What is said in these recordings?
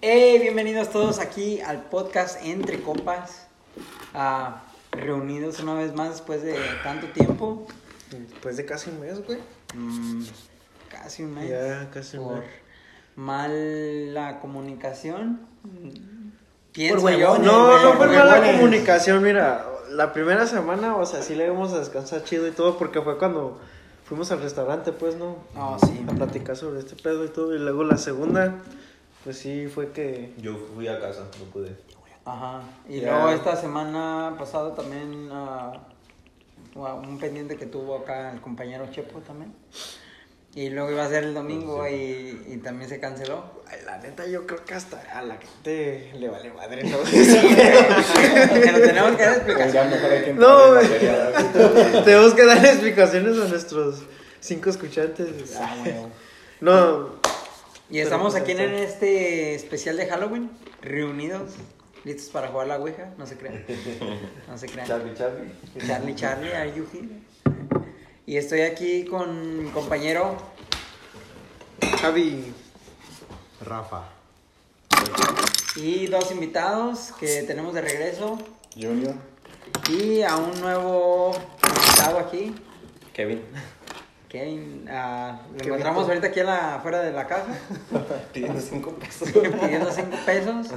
Hey, bienvenidos todos aquí al podcast Entre Copas. Ah, reunidos una vez más después de tanto tiempo. Después de casi un mes, güey. Mm, casi un mes. Ya, casi un por mes. mala comunicación. Pienso Por yo. No, no fue mala comunicación, mira. La primera semana, o sea, sí le íbamos a descansar chido y todo, porque fue cuando fuimos al restaurante, pues, ¿no? No, sí. A platicar sobre este pedo y todo. Y luego la segunda, pues sí, fue que. Yo fui a casa, no pude. Ajá. Y luego esta semana pasada también ah, un pendiente que tuvo acá el compañero Chepo también. Y luego iba a ser el domingo y, y también se canceló. Ay, la neta, yo creo que hasta a la gente le vale madre, ¿no? tenemos que dar que No, materia. Tenemos que dar explicaciones a nuestros cinco escuchantes. Ah, bueno. No, Y estamos Pero, aquí pues, en este especial de Halloween, reunidos, listos para jugar la Ouija, no se crean. No se crean. Charlie, Charlie. Charlie, Charlie, are you here? Y estoy aquí con mi compañero Javi. Rafa. y dos invitados que tenemos de regreso. Junior. Y a un nuevo invitado aquí, Kevin. Kevin. ah, lo encontramos ahorita aquí en la, afuera de la casa, Pidiendo cinco pesos. pidiendo cinco pesos.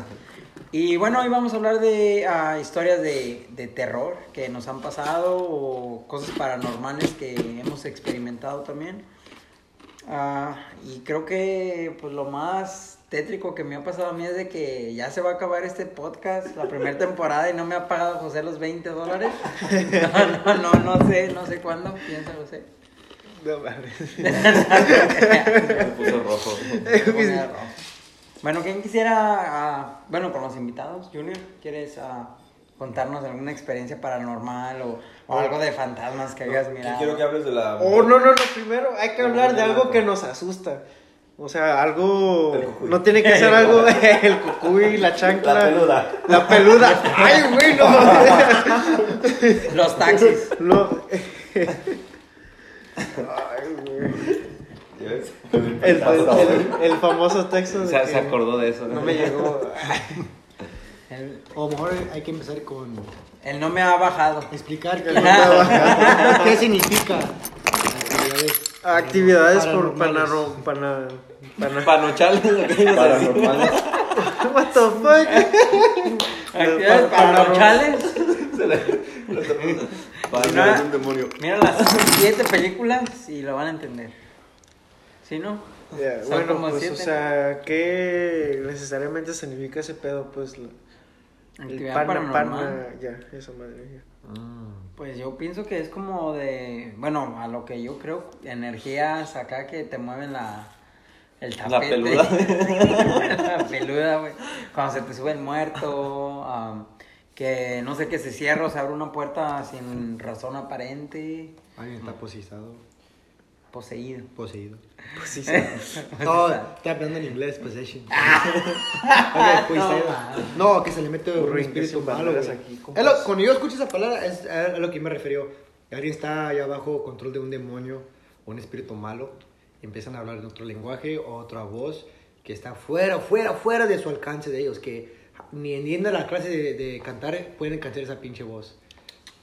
Y bueno, hoy vamos a hablar de ah, historias de, de terror que nos han pasado o cosas paranormales que hemos experimentado también. Ah, y creo que pues lo más tétrico que me ha pasado a mí es de que ya se va a acabar este podcast, la primera temporada, y no me ha pagado José los 20 dólares. No, no, no, no sé, no sé cuándo, piensa José. No mames. Me puso rojo. Bueno, ¿quién quisiera, ah, bueno, con los invitados, Junior, ¿quieres ah, contarnos alguna experiencia paranormal o, o algo de fantasmas que hayas Yo mirado? quiero que hables de la. Oh, no, no, no, primero hay que hablar de algo que nos asusta. O sea, algo. No tiene que ser algo de el cucuy, la chancla. La peluda. La peluda. Ay, güey, no. Los taxis. no. El, el, el- el famoso texto de Se, que se acordó de eso. no me llegó. El, O mejor hay que empezar con el no me ha bajado. explicar qué, El no me ha qué significa actividades Actividades por panarro. Pana, pana, Panochal. paranormales. what the fuck? Actividades paranormales. Para un demonio. Mira las siete películas y lo van a entender. ¿Sí, no? Son bueno, como pues, siete. o sea, ¿qué necesariamente significa ese pedo? Pues, la- el pana, ya, esa madre, ya. Pues yo pienso que es como de, bueno, a lo que yo creo, energías acá que te mueven la, el La tapete. peluda. la peluda, güey. Cuando se te sube el muerto, am, que no sé, que se cierra o se abre una puerta sin razón aparente, Alguien está posizado, poseído. poseído. Pues sí. No, está hablando en inglés, possession. Ah, poseído. No, que se le mete un espíritu malo, aquí, Es lo- Cuando yo escucho esa palabra, es a lo que me refiero. Alguien está allá abajo control de un demonio o un espíritu malo. Empiezan a hablar en otro lenguaje o otra voz que está fuera, fuera, fuera de su alcance de ellos. Que ni entienden la clase de, de cantar pueden cantar esa pinche voz.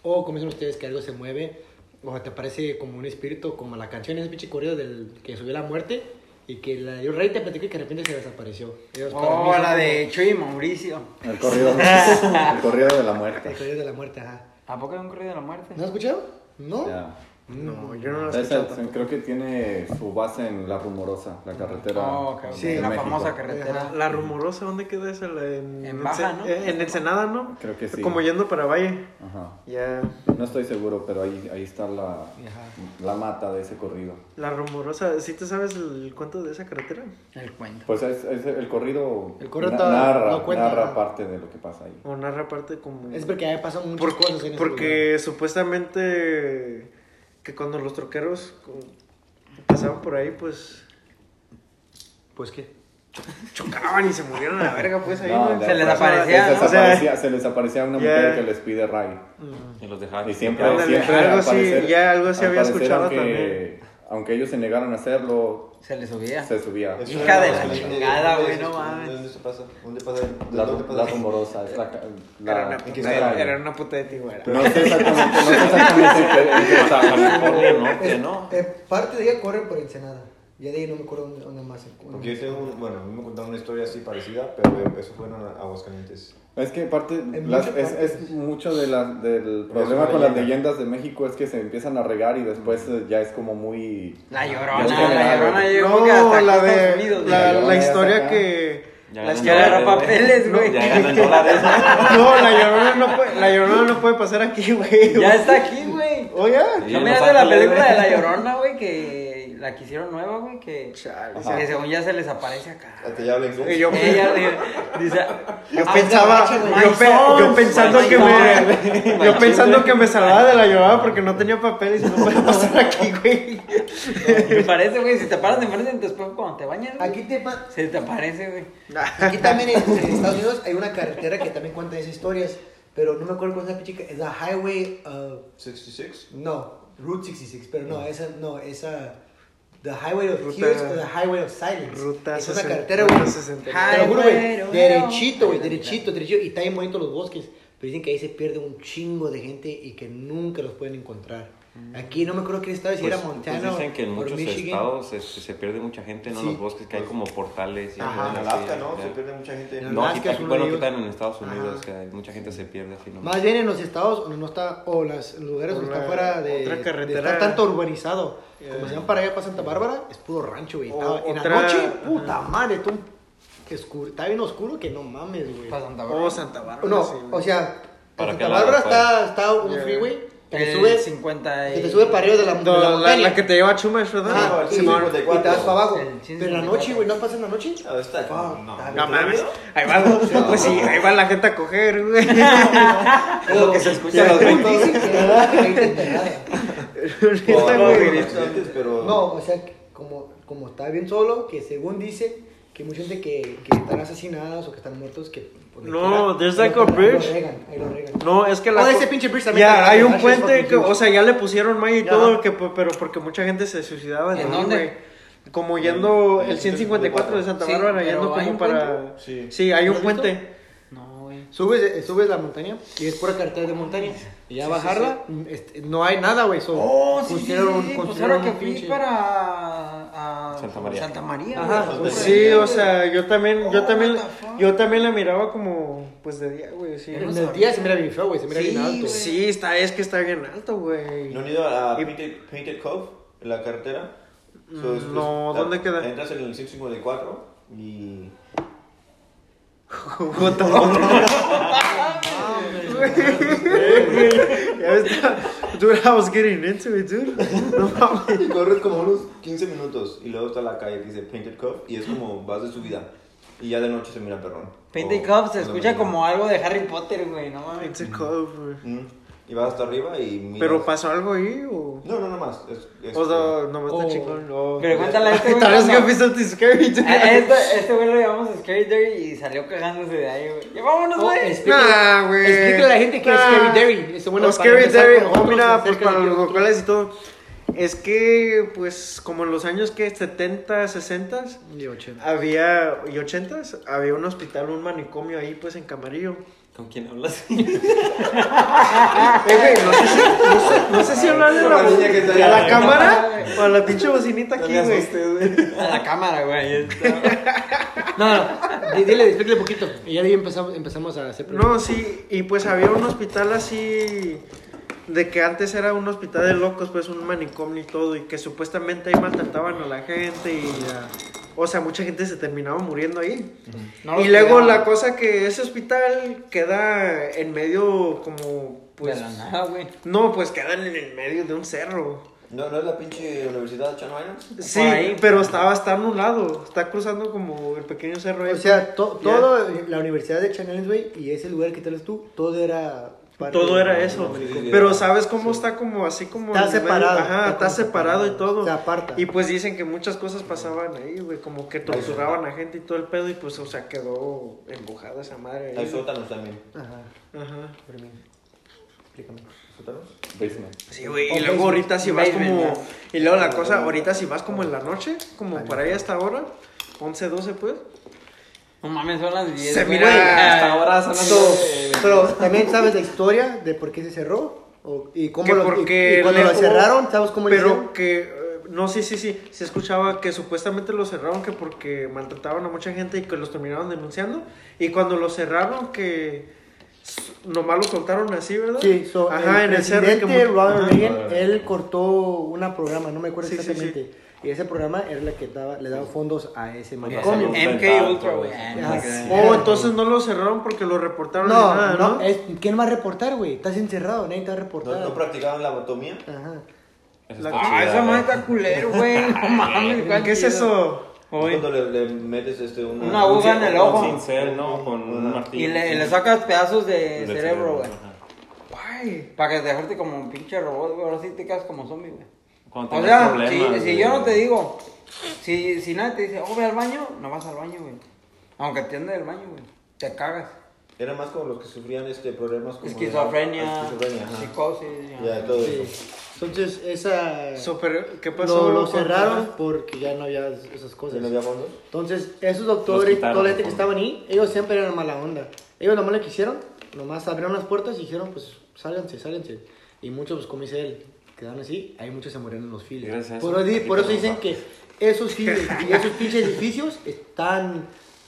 O como dicen ustedes que algo se mueve o te parece como un espíritu, como la canción, ese pinche corrido del que subió la muerte y que la dio rey te platicó y que de repente se desapareció. Ellos Oh, la como- de Chuy y Mauricio. El corrido, el corrido de la El muerte. corrido de la muerte, ajá. ¿A poco hay un corrido de la muerte? ¿No has escuchado? ¿No? Ya. No, yo no lo he escuchado tampoco. creo que tiene su base en La Rumorosa, la carretera. Oh, ok, ok. Sí, la México. famosa carretera. La rumorosa, ¿dónde queda esa? En, En Baja, ¿no? En, en Ensenada, ¿no? Creo que sí. Como yendo para Valle. Ajá. Ya. No estoy seguro, pero ahí, ahí está la, Ajá. la mata de ese corrido. La rumorosa, ¿sí te sabes el cuento de esa carretera? El cuento. Pues es, es el corrido, El corrido na- narra, cuenta, narra parte de lo que pasa ahí. O narra parte como. Es porque ahí pasan muchas Por- cosas en porque supuestamente que cuando los troqueros pasaban por ahí, pues. Pues qué. chocaban y se murieron a la verga, pues ahí. No, ¿no? de- Se les pues, aparecía, se ¿no? desaparecía- se les aparecía una mujer que les pide ray. Y los dejaron. Y siempre, siempre algo así, ya algo así había escuchado aunque, también. Aunque ellos se negaron a hacerlo, Se le subía. se subía. Eso Hija era de la chingada, ¿Dónde güey, es no mames. ¿Dónde se pasa? ¿Dónde pasa? La, ¿Dónde pasa? la rumorosa, es la, la- Era una ¿en qué puta, calle? era una puta de Tijuana. No sé exactamente, no sé exactamente en qué- en qué está. California Norte, Es- ¿no? eh, parte de ella corre por Ensenada. Ya de ahí no me acuerdo dónde, dónde más. Porque yo tengo, un- bueno, a mí me contaron una historia así parecida, pero eso fue en Aguascalientes. Es que parte, las- es, es mucho de la, del problema con las leyenda. leyendas de México es que se empiezan a regar y después ya es como muy... La llorona, la llorona llegó hasta No, la Estados de Unidos, la, la historia que Ya la ganó Que agarra dólares, papeles, güey. Ya dólares. No, la llorona no puede, la llorona no puede pasar aquí, güey. Ya está aquí, güey. Oye, Sí, ¿No miraste Los la película de. La Llorona, güey? Que la que hicieron nueva, güey. Que, Chale. que según ya se les aparece acá. ¿Te ya habla inglés? Y yo, Ella dice, yo "Ah, pensaba, yo, pe- maizón, yo pensando que maizón". me, yo pensando que me salvaba de la llorada porque no tenía papeles y no podía pasar aquí, güey. Me parece, güey, si te paras de frente en tu espejo cuando te bañas, güey, Aquí, te, pa- se te aparece, güey. aquí también en, en Estados Unidos hay una carretera que también cuenta esas historias. Pero no me acuerdo cuál es la pinche. Es la Highway. uh, 66. no, Route 66. Pero no, esa. No, esa. The Highway of Ruta- Tears o The Highway of Silence. Ruta es una 60, carretera, güey. ruta 60. Te lo juro, güey. Derechito, güey. Derechito, derechito. Y está bien bonito los bosques. Pero dicen que ahí se pierde un chingo de gente y que nunca los pueden encontrar. Aquí no me acuerdo qué estado, si Pues, era pues Montana dicen que en o muchos estados este, se pierde mucha gente, ¿no? Sí. Los bosques que hay como portales. Y Ajá. En Alaska, así, ¿no? ya. Se pierde mucha gente. En No, Alaska aquí, bueno, de aquí en Estados Unidos, Ajá. que hay mucha gente se pierde así, ¿no? Más bien en los estados donde no está, o las lugares donde está fuera de, otra de carretera. estar tanto urbanizado. Yeah. Como se van para allá para Santa Bárbara, es puro rancho, güey. O- Estaba- En otra- la noche, puta madre, está, un oscuro, está bien oscuro que no mames, güey. Para Santa Oh, Bárbara. Santa Bárbara. No, sí, o sea, ¿Para Santa Bárbara está, está un Yeah. freeway que te El sube, 50 y... que te sube para arriba de la, de la No, la, montaña. la que te lleva a Chumash, ¿verdad? El y, te vas para abajo. Pero en la noche, güey, ¿no pasa en la noche? Ah, está. Fuck, No, No mames. Ahí va, no, pues sí, ahí va la gente a coger, güey. Es lo que se escucha los gritos. no o sea, como, como está bien solo, que según dice que hay mucha gente que, que están asesinadas o que están muertos, que... No, there's like a bridge. Lo regan, ahí lo regan. No, es que la. Oh, ese pinche bridge también Ya, hay un puente que, o sea, ya le pusieron malla y todo, que, pero porque mucha gente se suicidaba ¿En dónde? güey. Como yendo En el el 154 de Santa Sí, Bárbara, yendo ¿hay como para. Sí. Sí, hay ¿Lo un puente. No, güey. Subes, eh, subes la montaña y es pura carretera de montaña. Y ya bajarla, este, no hay nada, güey. so, Oh, sí, sí, construyeron- sí, Pues ahora que un fui pinche- para a Santa María. Santa María, Ajá, güey. pues Sí, o sea, yo también, yo Oh, también, the fuck. yo también la miraba como, pues de día, güey, sí. Yo En el día se mira bien feo, güey. Se mira Sí, bien alto. güey. Sí, está, es que está bien alto, güey. ¿No han ido a Painted, Painted Cove, en la carretera? So, es- No, es- ¿dónde queda? Entras en el 154 y. Fuck? Ya está. Dude, I was getting into it, dude. No mames. y corres como unos 15 minutos y luego está la calle que dice Painted Cove y es como vas de subida. Y ya de noche se mira perrón. Painted Cup se escucha como algo de Harry Potter, güey, no mames. A cove, güey. Y vas hasta arriba y miras. ¿Pero pasó algo ahí o...? No, no, no más. Es, es O sea, no me está Oh. chingón. No. Pero cuéntale a este güey. Tal vez que fue something scary, dude. A Este, este güey lo llamamos Scary Derry y salió cagándose de ahí, güey. Ya vámonos, Oh, güey. explícale- Nah, güey. Explícale a la gente qué es. Scary Derry. Eso, bueno, Scary con oh, mira, pues para los locales y todo. Es que, pues, como en los años que 70, 60 Y 80. había, y 80 había un hospital, un manicomio ahí, pues, en Camarillo. ¿Con quién hablas? Eh, güey, no sé si, no sé, no sé si hablarle a la, la niña que está a la cámara o a la pinche bocinita aquí, güey. A la cámara, güey. No, no, di- dile, explícale un poquito. Y ya empezamos, empezamos a hacer No, sí, y pues había un hospital así de que antes era un hospital de locos, pues un manicomio y todo, y que supuestamente ahí maltrataban a la gente y ah, o sea, mucha gente se terminaba muriendo ahí. No y luego la cosa que ese hospital queda en medio como pues de la nada, güey. no, pues quedan en el medio de un cerro. ¿No, ¿No es la pinche universidad de Islands? Sí, ahí. pero estaba está en un lado, está cruzando como el pequeño cerro. ahí. O sea, to- todo, la universidad de Channel güey, y ese lugar que tienes tú, todo era... Todo era eso. Pero ¿sabes cómo está como así como... Está separado. Ajá, está separado y todo. Se aparta. Y pues dicen que muchas cosas pasaban ahí, güey, como que torturaban a gente y todo el pedo y pues, o sea, quedó embujada esa madre ahí. Hay sótanos también. Ajá. Ajá. Explícame. Basement. Sí, güey. Y luego basement. ahorita si vas como. Y luego la cosa, ahorita si vas como en la noche, como por ahí hasta ahora, 11, 12, pues. No mames, son las 10. Se güey. mira- Hasta ahora So, pero también sabes la historia de por qué se cerró O- y cómo lo, y- porque y cuando lo cerraron, ¿sabes cómo le Pero hicieron? que. eh, No, sí, sí, sí. Se escuchaba que supuestamente lo cerraron que porque maltrataban a mucha gente y que los terminaron denunciando. Y cuando lo cerraron, que. Nomás lo soltaron así, ¿verdad? Sí, so, Ajá, el en el cerro. que Ronald. Reagan, él cortó una programa, no me acuerdo Sí, sí, exactamente. Y ese programa era la que daba, le daba fondos a ese manicomio. MK Ultra, güey. Ajá. Oh, entonces no lo cerraron porque lo reportaron. No, nada, no, ¿no? es, ¿quién va a reportar, güey? Estás encerrado, nadie te va a ¿No, reportar. no practicaban la anatomía? Ajá. Eso La- está Ah, chida, esa madre güey. está culero, güey. No mames, ¿cuál ¿Qué es eso? Oye. Cuando le, le metes este, una... Una aguja en el ojo. Con cincel, ¿no? Con un martillo. Y le, le sacas pedazos de Del cerebro, güey. Para que dejarte como un pinche robot, güey. Ahora sí te quedas como zombie, güey. Cuando O sea, problemas, si, si yo no te digo, si, si nadie te dice, oh, ve al baño, no vas al baño, güey. Aunque te ande del baño, güey. Te cagas. Era más como los que sufrían este problemas como... Esquizofrenia, Esquizofrenia, ajá. psicosis. Ya, todo Sí. eso. Entonces, esa. So, pero, ¿Qué pasó? lo, lo cerraron porque ya no había esas ¿Sí cosas. no había fondos? Entonces, esos doctores, quitaron, toda la gente que estaban ahí, ellos siempre eran mala onda. Ellos nomás lo que hicieron, nomás abrieron las puertas y dijeron, pues, sálganse, sálganse. Y muchos, pues, como dice él, quedaron así, ahí muchos se murieron en los files. Gracias Por, eso- por eso dicen que esos files y esos pinches edificios están,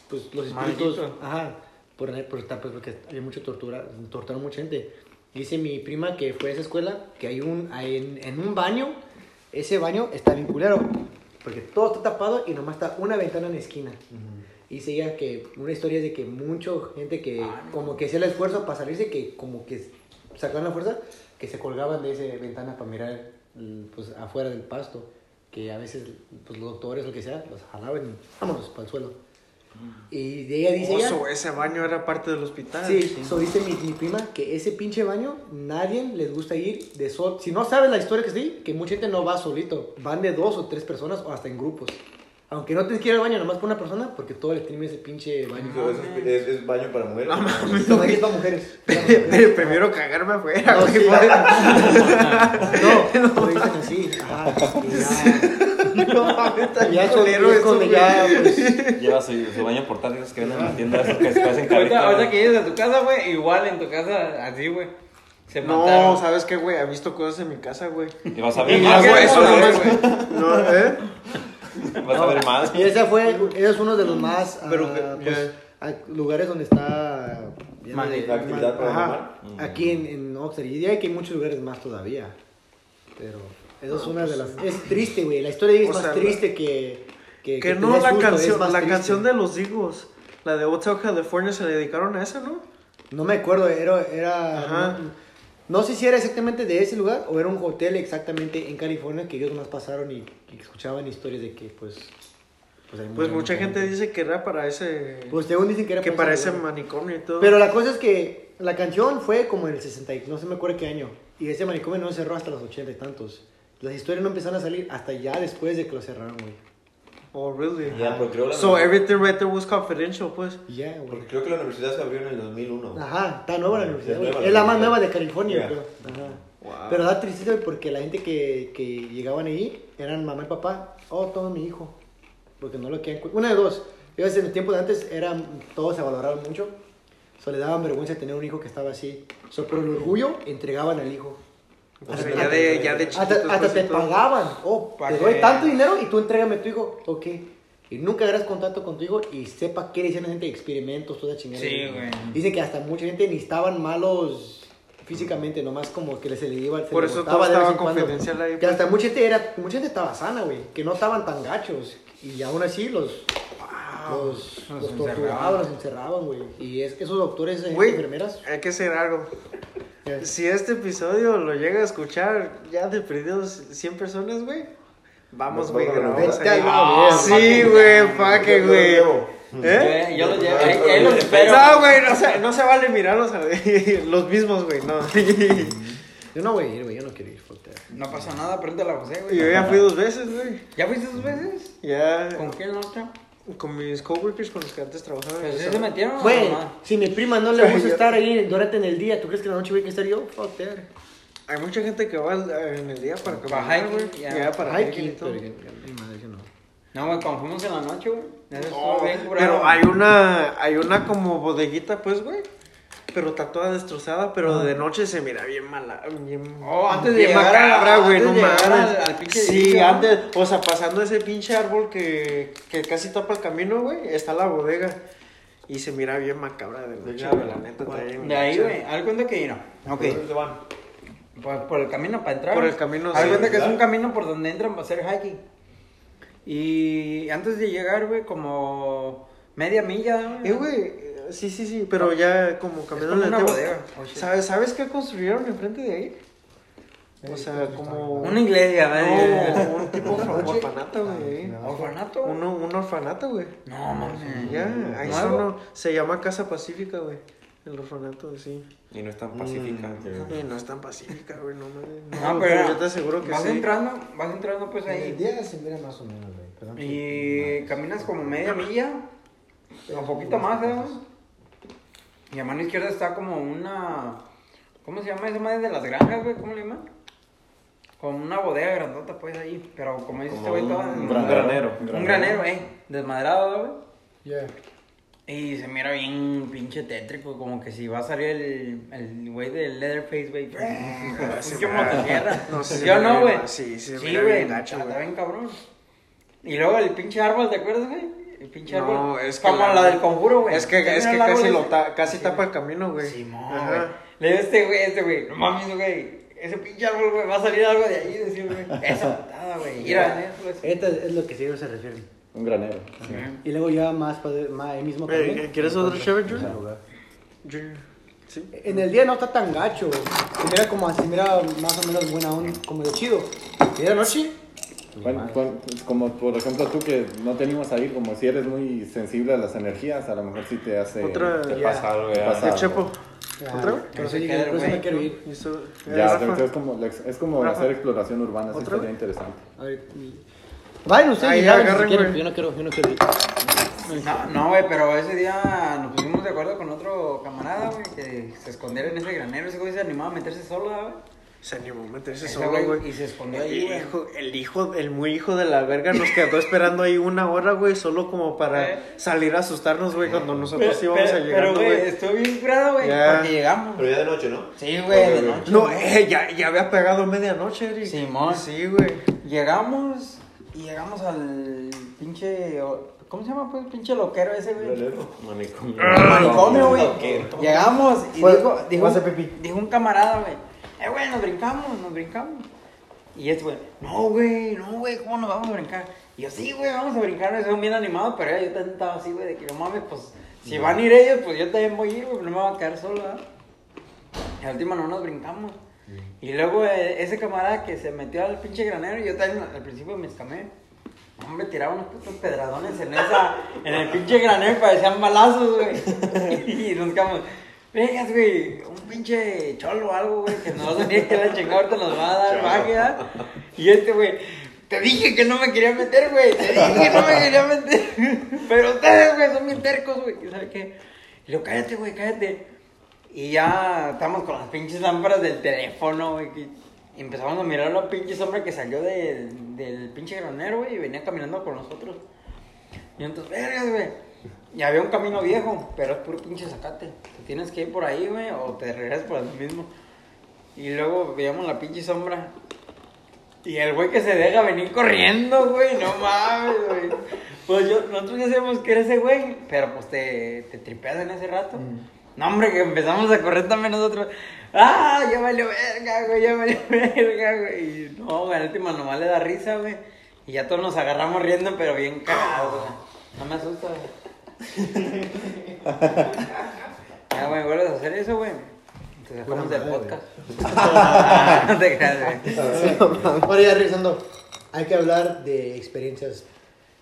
pues, los espíritus, Maldito. ajá, por, por estar, pues, porque hay mucha tortura, torturaron mucha gente. Dice mi prima que fue a esa escuela, que hay un, hay en, en un baño, ese baño está bien culero, porque todo está tapado y nomás está una ventana en la esquina. Y dice ella que una historia es de que mucha gente que como que hacía el esfuerzo para salirse, que como que sacaban la fuerza, que se colgaban de esa ventana para mirar mm, pues afuera del pasto, que a veces pues, los doctores o lo que sea los jalaban y vámonos para el suelo. Y de ella dice Oh, ella, ese baño era parte del hospital. Sí, so dice mi, mi prima que ese pinche baño nadie les gusta ir de sol. Si no sabes la historia que ahí, que mucha gente no va solito, van de dos o tres personas o hasta en grupos. Aunque no tienes que ir al baño nomás por una persona, porque todo le tiene ese pinche baño. ¿Es, es, es baño para mujeres? Este baño es para mujeres. Pero prefiero cagarme afuera, No, güey. sí. no, lo dicen así. Ajá. Y ya, No mames, está ya y es güey. ya, pues, Lleva su, su baño portátil esos que venden en la tienda, esos que se hacen Ahorita, carita. ahorita que llegues a tu casa, güey, igual en tu casa, así, güey. Se No, mataron. ¿sabes qué, güey? He visto cosas en mi casa, güey. Y vas a ver Y más, güey. eso nomás, güey. No, ¿eh? Vas a ver más. Y ese fue, ese es uno de los más Pero ah, que- pues, a- lugares donde está de- la actividad ajá, aquí en, en Oxford. Y hay que hay muchos lugares más todavía. Pero eso es una de las. Es triste, güey. La historia es más sea, triste que. Que, Que te no, la susto, canción, la triste. canción de los Eagles, la de Hotel California, se le dedicaron a esa, ¿no? No me acuerdo, era. era Ajá. no, no sé si era exactamente de ese lugar o era un hotel exactamente en California que ellos más pasaron y, escuchaban historias de que, pues. Pues, Pues mucha gente dice que era para ese... Pues según dicen que era que para ese manicomio y todo. Pero la cosa es que la canción fue como en el 60, y no se me acuerdo qué año. Y ese manicomio no cerró hasta los 80 y tantos. Las historias no empezaron a salir hasta ya después de que lo cerraron, güey. Oh, really? Ya, porque creo la So everything right there was confidential, pues. Y Ya, güey. Porque creo que la universidad se abrió en el 2001. Ajá, está nueva la universidad, Es nueva Es la la más nueva de California, Yeah. creo. Ajá. Wow. Pero da tristeza porque la gente que, que llegaban ahí eran mamá y papá. Oh, todo mi hijo. Porque no lo cu- Una de dos. Ellos en el tiempo de antes eran, todos se valoraban mucho. So, le daban vergüenza tener un hijo que estaba así. So, por el orgullo, entregaban al hijo. O sea, ya de, ya de. Hasta, hasta pues, te pagaban. Oh, ¿Pa' te doy tanto dinero y tú entrégame a tu hijo. Ok. Y nunca hagas contacto con tu hijo y sepa qué le hicieron a la gente, experimentos, toda chingada. Sí, güey. Dice que hasta mucha gente ni estaban malos físicamente, nomás como que se le iba. se Por le eso todo estaba confidencial ahí, Que pues. hasta mucha gente, era, mucha gente estaba sana, güey. Que no estaban tan gachos. Y aún así los. Los, Los los encerraban. torturaban, los encerraban, güey. Y es, esos doctores, eh, Güey, enfermeras. hay que hacer algo. Si este episodio lo llega a escuchar ya de perdidos 100 personas, güey. Vamos, Nos güey, grabamos. Sí, güey, pa' que, güey. ¿Eh? Yo, yo los llevo. Ahí, ahí los espero. No, güey, no se, no se vale mirarlos a los mismos, güey, no. Yo no voy a ir, güey. Yo no quiero ir. fuck that. No pasa nada, pregúntale a José, güey. Yo ya fui dos veces, güey. ¿Ya fuiste dos veces? Ya. ¿Con qué noche? con mis coworkers con los que antes trabajaba. Pues sí o sea, se metieron. Güey, si mi prima no le gusta estar ahí durante en el día, ¿tú crees que en la noche voy a estar yo? Fuck that. Hay mucha gente que va en el día para Para caminar, hiking, güey. ya. Para hiking y todo. pero mi madre no. Güey, cuando fuimos en la noche, güey. Eso No, estuvo bien curado. pero hay una, hay una como bodeguita, pues, güey. Pero está toda destrozada, pero de noche se mira bien mala. Bien, Oh, antes de llegar a- macabra, güey, antes no de llegar mames. al- al pinche sí, edificio, ¿no? antes, o sea, pasando ese pinche árbol que, que casi tapa el camino, güey, está la bodega. Y se mira bien macabra de noche, güey, la neta. De ahí, güey, haz cuenta que no. Ok. ¿Dónde van? Por, por el camino para entrar. Por el camino, sí, cuenta que es un camino por donde entran para hacer hiking. Y antes de llegar, güey, como media milla. Eh, güey, eh, sí, sí, sí, pero ya como una tema. bodega. Oh. ¿Sabes, ¿Sabes qué construyeron enfrente de ahí? O sea, como... Una iglesia, güey. No, un tipo de orfanato, güey. ¿Orfanato? Uno, un orfanato, güey. No, mames. Ya, ahí se llama Casa Pacífica, güey. El orfanato, sí. Y no es tan pacífica. Y no es tan pacífica, güey, no mames. No, pero yo te aseguro que vas sí. entrando, vas entrando pues En el ahí. día se mira más o menos, güey. pero no Y caminas como media milla, un poquito más, ¿eh? Y a mano izquierda está como una. ¿Cómo se llama esa madre de las granjas, güey? ¿Cómo le llaman? Como una bodega grandota, pues ahí. Pero como dice este güey, toda. un granero. Un granero, eh. Desmadrado, güey. Ya. Y se mira bien pinche tétrico, como que si va a salir el, el güey del Leatherface, güey. Pinche motosierra. No, sí, ¿Sí se o mira no, güey? sí, Sí, mira güey. Está bien cabrón. Y luego el pinche árbol, ¿te acuerdas, güey? El pinche No, árbol. es que Como la, del conjuro, güey. Es que, ¿Te es que casi, lo ta- casi tapa el camino, güey. Simón, güey. Le digo este güey, este güey, no mames, güey. Ese pinche árbol, güey, va a salir algo de ahí, decía, güey. Esa putada, güey. Mira, eso. Esto es lo que sí se refiere. Un granero. Y luego ya más, más ahí mismo Eh, también. ¿quieres otro Junior? lugar. Junior. Sí. En el día no está tan gacho. Se mira como así, mira más o menos buena onda, como de chido. Y de noche, Bueno, pon- como por ejemplo tú que no te animas a ir, como si eres muy sensible a las energías, a lo mejor sí te hace... Otra. Te Ya. eso por eso me quiero ir. Eso- es como, es como Rafa. hacer exploración urbana, sí ¿Otra sería vez? interesante. A ver, y- Vayan ustedes Ahí, y graben si agarren, quieren, güey. Yo no quiero, yo no quiero ir. No, no, güey, pero ese día nos pusimos de acuerdo con otro camarada, güey, que se escondiera en ese granero. Ese güey se animaba a meterse solo, güey. Se animó a meterse Ese solo, güey, güey. y se escondió ahí, güey. hijo, el hijo, el muy hijo de la verga nos quedó esperando ahí una hora, güey, solo como para Eh. salir a asustarnos, güey, cuando nosotros Pero, íbamos a llegar, pero, güey, güey. estuvo bien curado, güey, Ya. porque llegamos. Pero ya de noche, ¿no? Sí, güey, de noche. No, eh, ya, ya había pegado medianoche, Eric. Simón. Sí, güey. Llegamos y llegamos al pinche. ¿Cómo se llama, pues? Pinche loquero ese, güey. Manicomio. Al manicomio, güey. Llegamos y Fue- dijo, dijo, pipí. dijo un camarada, güey. Eh, güey, nos brincamos, nos brincamos. Y este, güey, no, güey, no, güey, ¿cómo nos vamos a brincar? Y yo, sí, güey, vamos a brincar. Son bien animados, pero yo también estaba así, güey, de que no mames, pues, si van a ir ellos, pues yo también voy a ir, güey, no me voy a quedar solo, ¿verdad? Y al último no nos brincamos. Y luego eh, ese camarada que se metió al pinche granero, yo también al principio me escamé. Hombre, tiraba unos putos pedradones en esa, en el pinche granero y parecían balazos, güey. Y nos quedamos, vengas, güey, un pinche cholo o algo, güey, que nos va a salir que la chingada ahorita nos va a dar ¿verdad? Y este, güey, te dije que no me quería meter, güey, te dije que no me quería meter. Pero ustedes, güey, son bien tercos, güey, ¿y ¿sabes qué? Y yo, cállate, güey, cállate. Y ya estamos con las pinches lámparas del teléfono, güey. empezamos a mirar la pinche sombra que salió del, del pinche granero, güey, y venía caminando con nosotros. Y entonces, vergas, güey. Y había un camino viejo, pero es puro pinche zacate. Te tienes que ir por ahí, güey, o te regresas por el mismo. Y luego veíamos la pinche sombra. Y el güey que se deja venir corriendo, güey, no mames, güey. Pues yo, nosotros ya sabemos que era ese güey, pero pues te, te tripeas en ese rato. No, hombre, que empezamos a correr también nosotros. ¡Ah! Ya valió verga, güey, ya valió verga, güey. Y no, güey, al último nomás le da risa, güey. Y ya todos nos agarramos riendo, pero bien cagados, güey. No me asusta, güey. Ya, güey, vuelves a hacer eso, güey. Te dejamos del podcast. Ah, no te creas, güey. Ahora ya revisando, hay que hablar de experiencias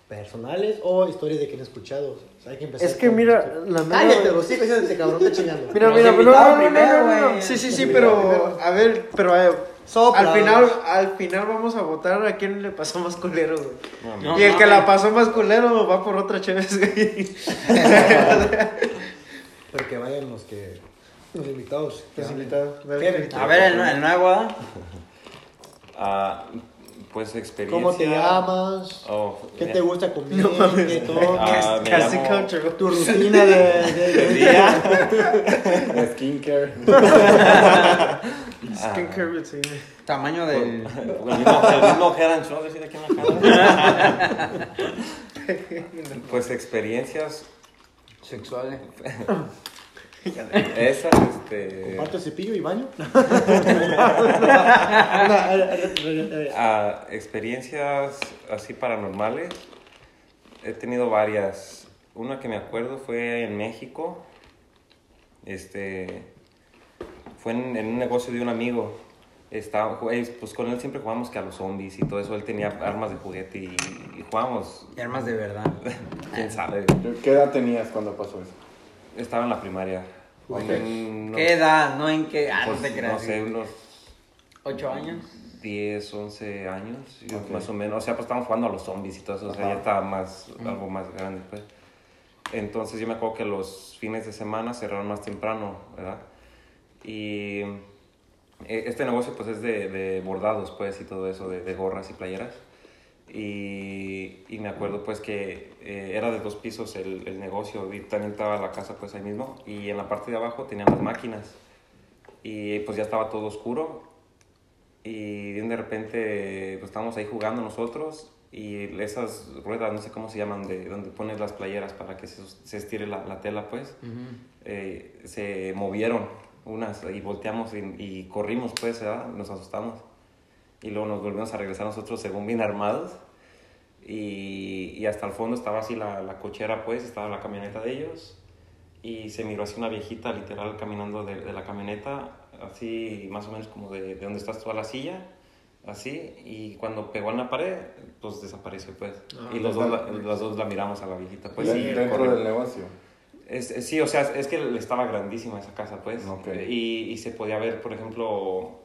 personales o historias de quien ha escuchado. O sea, hay que empezar Es que con- mira, la mera- Cállate, los hijos ese cabrón está chingando. Mira, mira, no, no, no, primero, no, no, no. güey. Sí, sí, sí, pero a ver, pero eh, Sopla. Al final, al final vamos a votar a quién le pasó más culero, güey. No, No y el que mames. la pasó más culero va por otra chévere, güey. Pero que vayan los que. Los invitados. Los invitados. A ver, el, el nuevo, ¿ah? Ah, pues experiencia. ¿Cómo te llamas? Oh, ¿Qué ya. te gusta comer? No mames. ¿Qué todo? Ah, Casi llamo- Tu rutina de. de- de de- día. Skincare. Skincare routine. Tamaño del... El mismo. Pues experiencias, Sexuales. Esas, este... ¿Comparte cepillo y baño? Ah, experiencias así paranormales, he tenido varias. Una que me acuerdo fue en México. Este fue en, en un negocio de un amigo. Estaba, pues con él siempre jugamos que a los zombies y todo eso. Él tenía armas de juguete y, y jugamos, Y armas de verdad. quién sabe. ¿Qué edad tenías cuando pasó eso? Estaba en la primaria. Ok. En unos- ¿Qué edad? ¿No en qué? Ah, no pues, te creas. no sé, unos ¿Ocho años? 10, 11 años, yo Ok. más o menos. O sea, pues estábamos jugando a los zombies y todo eso, o sea, Ajá. ya estaba más, algo más grande, pues. Entonces yo me acuerdo que los fines de semana cerraron más temprano, ¿verdad? Y eh, este negocio pues es de, de bordados, pues, y todo eso, de, de gorras y playeras. Y, y me acuerdo pues que eh, era de dos pisos el, el negocio y también estaba la casa pues ahí mismo. Y en la parte de abajo tenían las máquinas. Y pues ya estaba todo oscuro y de repente pues estábamos ahí jugando nosotros y esas ruedas, no sé cómo se llaman, de donde pones las playeras para que se, se estire la, la tela pues, eh, se movieron unas y volteamos y, y corrimos pues, ¿verdad? nos asustamos y luego nos volvimos a regresar nosotros según bien armados y, y hasta el fondo estaba así la, la cochera pues, estaba la camioneta de ellos y se miró así una viejita literal caminando de, de la camioneta, así más o menos como de, de donde estás tú a la silla, así, y cuando pegó en la pared, pues desapareció pues. y los dos, la, los dos la miramos a la viejita, pues sí, dentro corrió. del negocio. Es- es- sí, o sea, es que estaba grandísima esa casa, pues. Ok. Y, y se podía ver, por ejemplo,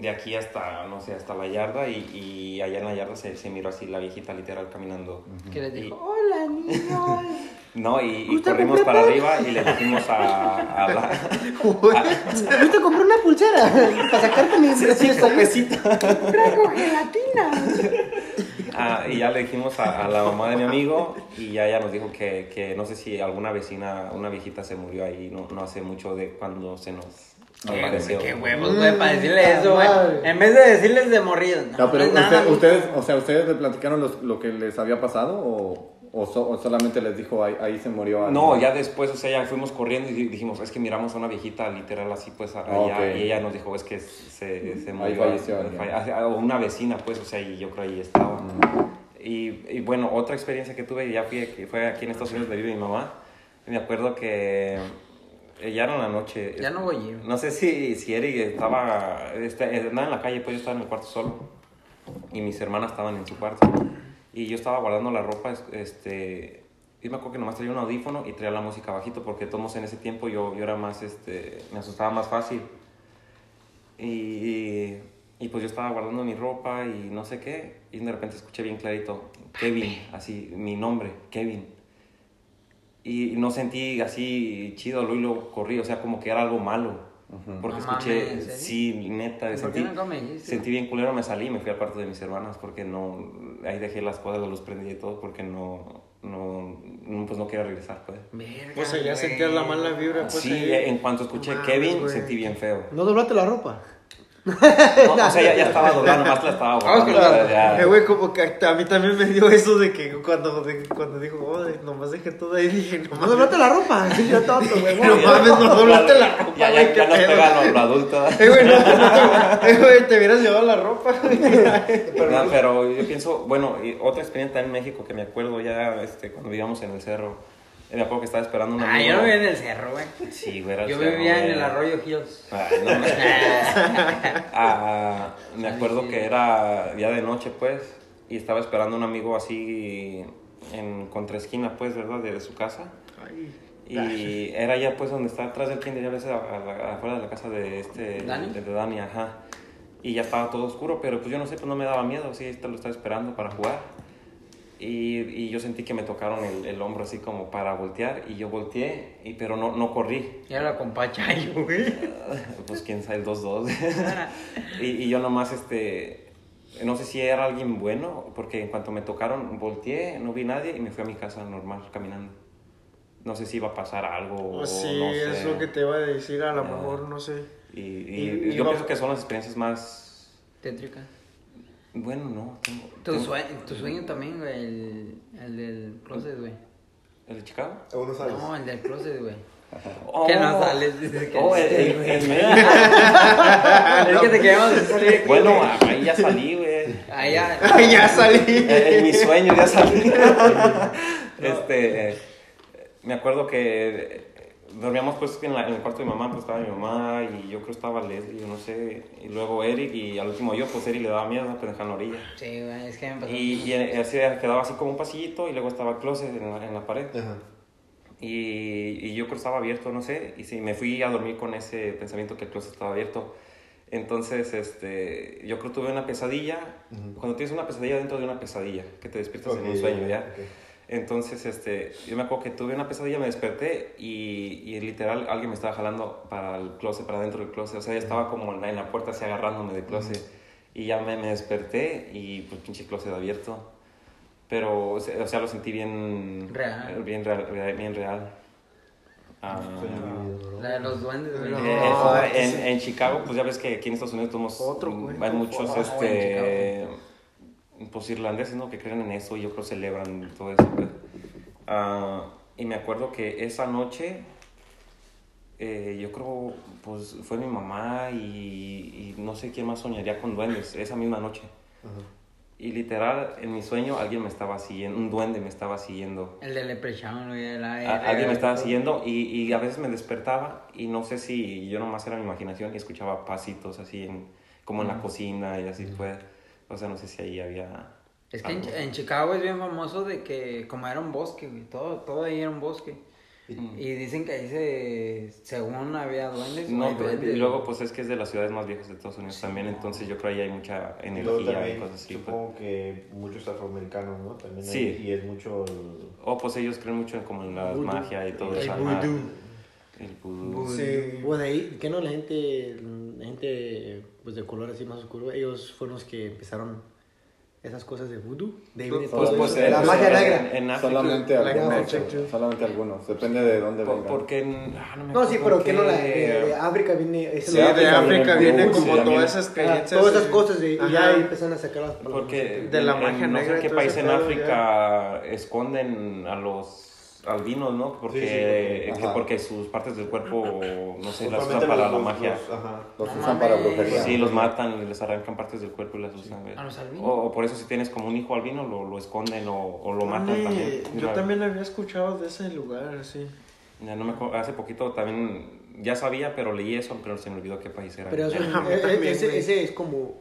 de aquí hasta, no sé, hasta la yarda. Y, y allá en la yarda se, se miró así la viejita literal caminando. Que les Y- dijo, hola niños. no, y, y corrimos para arriba y le dijimos a, a la... Yo te compré una pulsera para sacarte mi Traigo gelatina. Ah, y ya le dijimos a, a la mamá de mi amigo y ya ella nos dijo que, que no sé si alguna vecina, una viejita se murió ahí no, no hace mucho de cuando se nos apareció. Qué huevos, güey, para decirle eso, güey. En vez de decirles de morir. No, pero es usted- nada, ustedes, o sea, ¿ustedes le platicaron los- lo que les había pasado o, o, so- o solamente les dijo ahí, ahí se murió alguien? No, ya después, o sea, ya fuimos corriendo y dijimos, es que miramos a una viejita literal así, pues, allá, Ok. y ella nos dijo, es que se, se Ahí murió. falleció alguien. falle- ah, O una vecina, pues, o sea, y yo creo ahí estaba. Y, y bueno, otra experiencia que tuve, ya fui, que fue aquí en Estados Unidos, donde vive mi mamá, y me acuerdo que eh, ya era la noche. Ya no voy yo. No sé si, si Eric estaba, este, andaba en la calle, pues yo estaba en el cuarto solo, y mis hermanas estaban en su cuarto. Y yo estaba guardando la ropa, es- este, y me acuerdo que nomás traía un audífono y traía la música bajito, porque todos en ese tiempo yo, yo era más, este, me asustaba más fácil. Y, y, y pues yo estaba guardando mi ropa y no sé qué, y de repente escuché bien clarito, Kevin, así, mi nombre, Kevin. Y no sentí así chido, luego, luego corrí, o sea, como que era algo malo. Porque No escuché, mames, sí, neta, ¿Por sentí, dijiste? sentí bien culero, me salí y me fui al cuarto de mis hermanas porque no, ahí dejé las cosas, la luz prendida y todo porque no, no, no, pues no quería regresar, pues. Verga, güey. sentías la mala vibra, pues. sí, ahí. en cuanto escuché Mames, Kevin, güey. sentí bien feo. ¿No doblaste la ropa? No, o sea, ya, ya estaba doblada, nomás la estaba guardando, la- ya. Eh, güey, como que a mí también me dio eso de que cuando, de- cuando dijo, oh, nomás dejé todo ahí, dije, no ¿No mames, doblaste la ropa? Yo tonto, güey. no mames, no doblaste la ropa, Ya, ya, ya nos pega lo, lo adulto. Eh, güey, no, no te- eh, güey, te hubieras llevado la ropa. No, pero yo pienso, bueno, y otra experiencia en México que me acuerdo ya este, cuando vivíamos en el cerro. Me acuerdo que estaba esperando un Ah, yo no vivía en el cerro, güey. Sí, güey, era Yo cerro, vivía en güey. el Arroyo Hills. Ay, no, me... Ah, me acuerdo que era ya de noche, pues, y estaba esperando un amigo así en contraesquina, pues, ¿verdad? De, de su casa. Y era ya, pues, donde está atrás del kinder, ya a- la- afuera de la casa de este... ¿Dani? De, de Dani, ajá. y ya estaba todo oscuro, pero pues yo no sé, pues no me daba miedo, sí, esto lo estaba esperando para jugar. Y, y yo sentí que me tocaron el, el hombro así como para voltear y yo volteé, y, pero no, no corrí. Y era con Pachayo, güey. Pues quién sabe, el 2-2. y, y yo nomás, este, no sé si era alguien bueno, porque en cuanto me tocaron, volteé, no vi nadie y me fui a mi casa normal, caminando. No sé si iba a pasar algo. o Oh, sí, no sé. es lo que te iba a decir, a lo Ya. mejor, no sé. Y, y Y- y yo va- pienso que son las experiencias más... Tétrica. Bueno, no. Tengo, Tu, tengo- sueño, tu sueño también, güey, el, el del closet, güey. ¿El de Chicago? ¿O no sabes? No, el del closet, güey. Oh, Que no sales, dice que- Oh, el, el- el México. es que te aquí, Bueno, güey. ahí ya salí, güey. Allá. ya salí. En, en mi sueño ya salí. este, me acuerdo que dormíamos pues en, la- en el cuarto de mi mamá, pues estaba mi mamá y yo creo que estaba Leslie, yo no sé, y luego Eric y al último yo, pues Eric le daba miedo, pues en la orilla. Sí, güey, es que me pasó. Y, y así quedaba así como un pasillito y luego estaba el closet en la, en la pared. Ajá. Y, y yo creo que estaba abierto, no sé, y sí, me fui a dormir con ese pensamiento que el closet estaba abierto. Entonces, este, yo creo que tuve una pesadilla, cuando tienes una pesadilla dentro de una pesadilla, que te despiertas en Ok, un sueño, ¿ya? ok. Entonces, este, yo me acuerdo que tuve una pesadilla, me desperté y, y literal alguien me estaba jalando para el closet, para dentro del closet. O sea, ya estaba como en la, en la puerta así agarrándome del closet. Y ya me, me desperté y pues pinche closet abierto. Pero, o sea, o sea, lo sentí bien Real. Bien real. Bien real. Ah, La de los duendes, eh, No, eh, en, en Chicago, pues ya ves que aquí en Estados Unidos tenemos, Otro, güey. hay muchos Oh, este, pues irlandeses, ¿no? Que creen en eso y yo creo que celebran todo eso. pues. Ah, y me acuerdo que esa noche, eh, yo creo, pues fue mi mamá y, y no sé quién más soñaría con duendes esa misma noche. Y literal, en mi sueño alguien me estaba siguiendo, un duende me estaba siguiendo. El de Leprechaun, el- A- el- alguien me estaba siguiendo y, y a veces me despertaba y no sé si yo nomás era mi imaginación y escuchaba pasitos así en, como en la cocina y así pues. O sea, no sé si ahí había... Es que en, Chicago es bien famoso de que como era un bosque, güey, todo, todo ahí era un bosque. Y dicen que ahí se, según había duendes, No, duendes. y luego pues es que es de las ciudades más viejas de Estados Unidos también, entonces yo creo ahí hay mucha energía y cosas así. pues. supongo que muchos afroamericanos, ¿no? También hay- Sí. y es mucho... el- O pues ellos creen mucho en como en la magia y todo El eso. ajá. vudú. El vudú. Sí. Bueno, ahí, que no, la gente, la gente pues, de color así más oscuro, ellos fueron los que empezaron esas cosas de voodoo. De ahí viene Pues, todo pues, eh, la pues, magia en- negra. En África. Solamente la algunos. Solamente algunos. Depende de dónde Por- vengan. porque en- ah, no me No, sí, pero que no, la, de, de África viene... Sí, de África viene como todas también. esas Ah, creencias. todas esas cosas y ya empezaron a sacar las. Porque De la en- magia en no negra sé qué país en África esconden a los albinos, ¿no? Porque, Sí, sí, porque- que ajá. porque sus partes del cuerpo, no sé, las usan para los- la magia. los- ajá. Los No usan para brujería. Sí, los matan, les arrancan partes del cuerpo y las usan. ¿A los albinos? O, o por eso si tienes como un hijo albino lo, lo esconden o, o lo matan también. Yo también había escuchado de ese lugar, sí. ya no me acuerdo, hace poquito también, ya sabía, pero leí eso, pero se me olvidó qué país era. Pero eso, eh, eh, ese, ese es como...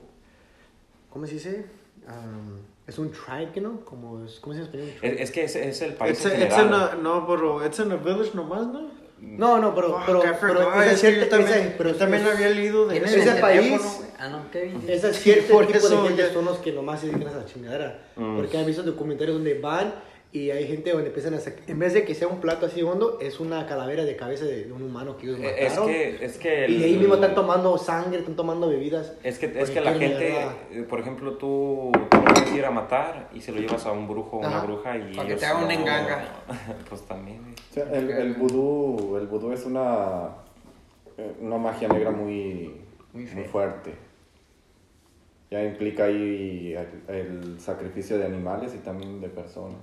¿Cómo se dice? Um, es un tribe, ¿qué no? Como es, ¿Cómo se dice en español? es, es que es, es el país It's, en a- it's general. in a- no, pero it's in a village nomás, ¿no? No, no, pero... Fuck, pero, pero esa Es que yo cierta- también, esa- pero yo también es- había leído de ¿Tienes ese el eso. país-? Ah, no. Ese cierto tipo de gente son los que nomás se dedican a esa chingadera. Mm. Porque han visto documentarios donde van y hay gente donde empiezan a sacar... En vez de que sea un plato así hondo, es una calavera de cabeza de, de un humano que ellos Eh, Es mataron. que, es que Y de ahí el- mismo están tomando sangre, están tomando bebidas. Es que, es que la gente, eh, por ejemplo, tú lo puedes ir a matar y se lo llevas a un brujo o una bruja y Para que ellos te haga una no- enganga. Pues también, güey. O sea, el, el vudú, el vudú es una, eh, una magia negra muy, Muy fuerte. Ya implica ahí el, el sacrificio de animales y también de personas.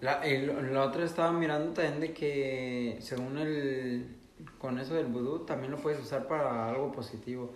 La, y lo- la otra estaba mirando también de que según el con eso del vudú también lo puedes usar para algo positivo.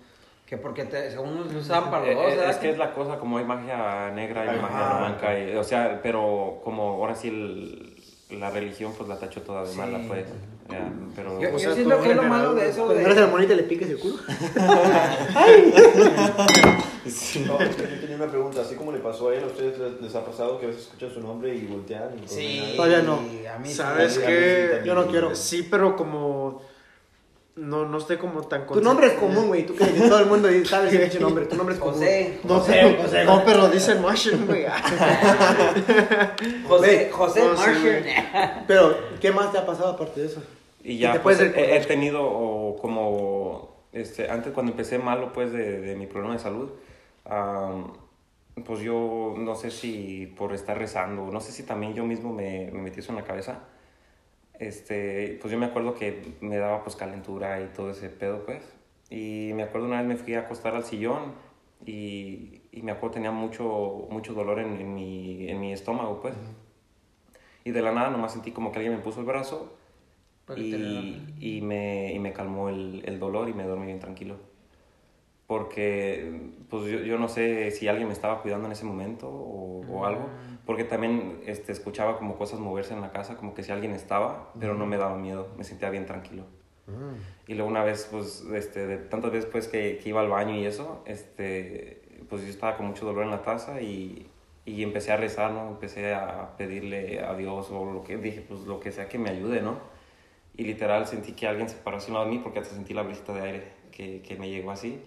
Que porque te, según lo usaban para los Eh, dos, eh, ¿verdad? es que es la cosa, como hay magia negra y Ajá. magia blanca, y- o sea, pero como ahora sí el- la religión pues la tachó toda de Sí. mala, pues. ya, pero Yo, O yo sea, siento que es lo malo de eso Cuando agarras a la de... monita le piques el culo. No, es que yo tenía una pregunta, así como le pasó a él, ¿a ustedes les, les ha pasado que a veces escuchan su nombre y voltean? Y Sí? Todavía no. a mí. ¿Sabes qué? Yo no quiero. Sí, pero como... no, no estoy como tan Tu nombre es común, güey. Tú crees que todo el mundo sabe ese pinche nombre. Tu nombre es común. José. No, José, pero, José, no, pero dicen Martian, güey. José, José No, sí, Martian. Pero, ¿qué más te ha pasado aparte de eso? Y ¿Qué ya te pues, he, tenido o, como, este, antes cuando empecé malo pues de, de mi problema de salud, am, pues yo no sé si por estar rezando, no sé si también yo mismo me, me metí eso en la cabeza, este, pues yo me acuerdo que me daba pues calentura y todo ese pedo pues, y me acuerdo una vez me fui a acostar al sillón y, y me acuerdo tenía mucho, mucho dolor en, en mi, en mi estómago pues, y de la nada nomás sentí como que alguien me puso el brazo y, y, me, y me calmó el, el dolor y me dormí bien tranquilo. Porque, pues yo, yo no sé si alguien me estaba cuidando en ese momento o, o algo, porque también este, escuchaba como cosas moverse en la casa, como que si alguien estaba, pero no me daba miedo, me sentía bien tranquilo. Y luego una vez, pues, este, de tantas veces pues, que, que iba al baño y eso, este, pues yo estaba con mucho dolor en la taza y, y empecé a rezar, ¿no? Empecé a pedirle a Dios o lo que, dije, pues lo que sea que me ayude, ¿no? Y literal sentí que alguien se paró así a un lado de mí porque hasta sentí la brisita de aire que, que me llegó así.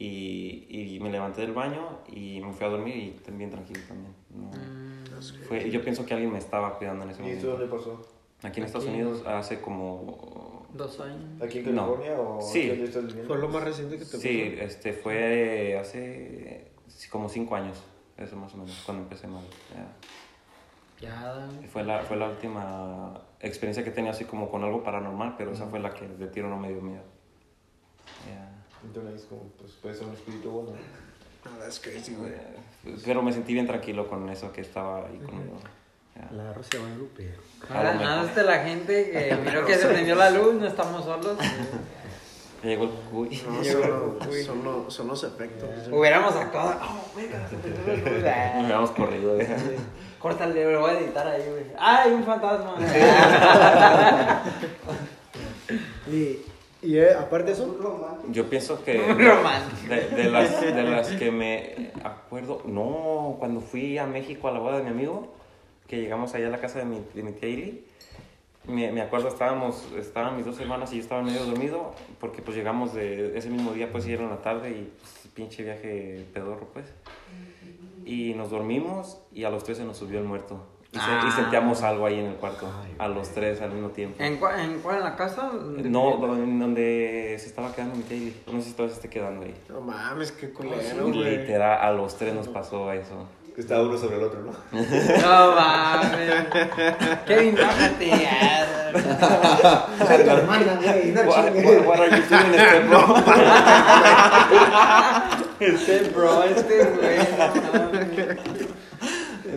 Y, y me levanté del baño y me fui a dormir y también tranquilo también. No, fue, yo pienso que alguien me estaba cuidando en ese ¿Y esto momento. dónde pasó? Aquí en Estados Aquí. Unidos hace como... Dos años. ¿Aquí en No. California o Sí. aquí donde estás viviendo? Fue lo más reciente que te Sí, este, fue hace como cinco años, eso más o menos, cuando empecé mal. ya. Ya. Y Fue la, fue la última experiencia que tenía así como con algo paranormal, pero esa fue la que de tiro no me dio miedo. Ya. Entonces, como, pues puede ser un espíritu bueno. Ah, that's crazy, güey. Eh, Pero me sentí bien tranquilo con eso que estaba ahí conmigo. Ya. La Rosa de Guadalupe. A lo Nada, de la gente que miró que se prendió la luz, no estamos solos. Llegó el cuy. No, son, los- son, los, son los efectos. Hubiéramos actuado. Oh, venga. Nos Ah, habíamos corrido. ¿eh? Córtale, lo voy a editar ahí, güey. ¡Ay, un fantasma! Y, y eh, aparte de eso, Yo pienso que Romántico. de, de las, de las que me acuerdo, no, cuando fui a México a la boda de mi amigo, que llegamos allá a la casa de mi, de mi tía Ili, me, me acuerdo, estábamos, estaban mis dos hermanas y yo estaba medio dormido, porque pues llegamos de ese mismo día, pues y era en la tarde y pues, pinche viaje pedorro, pues. Y nos dormimos y a los tres se nos subió el muerto. Y, se- y Ah. sentíamos algo ahí en el cuarto, a los tres al mismo tiempo. ¿En cuál, en, cuál, en la casa? No, en donde se estaba quedando mi tía Ili. No sé si todavía se esté quedando ahí. No mames, qué culero, Y güey. literal, a los tres nos pasó eso. Que estaba uno sobre el otro, ¿no? No mames. Kevin, bájate. tu hermana, güey, no What, what- what are you doing, este bro? Este bro, este güey. no mames.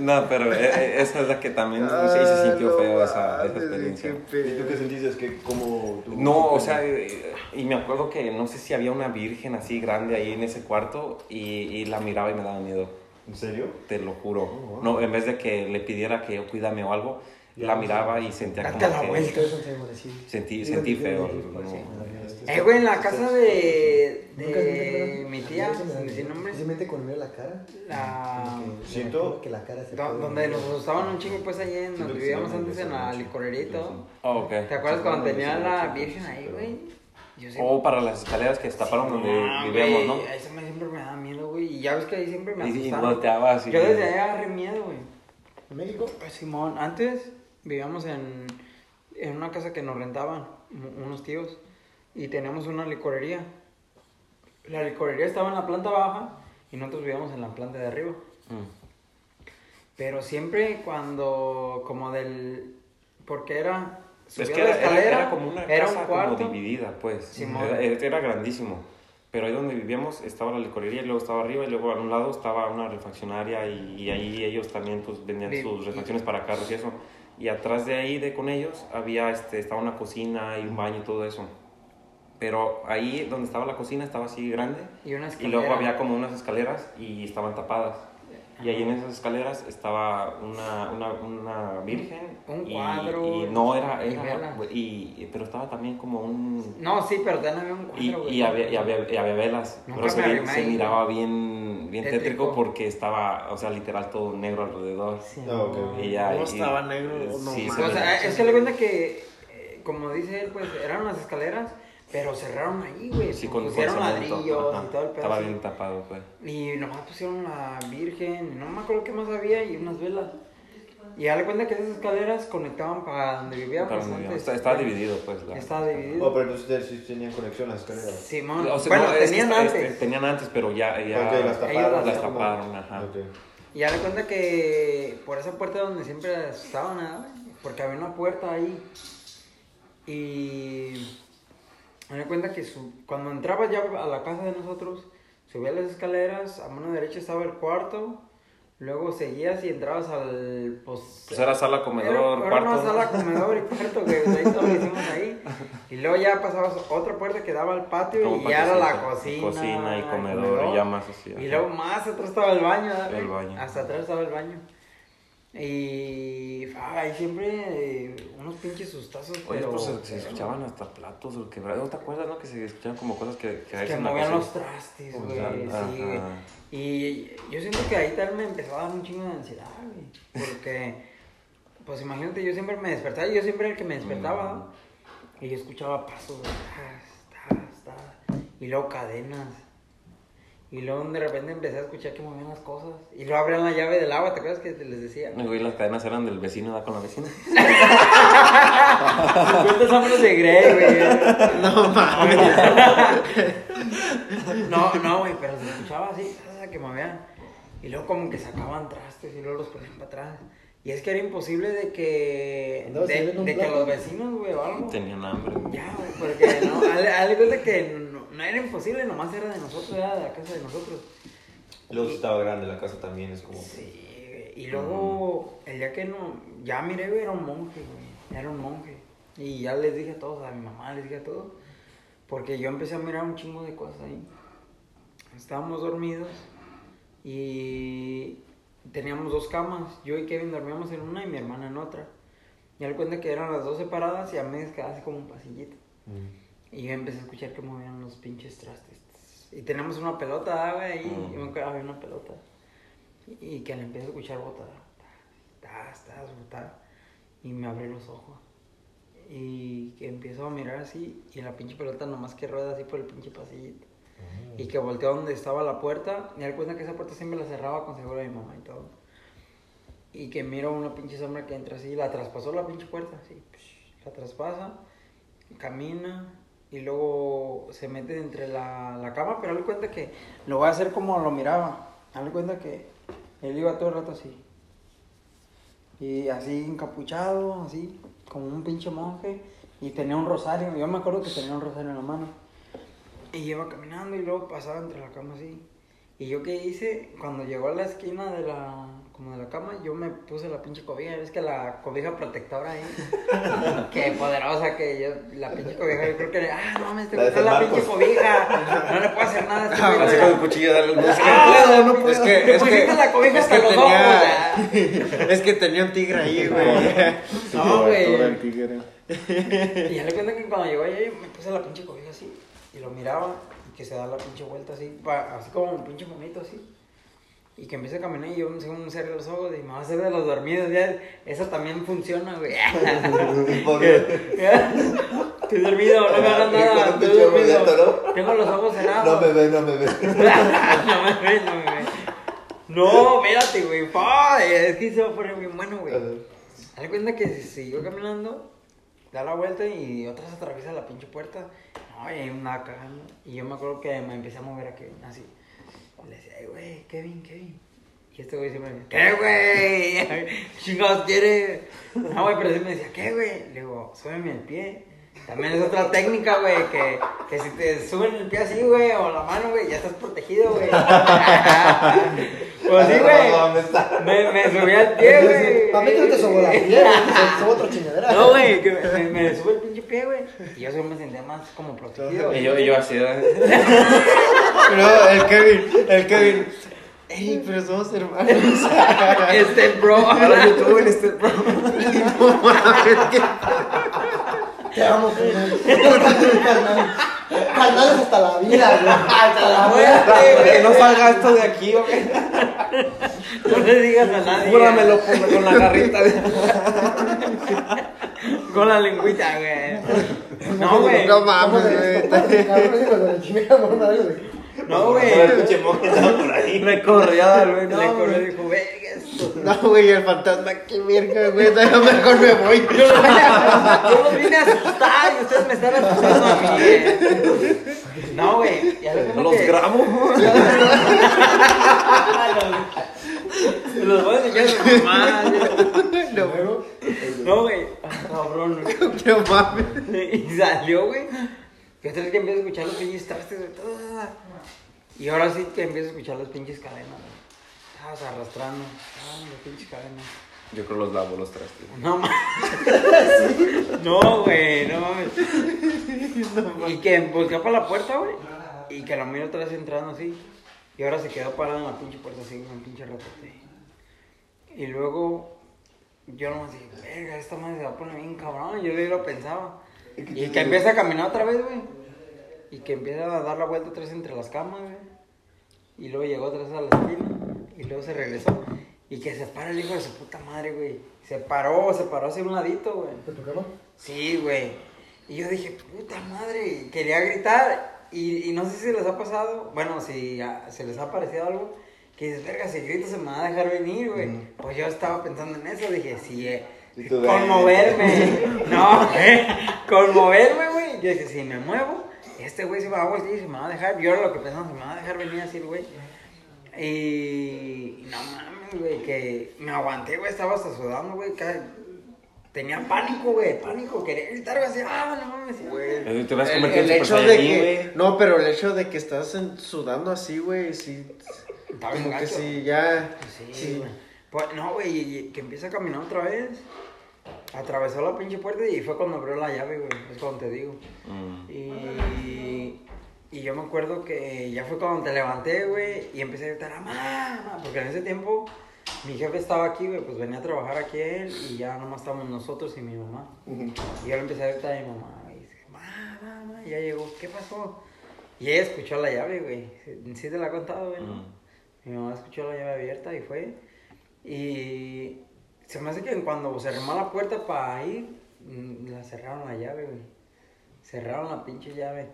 No, pero eh, eh, esa es la que también sí se sintió Ah, feo no esa, esa experiencia. ¿Y tú qué sentiste? Es que como... No, o sea, eh, y me acuerdo que no sé si había una virgen así grande ahí en ese cuarto y, y la miraba y me daba miedo, ¿En serio? te lo juro. Oh, wow. No, en vez de que le pidiera que yo cuídame o algo, la miraba y sentía Date como la que vuelta. Eso se llama decir. sentí, Sí, sentí sí, feo. sí, no. Sí. Eh, güey, en la casa de, de mi tía, nunca me da sin nombre, Simplemente con la cara. la, Siento- que la cara se donde nos asustaban un chingo, pues ahí en donde vivíamos sí, antes en la sí, licorería y todo. Oh, ok. ¿Te acuerdas cuando Sí, tenía sí, la sí, virgen sí, ahí, güey? O para las escaleras que taparon donde Ah, vivíamos, ¿no? Eso me, siempre me da miedo, güey. Y ya ves que ahí siempre me Y, y. Yo desde ahí agarré miedo, güey. ¿En México? Pues Simón, antes vivíamos en, en una casa que nos rentaban unos tíos y teníamos una licorería. La licorería estaba en la planta baja y nosotros vivíamos en la planta de arriba. Mm. Pero siempre cuando, como del, porque era, Es que era, era- escalera, era como una era casa un cuarto. como dividida, pues. Simón. Era, era grandísimo. Pero ahí donde vivíamos estaba la licorería y luego estaba arriba y luego a un lado estaba una refaccionaria y, y ahí ellos también pues vendían sus refacciones para carros y eso. Y atrás de ahí, de con ellos, había, este, estaba una cocina y un baño y todo eso. Pero ahí donde estaba la cocina estaba así grande Y una y luego había como unas escaleras y estaban tapadas. Y ahí en esas escaleras estaba una, una, una virgen. Un y- cuadro, Y, no, era. y era y, y- pero estaba también como un. No, sí, pero también había un cuadro, Y, y había, y, había, y había velas. Nunca pero se, se miraba bien, bien Tétrico. tétrico porque estaba, o sea, literal todo negro alrededor. Sí, Ah, ok. no. Y ya, ¿Cómo y- estaba negro? No sí, O sea, es que le cuenta que, eh, como dice él, pues eran unas escaleras, Pero cerraron ahí, güey. Sí, con, pusieron ladrillos ajá. y todo el pedo. Estaba así. bien tapado, pues. Y nomás pusieron la Virgen, no me acuerdo qué más había, y unas velas. Y dale cuenta que esas escaleras conectaban para donde vivíamos Para donde antes. Está, está dividido, pues. la- Estaba dividido. Oh, pero entonces ustedes sí tenían conexión a las escaleras. Simón. O sea, bueno, no, es tenían está- antes. este, tenían antes, pero ya. ya Ok, las taparon. las taparon, ajá. Ok. Y dale cuenta que por esa puerta donde siempre estaban, ¿verdad? porque había una puerta ahí. Y dale cuenta que su- cuando entrabas ya a la casa de nosotros, subías las escaleras, a mano derecha estaba el cuarto, luego seguías y entrabas al... Pues, Pues era sala, comedor, era, cuarto. Era sala, comedor y cuarto, pues ahí todo lo hicimos ahí. Y luego ya pasabas otra puerta que daba al patio Como y ya era la cocina. Cocina y comedor, y ya más así. Y luego más atrás estaba el baño, ¿verdad, El baño. Hasta atrás estaba el baño. Y ay, siempre eh, unos pinches sustazos, Oye, pero pues se, se escuchaban hasta platos o quebrados. ¿No te acuerdas, no? Que se escuchaban como cosas que, que, que movían los trastes, O güey. Sí. Y yo siento que ahí tal me empezó a dar un chingo de ansiedad, güey. Porque, pues imagínate, yo siempre me despertaba yo siempre era el que me despertaba. ¿no? Y yo escuchaba pasos, güey. tas, Y luego cadenas. Y luego de repente empecé a escuchar que movían las cosas. Y luego abrían la llave del agua, ¿te acuerdas que les decía? Y, güey, las cadenas eran del vecino, da con la vecina. 50 sombras de Grey, güey. No mames. No, no, güey, pero se escuchaba así, ah, que movían. Y luego como que sacaban trastes y luego los ponían para atrás. Y es que era imposible de que. ¿Andabas De, que los vecinos, güey, o algo. Tenían hambre. Ya, güey, porque no. Haz de que no, era imposible, nomás era de nosotros, era de la casa de nosotros. Luego estaba grande la casa también, es como... Sí. Y luego, el día que no. Ya miré, güey, era un monje, güey. Era un monje. Y ya les dije a todos, a mi mamá les dije a todos. Porque yo empecé a mirar un chingo de cosas ahí. Estábamos dormidos y teníamos dos camas. Yo y Kevin dormíamos en una y mi hermana en otra. Y al cuenta que eran las dos separadas y a mí quedaba así como un pasillito. Mm. Y yo empecé a escuchar que movían los pinches trastes. Y tenemos una pelota, güey, ahí. Mm. Y me acuerdo, había una pelota. Y, y que le empecé a escuchar botar. Tas, tas, botar. Y me abrí los ojos. Y que empiezo a mirar así. Y la pinche pelota nomás que rueda así por el pinche pasillito. Y que volteó donde estaba la puerta. Y me cuenta que esa puerta siempre la cerraba con seguro de mi mamá y todo. Y que miro una pinche sombra que entra así. La traspasó la pinche puerta, así. La traspasa. Camina. Y luego se mete entre la, la cama. Pero le cuenta que lo voy a hacer como lo miraba. Dale cuenta que él iba todo el rato así. Y así encapuchado, así, como un pinche monje. Y tenía un rosario. Yo me acuerdo que tenía un rosario en la mano. Y iba caminando y luego pasaba entre la cama así. Y yo qué hice, cuando llegó a la esquina de la, como de la cama, yo me puse la pinche cobija. Es que la cobija protectora ahí, qué poderosa que yo, la pinche cobija, yo creo que, ah, no mames, te gusta la pinche cobija, no le puedo hacer nada a este güey, Así con el cuchillo, dale el Ah, no puedo. Es que, Te es pusiste que, la cobija es hasta que los tenía- ojos, güey. Es que tenía un tigre ahí, güey. No, güey. Y ya le cuenta que cuando llegó allá me puse la pinche cobija así y lo miraba que se da la pinche vuelta así, pa- así como un pinche monito así. Y que empieza a caminar y yo según cerré los ojos y me va a hacer de los dormidos. Ya, eso también funciona, güey. Estoy dormido, no me hagas nada. Estoy dormido. boleto, ¿no? Tengo los ojos cerrados. No me ve, no me ve. no me ve, no me ve. No, espérate, güey. pa, Es que se va a poner bien bueno, güey. Haz cuenta que siguió caminando, da la vuelta y otra se atraviesa la pinche puerta. No, y ahí una cagando. Y yo me acuerdo que me empecé a mover a Kevin así. Y le decía, "Ey, güey, Kevin, Kevin. Y este güey siempre me decía, ¿qué, güey? Chingados quiere. No, güey, pero sí me decía, ¿qué, güey? Le digo, súbeme el pie. También es otra técnica, güey, que, que si te suben el pie así, güey, o la mano, güey, ya estás protegido, güey. pues sí, güey. Me, me subí al pie, güey. A mí no te sobo la piel, te sobo otra chingadera. No, güey, que me, me, me sube el pinche pie, güey. Y yo sí me sentía más como protegido. Y yo, y yo así, ¿verdad? Pero el Kevin, el Kevin. Ey, pero somos hermanos. Este, bro. Ahora yo tuve este bro. Te amo, carnal. Carnales hasta la vida, güey. Hasta la muerte, güey. Que no salga esto de aquí, güey. No le digas a nadie. Júramelo con, con la garrita. de- Con la lengüita, güey. No, güey. No mames, güey. No, güey. El pinche monje estaba por ahí. Le corrió, güey. Le corrió y dijo, verga. No, güey, el fantasma, qué verga, güey. no, Mejor me voy. Yo los vine a, yo los vine a asustar y ustedes me están asustando a mí. eh. No, güey. ya lo que- Los grabo. los, los voy a enseñar a su mamá. No, No, güey. Ah, Cabrón, güey. no mames. Y salió, güey. Que otra vez que empiezo a escuchar los pinches trastes, güey. Y ahora sí que empiezo a escuchar las pinches cadenas, sea, arrastrando. Ah, las pinches cadenas. Yo creo los lavo los trastes. No mames. No, güey, no mames. Y que volteó para la puerta, güey. Y que la miro otra vez entrando así. Y ahora se quedó parado en la pinche puerta así, un pinche ratote. Y luego yo nomás dije, verga, esta madre se va a poner bien cabrón. Yo lo pensaba. Y que empieza a caminar otra vez, güey. Y que empieza a dar la vuelta otra vez entre las camas, güey. Y luego llegó otra vez a la esquina. Y luego se regresó. Y que se para el hijo de su puta madre, güey. Se paró, se paró hacia un ladito, güey. Sí, güey. Y yo dije, puta madre. y Quería gritar. Y, y no sé si les ha pasado. Bueno, si se les ha parecido algo. Que dices, verga, si grito se me va a dejar venir, güey. Pues yo estaba pensando en eso. Dije, sí, eh. Conmoverme. no, güey. Conmoverme, güey. Yo dije, si me muevo, este güey se va a voltear y se me va a dejar. Yo era lo que pensaba, se me va a dejar venir así el güey. Y no mames, güey, que me aguanté, güey, estaba hasta sudando, güey. Tenía pánico, güey, pánico. Quería gritar, güey, así, ah, no mames, güey. Te vas a El, convertir el en hecho de que. güey. No, pero el hecho de que estás en- sudando así, güey, sí. Como que sí, ya. Sí, Sí. güey. Pues, no, güey, que empieza a caminar otra vez. Atravesó la pinche puerta y fue cuando abrió la llave, güey. Es cuando te digo. Mm. Y, y yo me acuerdo que ya fue cuando te levanté, güey, y empecé a gritar, mamá, porque en ese tiempo mi jefe estaba aquí, güey, pues venía a trabajar aquí él y ya nomás estábamos nosotros y mi mamá. Y yo le empecé a gritar a mi mamá, y dice, mamá, mamá, ya llegó, ¿qué pasó? Y ella escuchó la llave, güey, sí te la he contado, güey. Mm. Mi mamá escuchó la llave abierta y fue. Y se me hace que cuando cerró la puerta para ir, mm, la cerraron la llave, güey. Cerraron la pinche llave.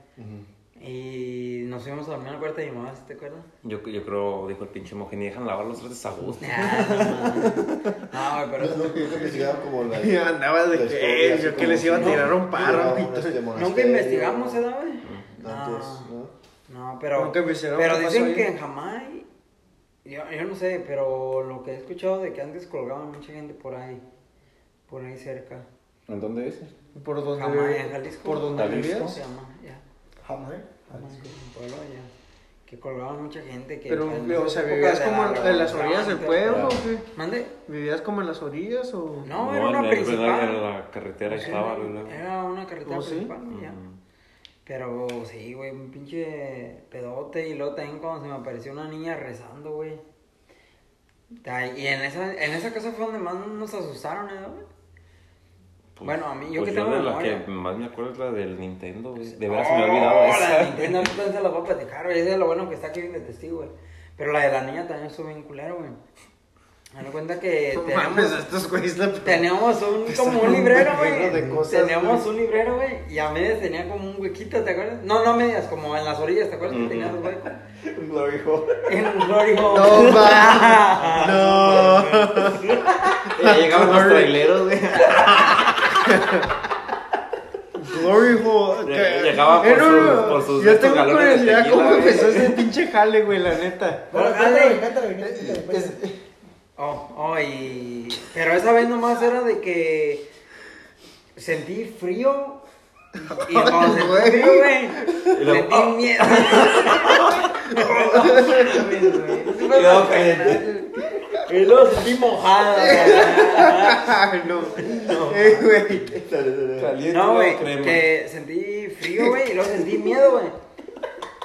Y nos fuimos a dormir al cuarto de mi mamá, ¿sí te acuerdas? Yo, yo creo, dijo el pinche monje, ni dejan lavar los trastes a gusto. Ah, no, no, güey, pero... No, que yo investigaba como la. Y andaba de la que yo que les iba a tirar un paro. y a este. Nunca investigamos, ¿eh, güey? Antes, No. ¿no? No, pero... Nunca Pero dicen que en Jamái... Yo, yo no sé, pero lo que he escuchado de que antes colgaban mucha gente por ahí. Por ahí cerca. ¿En dónde es? ¿Por dónde? Jamái, en Jalisco. ¿Por dónde Jalisco. Se llama? Ya. Pueblo allá. Que colgaban mucha gente que... Pero, o sea, ¿vivías como la en las orillas del pueblo o todo. qué? ¿Mande? ¿Vivías como en las orillas o...? No, era una en, principal. en la carretera estaba. Era una carretera ¿Oh, sí? principal, ya. Mm. Pero sí, güey, un pinche pedote. Y luego también cuando se me apareció una niña rezando, güey. Y en esa, en esa casa fue donde más nos asustaron, ¿eh, güey? Pues- Bueno, a mí, yo pues que tengo de la memoria. que más me acuerdo es la del Nintendo, güey. De veras se me ha olvidado Oh, la de esa. Nintendo, ahorita se la voy a platicar, güey. Ese es lo bueno que está aquí de testigo, güey. Pero la de la niña también estuvo bien culero, güey. Me doy cuenta que No tenemos, mames, estos güeyes la... teníamos un, como un librero, güey. Teníamos un librero, güey. Y a medias tenía como un huequito, ¿te acuerdas? No, no a medias, como en las orillas, ¿te acuerdas que tenía dos huecos? Un glory hole. En un glory hole. No, va. No. Ya llegaban los traileros, güey. Glory hole. Lle- llegaba por Eh, no, sus- no, por sus Yo tengo curiosidad cómo empezó ese pinche jale, güey, la neta. Bueno, cántale, cántale, pues. Es- Oh, oh, y... Pero esa vez nomás era de que sentí frío. Y cuando sentí Güey. frío, güey, Y sentí oh. miedo. Y luego caliente. Y luego sentí mojada. Ay, no. Eh, güey. No, güey, que sentí frío, güey, y luego sentí miedo, güey.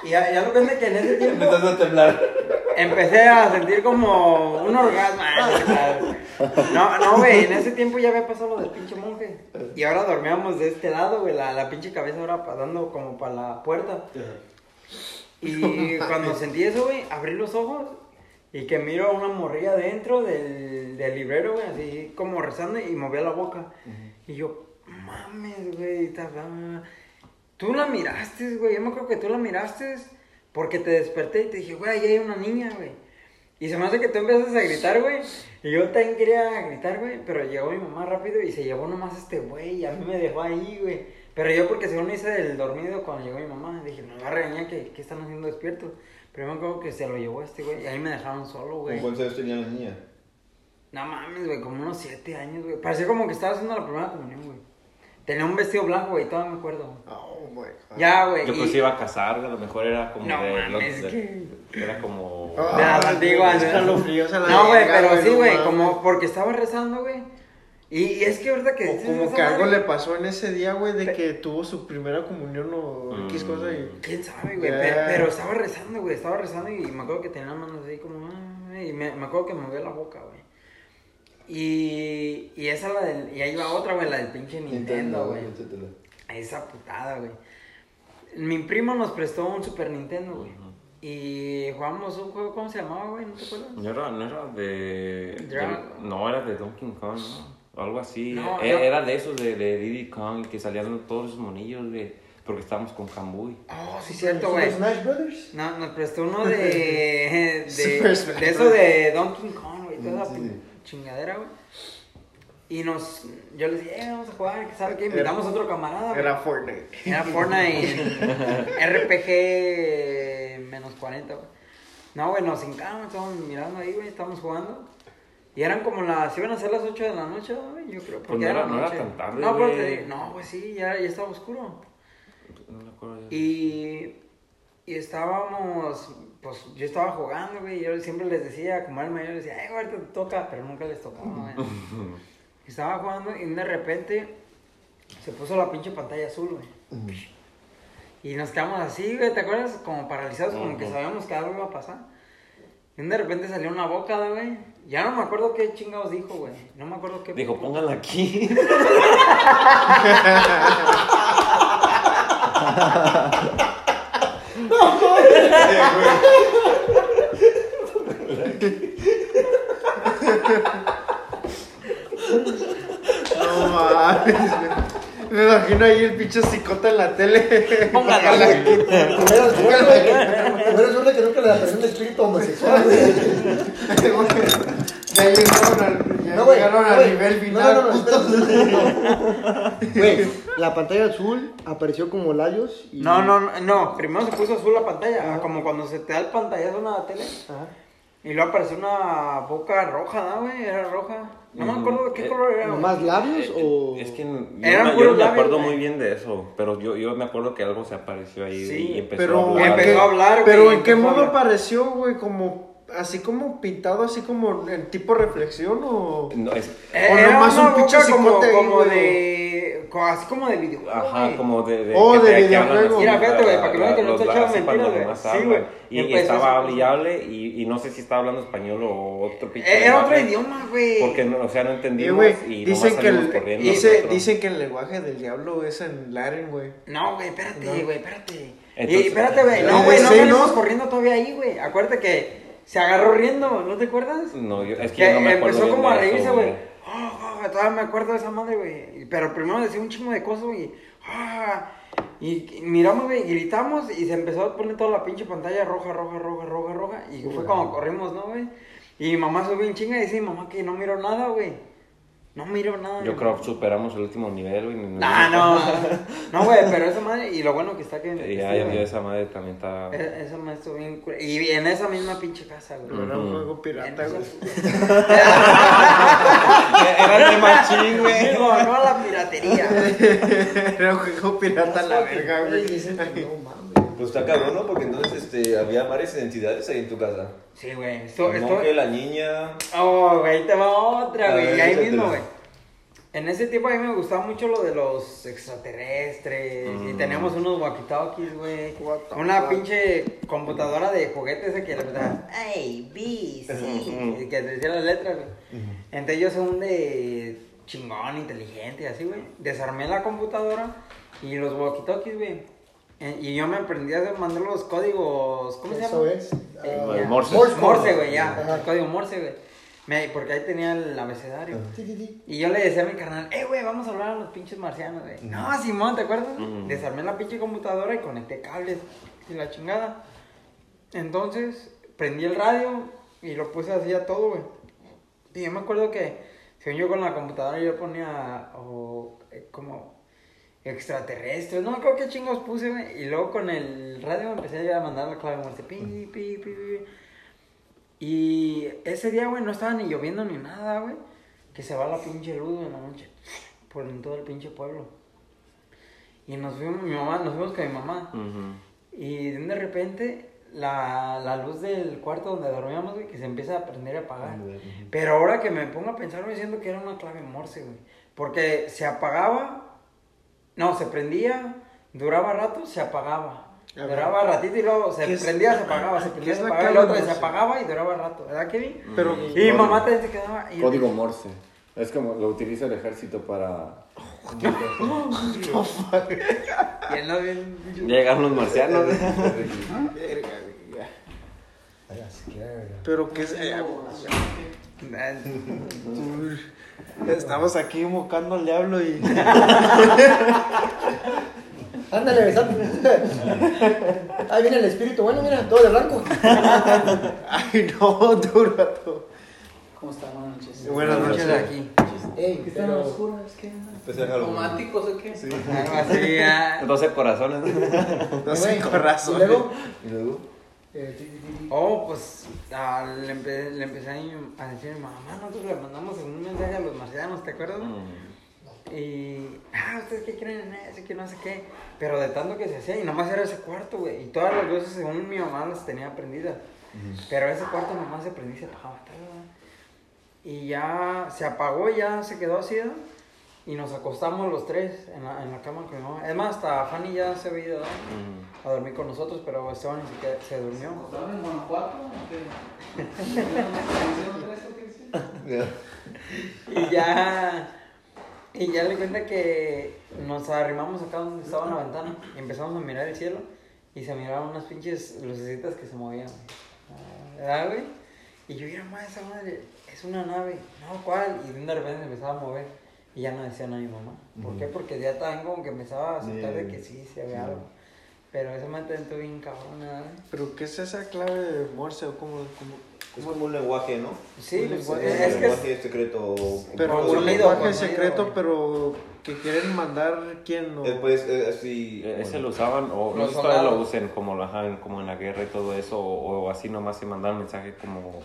Y ya, ya lo pensé que en ese tiempo Empezando a temblar. empecé a sentir como un orgasmo. No, no, güey, en ese tiempo ya había pasado lo del pinche monje. Y ahora dormíamos de este lado, güey, la, la pinche cabeza ahora pasando como para la puerta. Y cuando sentí eso, güey, abrí los ojos y que miro a una morrilla dentro del, del librero, güey, así como rezando y movía la boca. Y yo, mames, güey, ta- ta- Tú la miraste, güey. Yo me acuerdo que tú la miraste porque te desperté y te dije, güey, ahí hay una niña, güey. Y se me hace que tú empiezas a gritar, güey. Y yo también quería gritar, güey. Pero llegó mi mamá rápido y se llevó nomás este güey. Y a mí me dejó ahí, güey. Pero yo porque según hice el dormido cuando llegó mi mamá. Dije, no va a regañar que, que están haciendo despiertos. Pero yo me acuerdo que se lo llevó este güey. Y ahí me dejaron solo, güey. ¿Cuántos años tenía la niña? No mames, güey, como unos siete años, güey. Parecía como que estaba haciendo la primera comunión, güey. Tenía un vestido blanco, güey, todavía me acuerdo. Oh, my God. Ya, güey. Yo y- pues iba a casar, güey, a lo mejor era como No de, de- que- Era como... Ah, De las antiguas, ¿no? escalofríos a la No, güey, pero sí, güey, como porque estaba rezando, güey. Y, y es que ahorita que... O como que algo le pasó en ese día, güey, de que tuvo su primera comunión o X Mm. cosa y... ¿Quién sabe, güey? Pero, estaba rezando, güey, estaba rezando y me acuerdo que tenía las manos así como... ah, Y me, me acuerdo que me movió la boca, güey. Y, y esa la del... Y ahí va otra, güey, la del pinche Nintendo, güey. Esa putada, güey. Mi primo nos prestó un Super Nintendo, güey. Y jugamos un juego, ¿cómo se llamaba, güey? ¿No te acuerdas? No era, no era de, Dragon. de- No, era de Donkey Kong, ¿no? O algo así. No, E- no. Era de esos de, de Diddy Kong que salían todos esos monillos, güey. Porque estábamos con Kamui. Oh, sí, cierto, güey. Smash Brothers? No, nos prestó uno de. Super de, de eso de Donkey Kong, güey. Toda Sí, sí. Chingadera, güey. Y nos. Yo les dije, eh, vamos a jugar, que sabe qué. Invitamos a otro camarada, güey. Era Fortnite. Era Fortnite RPG menos 40, güey. No, güey, nos hincamos, estábamos mirando ahí, güey, estábamos jugando. Y eran como las, iban a ser las 8 de la noche, güey, yo creo. Porque no era- no era noche. tan tarde, No, pero güey. te digo, no, pues sí, ya, ya estaba oscuro. No me acuerdo ya. Y, y estábamos, pues yo estaba jugando, güey, y yo siempre les decía, como era el mayor, les decía, ay, güey, te toca, pero nunca les tocaba, güey. Estaba jugando y de repente se puso la pinche pantalla azul, güey. Y nos quedamos así, güey, ¿te acuerdas? Como paralizados, como que sabíamos que algo iba a pasar. Y de repente salió una boca, güey. Ya no me acuerdo qué chingados dijo, güey. No me acuerdo qué. Dijo, póngala aquí. No mames. Me imagino ahí el pinche psicota en la tele. Póngala. Primero, güey, primero suerte que nunca le apareció un espíritu homosexual, güey. Ya llegaron al, ya No, güey. llegaron al nivel No, final. no, no, espera. Güey, la pantalla azul apareció como layos y... No, no, no, no, primero se puso azul la pantalla, como cuando se te da el pantallazo en la tele. Ajá. Y luego apareció una boca roja, ¿no, güey? Era roja. No me acuerdo de qué Eh, color era. güey. ¿Nomás labios Eh, o...? Es que yo, Eran no- yo no me acuerdo muy bien de eso, pero yo, yo me acuerdo que algo se apareció ahí Sí, y empezó Pero, a hablar. Empezó a hablar, güey, Pero ¿en qué modo apareció, güey? Como, así como pintado, así como en tipo reflexión o... No, es- Eh, o era nomás una un pinche boca como, ahí, como güey. de... Así como de videojuego, Ajá, güey. como de... de Oh, que de te- que hablan videojuego. así, Mira, fíjate, güey, para que la- vean que no los- estoy echando así cuando mentiras, güey. nomás Sí, güey. Y, y Empezó estaba así. y hable y, y no sé si estaba hablando español o otro pinche Eh, Era otro lenguaje, idioma, güey. Porque, no, o sea, no Y, entendimos güey, y, dicen nomás que, el, salimos corriendo dice, nosotros. dicen que el lenguaje del diablo es en Latin, güey. No, güey, espérate, No. güey, espérate. Entonces- y espérate, güey. Eh, No, güey, no sí, salimos ¿no? corriendo todavía ahí, güey. Acuérdate que se agarró riendo, ¿no te acuerdas? No, yo, es que Que yo no me acuerdo empezó bien como a reírse, güey. Ah, ah, todavía me acuerdo de esa madre, güey. Pero primero decía un chingo de cosas, güey. Ah, y, y miramos, güey, y gritamos y se empezó a poner toda la pinche pantalla roja, roja, roja, roja, roja. Y fue como corrimos, ¿no, güey? Y mi mamá subió en chinga y dice, mamá que no miró nada, güey. No miró nada. Yo creo que superamos el último nivel, güey. Ah, no. No, güey, pero esa madre, y lo bueno que está que. Y ya, ya, esa madre también está... E- Esa madre estuvo bien. Y en esa misma pinche casa, güey. Era un juego pirata, güey. Era de machín, güey. Digo, no a la piratería. Era un juego pirata a la verga, güey. No mames. Está cabrón, ¿no? Porque entonces este, había varias identidades ahí en tu casa. Sí, güey. Esto, El esto... monje, la niña. Oh, güey, te va otra, A güey. ahí mismo, güey. En ese tiempo a mí me gustaba mucho lo de los extraterrestres. Y Mm. teníamos unos walkie-talkies, güey. Una fuck? pinche computadora de juguetes esa que le empezaba A, B, C. y que te decía las letras, güey. Entonces yo soy un de chingón, inteligente, así, güey. Desarmé la computadora y los walkie-talkies, güey. Eh, Y yo me aprendí a mandar los códigos. ¿Cómo se llama? Eso es. Ya. Morse. Morse. Morse, güey, ya. Ajá. El código Morse, güey. Me- porque ahí tenía el abecedario. Y yo le decía a mi carnal, eh, güey, vamos a hablar a los pinches marcianos, güey. No, Simón, ¿te acuerdas? Desarmé la pinche computadora y conecté cables y la chingada. Entonces, prendí el radio y lo puse así a todo, güey. Y yo me acuerdo que, según yo con la computadora, yo ponía o, eh, como extraterrestres, no me acuerdo qué chingos puse, güey. Y luego con el radio me empecé a mandar la clave muerte. Pi, pi, pi, pi. Y ese día, güey, no estaba ni lloviendo ni nada, güey. Que se va la pinche luz en la noche. Por en todo el pinche pueblo. Y nos fuimos, mi mamá, nos fuimos con mi mamá. Ujú. Y de repente, la, la luz del cuarto donde dormíamos, güey, que se empieza a prender y apagar. Pero ahora que me pongo a pensar, me siento que era una clave morse, güey. Porque se apagaba, no, se prendía, duraba rato, se apagaba. A ver. Duraba ratito y luego se ¿Qué es- prendía, se apagaba, se ¿Qué prendía, se apagaba, y clave el otro se apagaba y duraba rato, ¿verdad, Kevin? Pero, Y mamá se quedaba. y Código Morse. Es como lo utiliza el ejército para. Llegaron los marcianos. Que, pero ¿qué es? Estamos aquí invocando al diablo y. Ándale, besate. Ahí viene el espíritu. Bueno, mira, todo de blanco. Ay, no, duro todo. ¿Cómo están? Buenas noches. Buenas noches. aquí. Ey, pero... Especial Halloween. ¿Románticos o qué? Algo así, ah. 12 corazones. No sé, Güey, corazón. Y luego... ¿Y luego? Eh. Oh, pues ah, le, empe- le empecé a, a decir, mamá, nosotros le mandamos un mensaje a los marcianos, ¿te acuerdas? Mm. Y, ah, ¿ustedes qué creen en eso? Que no sé qué. Pero de tanto que se hacía, y nomás era ese cuarto, güey. Y todas las luces, según mi mamá, las tenía prendidas. Pero ese cuarto nomás se prendía y se apagaba. Y ya se apagó y ya se quedó así. Y nos acostamos los tres en la, en la cama con mi mamá. Es más, hasta Fanny ya se había ido. Mm. a dormir con nosotros, pero Esteban ni siquiera se durmió. ¿Estaban en Guanajuato? Y ya. Y ya le cuenta que nos arrimamos acá donde estaba la ventana y empezamos a mirar el cielo y se miraban unas pinches lucecitas que se movían. ¿Verdad, güey? Y yo, mira, madre, esa madre es una nave. No, ¿cuál? Y de repente se empezaba a mover y ya no decía nada a mi mamá. ¿Por qué? Porque ya también como que empezaba a aceptar de que sí, se había algo. Pero esa madre entró bien cabrona, ¿verdad? ¿Pero qué es esa clave de Morse o cómo? cómo? Es como un lenguaje, ¿no? Sí, Un pues, lenguaje- es, un es que es- lenguaje secreto. Pero un lenguaje secreto, pero que quieren mandar quién o... Después, eh, así. Eh, Ese lo usaban, o no sé si todavía lo usen como, lo- como en la guerra y todo eso, o, o así nomás se mandaban mensaje como...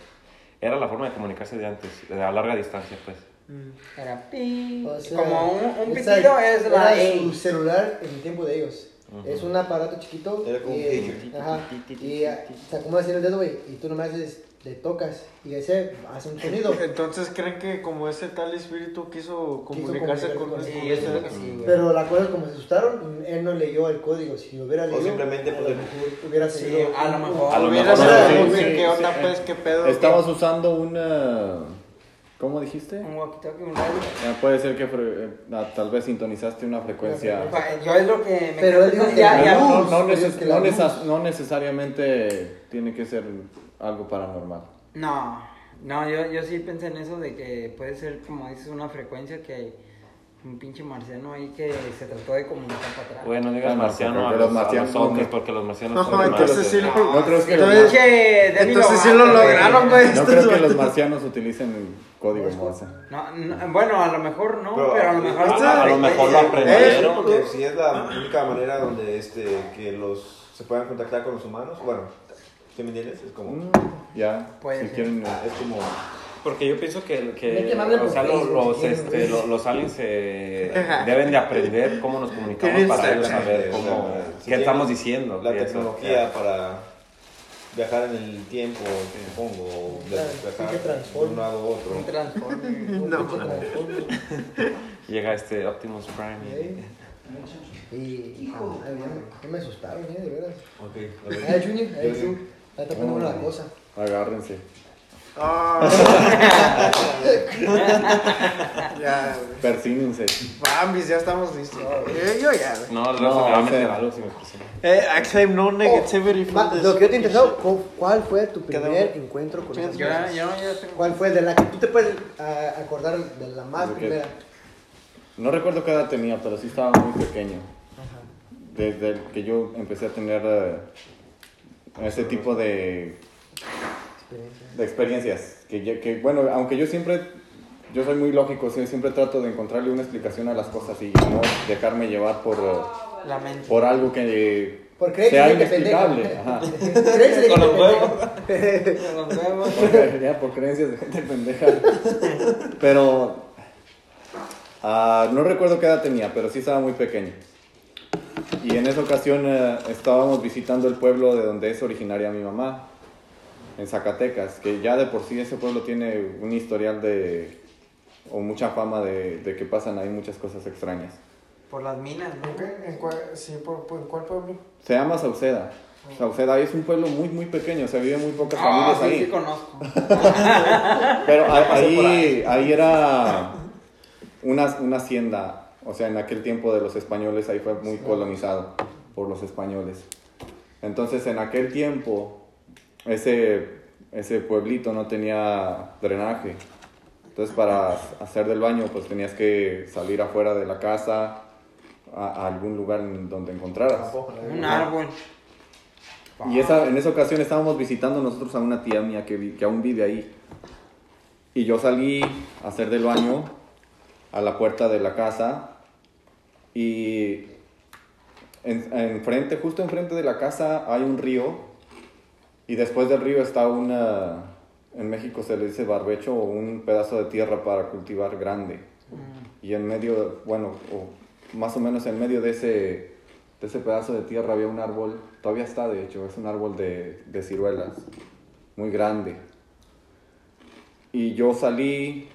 Era la forma de comunicarse de antes, a larga distancia, pues. Mm. Era pi. O sea, como un, un esa- pitido es la era A. su celular en el tiempo de ellos. Es un aparato chiquito. Era como un y, pager. ajá, y ah, se acomoda así en el dedo, güey. Y tú nomás haces, le tocas y ese hace un sonido. Entonces creen que como ese tal espíritu quiso comunicarse comunicarse con, con- con Sí, sí. Pero la cosa como se asustaron, él no leyó el código. Si lo hubiera leído, simplemente, a lo pues, hubiera Sí, sido. a lo un- mejor. A lo Hubiera mejor sido, ¿Qué onda, pues? ¿Qué pedo? Estamos usando una. ¿Cómo dijiste? Un walkie-talkie, un radio. Ah, puede ser que fre- eh, ah, tal vez sintonizaste una frecuencia. Yo es lo que me Pero él dijo que ya, no, luz, no, neces- no luz- neces- no necesariamente tiene que ser algo paranormal. No, no, yo, yo sí pensé en eso de que puede ser, como dices, una frecuencia que un pinche marciano ahí que se trató de comunicar para atrás. Bueno, digas no, marciano porque a los marcianos ovnis, no. porque los marcianos No, son entonces sí lo- No creo que los, Entonces- sí lo lograron, güey. no creo que los marcianos utilicen el código Morse. No, no, bueno, a lo mejor no, Pero- pero, a lo mejor... a- a lo mejor lo Eh, aprendieron. porque si es la única manera donde este, que los se puedan contactar con los humanos, bueno, ¿sí me entiendes? Es como, Mm, Ya, Puede si ser. quieren. eh, es como, Porque yo pienso que, que o sea, los, los, este, güey. lo- los aliens eh, deben de aprender cómo nos comunicamos para ellos saber cómo, qué estamos diciendo. la y eso. tecnología para viajar en el tiempo, supongo, viajar sí que de un lado a Un otro. transforme. Un No, transforme. Llega este Optimus Prime. Y, y ah, ya, me, ya me asustaron, eh, de veras. Ok, a ver. Ay, Junior, ay, tú. Ahí está poniendo la cosa. Agárrense. Ah. ya, güey. Persínense. Bambis, ya estamos listos. Eh, yo ya, güey. No, No, me va a ese- meter algo si me presiono. Eh, accept no negativity Oh, from Lo que yo te ¿cu- ¿cuál fue tu primer encuentro con esas yo, yo tengo... ¿Cuál fue de la que tú te puedes ah, acordar de la más ¿De qué? primera? No recuerdo qué edad tenía, pero sí estaba muy pequeño. Desde el que yo empecé a tener eh, ese tipo de, Experiencia. de experiencias. Que, bueno, aunque yo siempre, yo soy muy lógico, siempre trato de encontrarle una explicación a las cosas y no dejarme llevar por, La mente. por algo que Por creer sea inexplicable. Ajá. Con gente los pendeja. Con los huevos. Por, ya, por creencias de gente pendeja. Pero ah, no recuerdo qué edad tenía, pero sí estaba muy pequeño. Y en esa ocasión eh, estábamos visitando el pueblo de donde es originaria mi mamá, en Zacatecas, que ya de por sí ese pueblo tiene un historial de, o mucha fama de, de que pasan ahí muchas cosas extrañas. Por las minas, ¿no? ¿En cuál, sí, por, por- ¿en cuál pueblo? Se llama Sauceda. Sauceda es un pueblo muy, muy pequeño, se vive muy pocas Ah, familias sí, ahí. sí conozco. Pero a- ahí, ahí era una, una hacienda, o sea, en aquel tiempo de los españoles, ahí fue muy colonizado por los españoles. Entonces, en aquel tiempo, ese, ese pueblito no tenía drenaje. Entonces, para hacer del baño, pues tenías que salir afuera de la casa a, a algún lugar en donde encontraras. Un árbol. Y esa, en esa ocasión estábamos visitando nosotros a una tía mía que, vi- que aún vive ahí. Y yo salí a hacer del baño a la puerta de la casa y en, enfrente, justo enfrente de la casa hay un río y después del río está una, en México se le dice barbecho o un pedazo de tierra para cultivar grande. Y en medio, bueno, o más o menos en medio de ese, de ese pedazo de tierra había un árbol, todavía está de hecho, es un árbol de, de ciruelas, muy grande. Y yo salí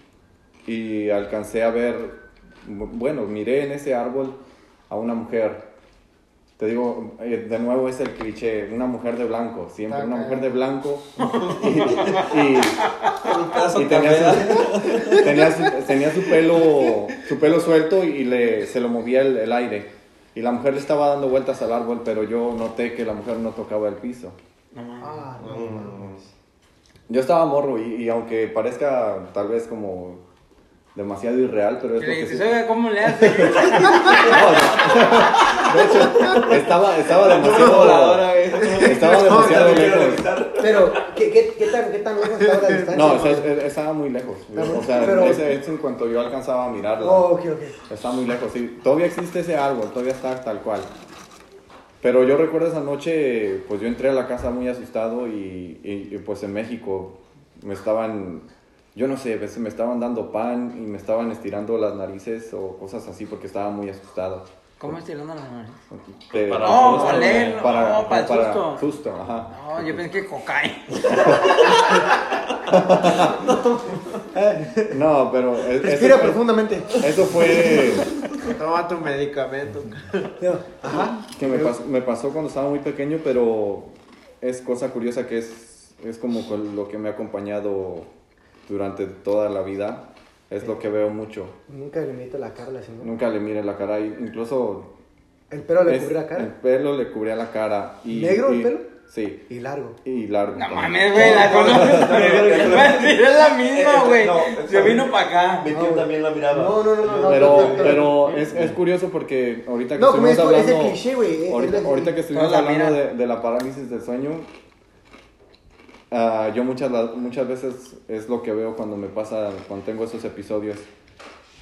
y alcancé a ver, bu- bueno, miré en ese árbol a una mujer. Te digo, eh, de nuevo es el cliché, una mujer de blanco, siempre una mujer de blanco. Y, y- y tenía, su, tenía, su, tenía su pelo su pelo suelto y le, se lo movía el, el aire. Y la mujer le estaba dando vueltas al árbol, pero yo noté que la mujer no tocaba el piso. Ah, no, mames. Yo estaba morro y, y aunque parezca tal vez como demasiado irreal, pero es lo le que sí- ¿cómo le hace? De hecho, estaba, estaba demasiado, estaba demasiado lejos. Pero, ¿qué, qué, qué tan, ¿qué tan lejos estaba la distancia? No, o sea, estaba muy lejos. O sea, Pero- ese en cuanto yo alcanzaba a mirarla. Oh, ok, ok. Está muy lejos, sí. Todavía existe ese árbol, todavía está tal cual. Pero yo recuerdo esa noche, pues yo entré a la casa muy asustado y, y- y, pues en México me estaban, yo no sé, ves, me estaban dando pan y me estaban estirando las narices o cosas así porque estaba muy asustado. ¿Cómo estirando las? Eh, Para el susto, para no, para el para susto. susto, ajá. No, yo pensé que cocaína. No, pero es- Respira eso, profundamente. eso fue Toma tu medicamento. Ajá. que me pasó, me pasó cuando estaba muy pequeño, pero es cosa curiosa que es, es como lo que me ha acompañado durante toda la vida. Es lo que veo mucho. Nunca le meto la así, ¿no? Nunca le mire la cara, incluso... El pelo le es- cubría la El cara. pelo le cubría la cara. Y, ¿Negro el y- pelo? Sí, Y largo. y largo. No mames, güey, la conoces. Güey, Es la misma, güey. No, Se vino para acá. Mi tío también la miraba. No, no, no, no, no. Pero, no, no, no. pero es, es curioso porque ahorita que No, estuvimos es, es el hablando... cliché, güey. es- Ahorita, es- ahorita que estuvimos la hablando de la parálisis del sueño, ah, yo muchas, muchas veces es lo que veo cuando me pasa, cuando tengo esos episodios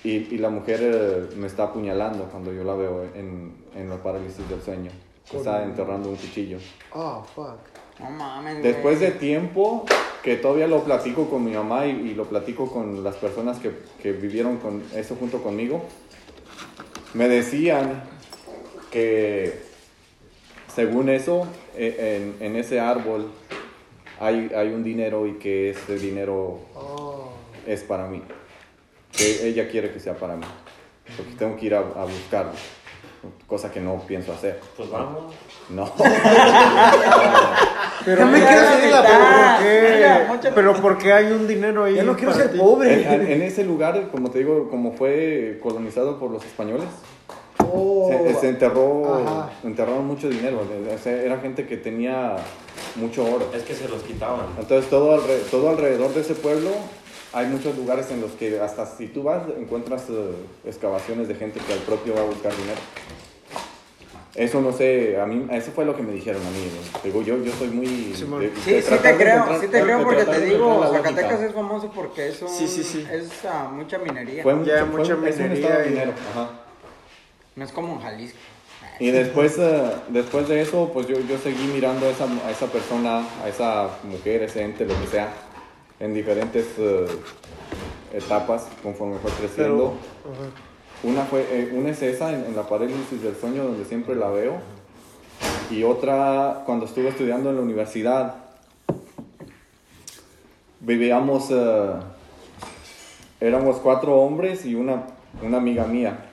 y, y la mujer eh, me está apuñalando cuando yo la veo en, en la parálisis del sueño. Está enterrando un cuchillo. Oh, fuck. No mames. Después de tiempo que todavía lo platico con mi mamá y, y lo platico con las personas que, que vivieron con eso junto conmigo, me decían que según eso, eh, en, en ese árbol hay, hay un dinero y que ese dinero Oh. es para mí. Que ella quiere que sea para mí. Porque tengo que ir a, a buscarlo. cosa que no pienso hacer. Pues vamos. No. Pero me pero Pero porque hay un dinero ahí. Ya no quiero ser ti? Pobre. en- en ese lugar, como te digo, como fue colonizado por los españoles, Oh. se, se enterró, Ajá. enterraron mucho dinero. O sea, era gente que tenía mucho oro. Es que se los quitaban. Entonces todo, alre- todo alrededor de ese pueblo hay muchos lugares en los que hasta si tú vas encuentras eh, excavaciones de gente que al propio va a buscar dinero. Eso no sé, a mí, eso fue lo que me dijeron a mí. ¿no? Digo, yo, yo soy muy... Simón. de- Sí, de sí tratar te creo, sí te creo porque te digo, Zacatecas es famoso porque es, un, Sí, sí, sí. es ah, mucha minería. Fue Ya, mucho- mucha fue- es un minería estado y- minero, ajá. No es como en Jalisco. Y después, eh, después de eso, pues yo, yo seguí mirando a esa, a esa persona, a esa mujer, ese ente, lo que sea, en diferentes eh, etapas conforme fue creciendo. Pero. Una, fue, eh, una es esa, en, en la parálisis del sueño, donde siempre la veo. Y otra, cuando estuve estudiando en la universidad, vivíamos, éramos cuatro hombres y una, una amiga mía.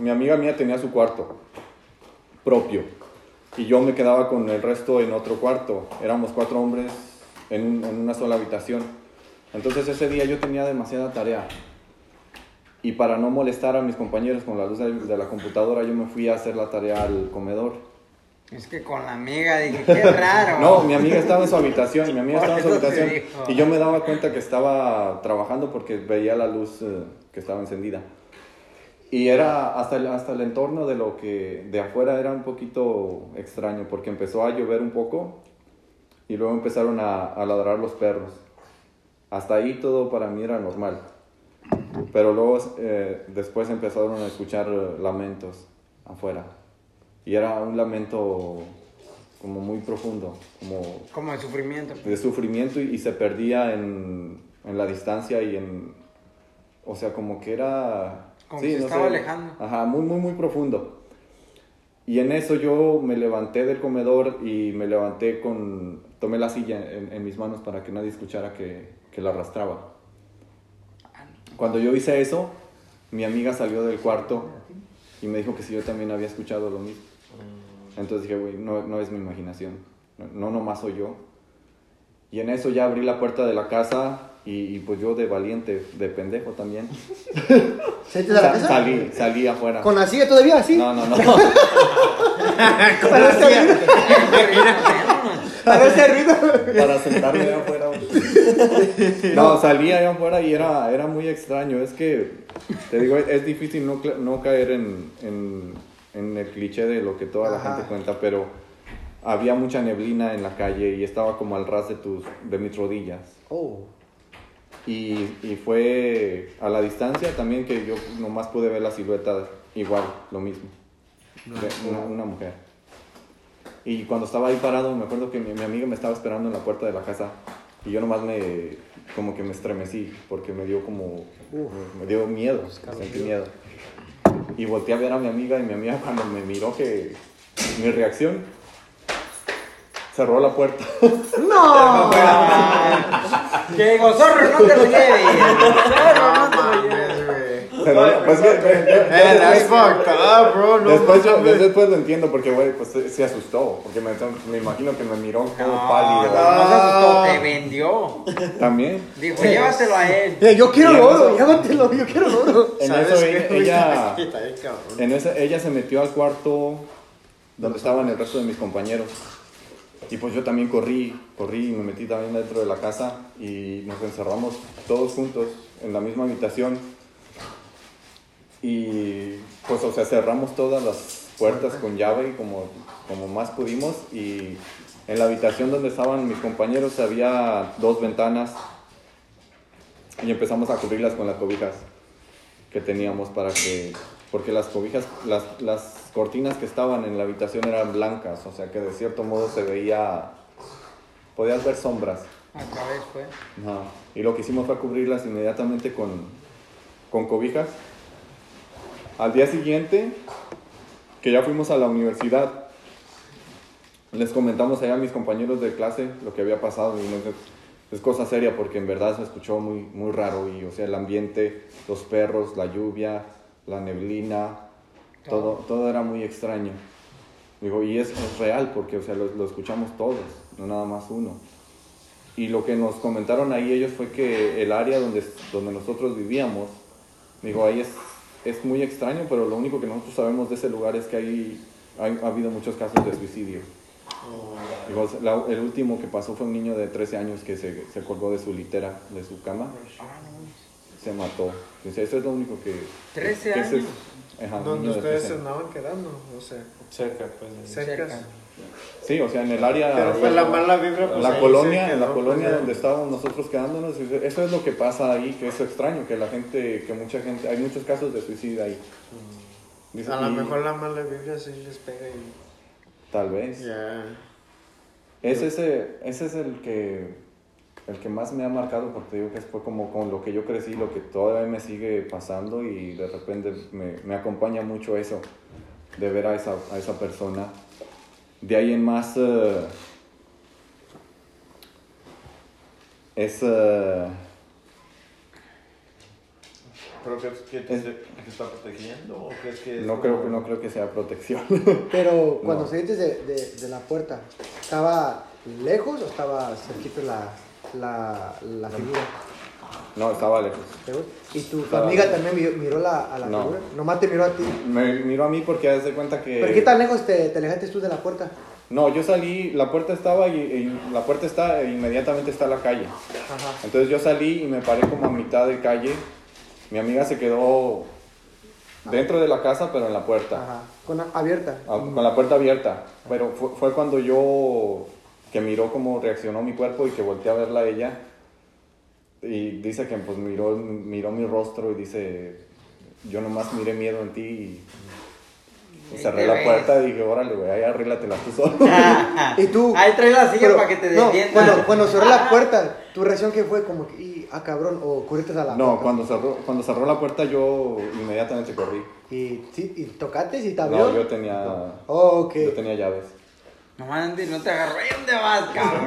Mi amiga mía tenía su cuarto propio y yo me quedaba con el resto en otro cuarto. Éramos cuatro hombres en, un- en una sola habitación. Entonces ese día yo tenía demasiada tarea. Y para no molestar a mis compañeros con la luz de, la computadora, yo me fui a hacer la tarea al comedor. Es que con la amiga dije, qué raro. No, mi amiga estaba en su habitación, mi amiga estaba en su habitación y yo me daba cuenta que estaba trabajando porque veía la luz eh, que estaba encendida. Y era hasta el, hasta el entorno de lo que de afuera era un poquito extraño porque empezó a llover un poco y luego empezaron a, a ladrar los perros. Hasta ahí todo para mí era normal. Pero luego eh, después empezaron a escuchar lamentos afuera. Y era un lamento como muy profundo, como Como de sufrimiento. de sufrimiento y, y se perdía en, en la distancia y en... O sea, como que era... Como que se estaba alejando. Ajá, muy, muy, muy profundo. Y en eso yo me levanté del comedor y me levanté con... Tomé la silla en, en mis manos para que nadie escuchara que, que la arrastraba. Cuando yo hice eso, mi amiga salió del cuarto y me dijo que si yo también había escuchado lo mismo. Entonces dije, güey, no, no es mi imaginación. No, no nomás soy yo. Y en eso ya abrí la puerta de la casa y, y pues yo de valiente, de pendejo también. ¿Saliste de la sa- casa? salí, salí afuera. ¿Con la silla todavía así? No, no, no. Para hacer ruido. Para hacer ruido. para sentarme allá afuera. No, salí allá afuera y era, era muy extraño. Es que, te digo, es, difícil no, no caer en, en, en el cliché de lo que toda la Ajá. gente cuenta, pero había mucha neblina en la calle y estaba como al ras de, tus, de mis rodillas. Oh. Y, y fue a la distancia también que yo nomás pude ver la silueta igual, lo mismo. una, una mujer. Y cuando estaba ahí parado, me acuerdo que mi, mi amiga me estaba esperando en la puerta de la casa. Y yo nomás me, como que me estremecí, porque me dio como, me dio miedo, sentí miedo. Y volteé a ver a mi amiga y mi amiga cuando me miró que mi reacción, cerró la puerta. ¡No! Que digo, zorro, no te lo lleves. Zorro, no te lo pues, that's después- yo, lo entiendo porque, güey, pues se, asustó. Porque me, me imagino que me miró todo No, pálido. no, no se asustó, te vendió. También. Dijo, llévatelo a él. Eh, yo quiero el oro, llévatelo, yo quiero el oro. En ¿Sabes eso ella, en eso, ella se metió al cuarto donde estaban el resto de mis compañeros. Y pues yo también corrí, corrí y me metí también dentro de la casa y nos encerramos todos juntos en la misma habitación. Y pues, o sea, cerramos todas las puertas con llave como, como más pudimos. Y en la habitación donde estaban mis compañeros había dos ventanas y empezamos a cubrirlas con las cobijas que teníamos para que, porque las cobijas, las, las cortinas que estaban en la habitación eran blancas, o sea que de cierto modo se veía, podías ver sombras. Otra vez fue. Ajá. Y lo que hicimos fue cubrirlas inmediatamente con, con cobijas. Al día siguiente, que ya fuimos a la universidad, les comentamos allá a mis compañeros de clase lo que había pasado y es cosa seria porque en verdad se escuchó muy, muy raro y o sea el ambiente, los perros, la lluvia, la neblina, Todo, todo era muy extraño. Digo, y es, es real porque, o sea, lo, lo escuchamos todos, no nada más uno. Y lo que nos comentaron ahí ellos fue que el área donde, donde nosotros vivíamos, digo, ahí es, es muy extraño, pero lo único que nosotros sabemos de ese lugar es que ahí ha habido muchos casos de suicidio. Digo, la- el último que pasó fue un niño de 13 años que se, se colgó de su litera, de su cama, se mató. Dice, eso es lo único que... 13 que ese- años. ajá, Donde ustedes 13 se andaban quedando, o sea, Cerca, pues. cerca. Cerca. Sí, o sea, en el área... Pero fue la mala vibra. pues, la colonia, en la colonia pues, donde estábamos nosotros quedándonos, eso es lo que pasa ahí, que es extraño, que la gente, que mucha gente, hay muchos casos de suicidio ahí. Dice, A lo mejor la mala vibra sí les pega y Tal vez. ya. Ese, ese, ese es el que, el que más me ha marcado, porque digo que fue como con lo que yo crecí, lo que todavía me sigue pasando y de repente me, me acompaña mucho eso, de ver a esa, a esa persona. De ahí en más eh, es... eh, ¿Pero crees que te, te está protegiendo o crees que es no, como- creo, que- no creo que sea protección. Pero cuando No. saliste de, de, de la puerta, ¿estaba lejos o estaba cerquita la, la, la figura? no, estaba lejos. ¿Y tu, amiga lejos. también miró, la, a la No. figura? Nomás te miró a ti. Me miró a mí porque haz de cuenta que... ¿Pero qué tan lejos te, te alejaste tú de la puerta? No, yo salí, la puerta estaba y, y la puerta está e inmediatamente está la calle. Ajá. Entonces yo salí y me paré como a mitad de calle. Mi amiga se quedó dentro de la casa, pero en la puerta, Ajá. Con la- abierta. a- con la puerta abierta. Pero fue, fue cuando yo, que miró cómo reaccionó mi cuerpo y que volteé a verla a ella. Y dice que pues miró, miró mi rostro y dice, yo nomás miré miedo en ti y, y cerré te la ves. puerta y dije, órale, güey, ahí arréglatela tú solo. Y tú. Ahí trae la silla pero- para que te no, defiendas. cuando, cuando cerró la puerta, tu reacción que fue como que, "Y, ah, cabrón, o corriste a la No, puerta. cuando cerró, cuando cerró la puerta yo inmediatamente corrí. Y, sí, y tocaste y te abrió. No, yo tenía, Oh, ok. yo tenía llaves. No, Andy, no te agarré. ¿Dónde vas, cabrón?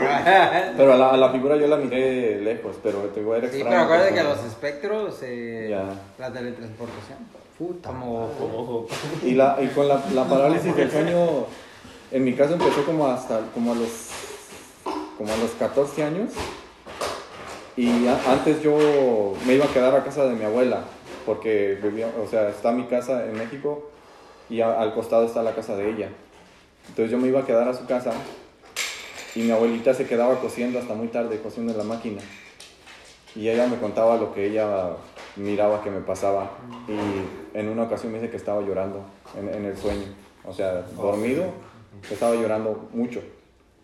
Pero a la, a la figura yo la miré lejos, pero te voy a Sí, pero acuérdate que los espectros, eh, Ya. la teletransportación. Puta. Como Ojo. Y, la, y con la, la parálisis del sueño, en mi caso empezó como hasta como a los, como a los 14 años. Y a- antes yo me iba a quedar a casa de mi abuela, porque vivía, o sea, está mi casa en México y a- al costado está la casa de ella. Entonces yo me iba a quedar a su casa y mi abuelita se quedaba cosiendo hasta muy tarde, cosiendo en la máquina. Y ella me contaba lo que ella miraba que me pasaba. Y en una ocasión me dice que estaba llorando en, en el sueño. O sea, dormido, estaba llorando mucho.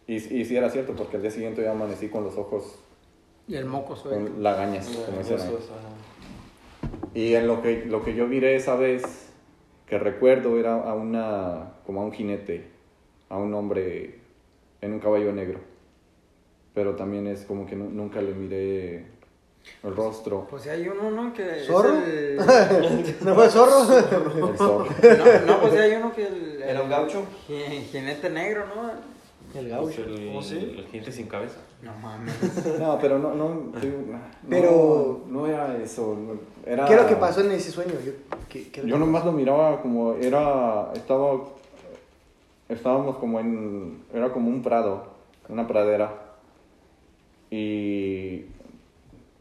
Y, y sí era cierto, porque al día siguiente yo amanecí con los ojos Y el moco suelto. con lagañas, como dicen ahí. Y en lo que, lo que yo miré esa vez, que recuerdo, era a una, como a un jinete, a un hombre en un caballo negro. Pero también es como que nu- nunca le miré el rostro, Pues si hay uno, ¿no? Que es ¿Zorro? el- ¿No fue zorro? el zorro. No, no, pues si hay uno que el... ¿Era un gaucho? ji- Jinete negro, ¿no? El Es gaucho. el, ¿Oh, sí? el jinete sin cabeza. No mames. No, pero no, no, digo, no, Pero- no era eso, era... ¿Qué es lo que pasó en ese sueño? Yo, ¿qué- qué Yo nomás lo miraba como era, estaba, estábamos como en, era como un prado, una pradera. Y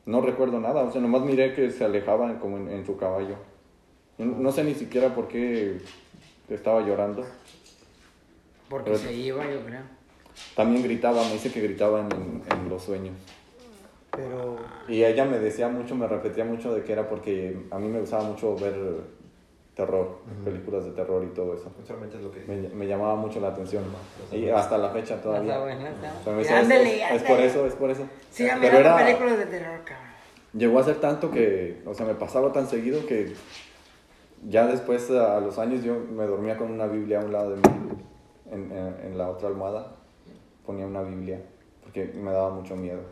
no recuerdo nada, o sea, nomás miré que se alejaba como en, en su caballo. No, sé ni siquiera por qué estaba llorando. Porque Pero- se iba, yo creo. También gritaba, me dice que gritaba en, en los sueños. Pero. Y ella me decía mucho, me repetía mucho de que era porque a mí me gustaba mucho ver terror, películas de terror y todo eso. Es lo que Me, me llamaba mucho la atención. Y hasta la fecha todavía. Es- Ándale, es, es por eso, es por eso. Siga Pero mirando era- películas de terror, cabrón. Llegó a ser tanto que, o sea, me pasaba tan seguido que ya después a los años yo me dormía con una Biblia a un lado de mí, en, en- en la otra almohada ponía una Biblia, porque me daba mucho miedo,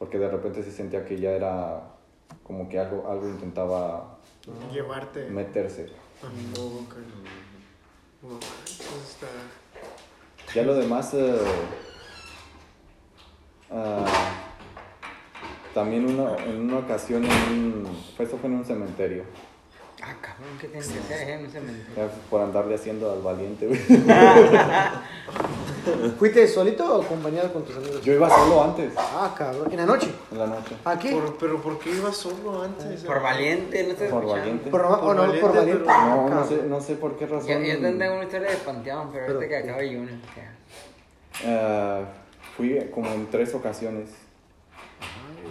porque de repente se sentía que ya era como que algo, algo intentaba Llevarte. meterse. No. No, entonces está. Ya lo demás, eh, ah, también una- en una ocasión, en esto fue en un cementerio. Ah, cabrón. ¿qué tiene que hacer en ese cementerio? Por andarle haciendo al valiente, güey. ¿Fuiste solito o acompañado con tus amigos? Yo iba solo antes, Ah, cabrón. ¿En la noche? en la noche. ¿A qué? Por- pero ¿por qué ibas solo antes? Por valiente, no estás Por escuchando. valiente. Por, o no, valiente, por valiente. pero- No, no cabrón. sé, no sé por qué razón. Yo, yo tengo una historia de Panteón, pero, Pero, ahorita que acabe Junior. ya. Ah, fui como en tres ocasiones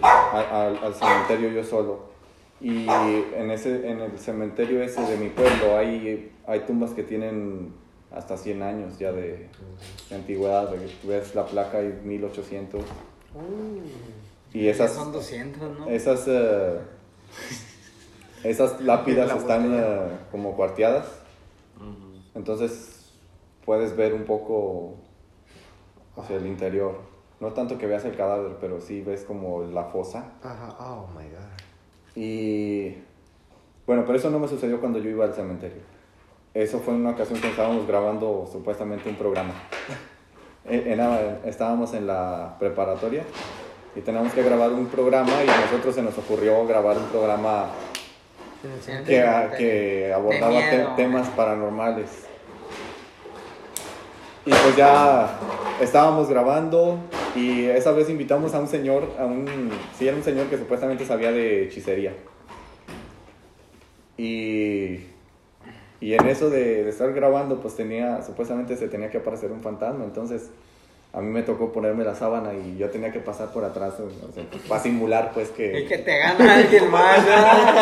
a- al, al cementerio yo solo. Y en, ese, en el cementerio ese de mi pueblo hay, hay tumbas que tienen hasta 100 años ya de, de antigüedad. ves la placa y 1800. Y esas, Son 200, ¿no? esas, eh, esas lápidas La están eh, como cuarteadas. Entonces puedes ver un poco hacia el interior. No tanto que veas el cadáver, pero sí ves como la fosa. Ajá, oh my god. Y bueno, pero eso no me sucedió cuando yo iba al cementerio. Eso fue en una ocasión que estábamos grabando supuestamente un programa. Era- estábamos en la preparatoria y teníamos que grabar un programa y a nosotros se nos ocurrió grabar un programa que, que abordaba te- temas paranormales. Y pues ya estábamos grabando y esa vez invitamos a un señor, a un, sí, era un señor que supuestamente sabía de hechicería. Y, y en eso de, de estar grabando, pues tenía, supuestamente se tenía que aparecer un fantasma, entonces a mí me tocó ponerme la sábana y yo tenía que pasar por atrás, o sea, para simular pues que... Y que te gana alguien más.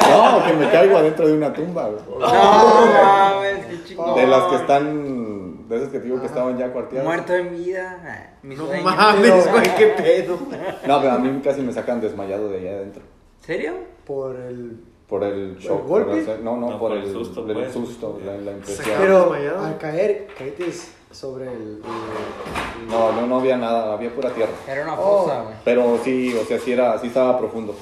¿no? No, que me caigo adentro de una tumba. güey. No mames, qué chingón. De las que están, de esas que te digo que estaban ya cuarteadas. Muerto en vida. ah, Mi No mames, güey, qué pedo. No, pero a mí casi me sacan desmayado de allá adentro. ¿Serio? Por el. Por el shock. ¿El golpe? por el- no, no, No, por, por el, el susto, el pues. susto, la, la impresión. Pero al caer, caíste sobre el. el- No, no, no había nada, había pura tierra. Era una Oh. fosa, güey. Pero sí, o sea, sí, era, sí estaba profundo.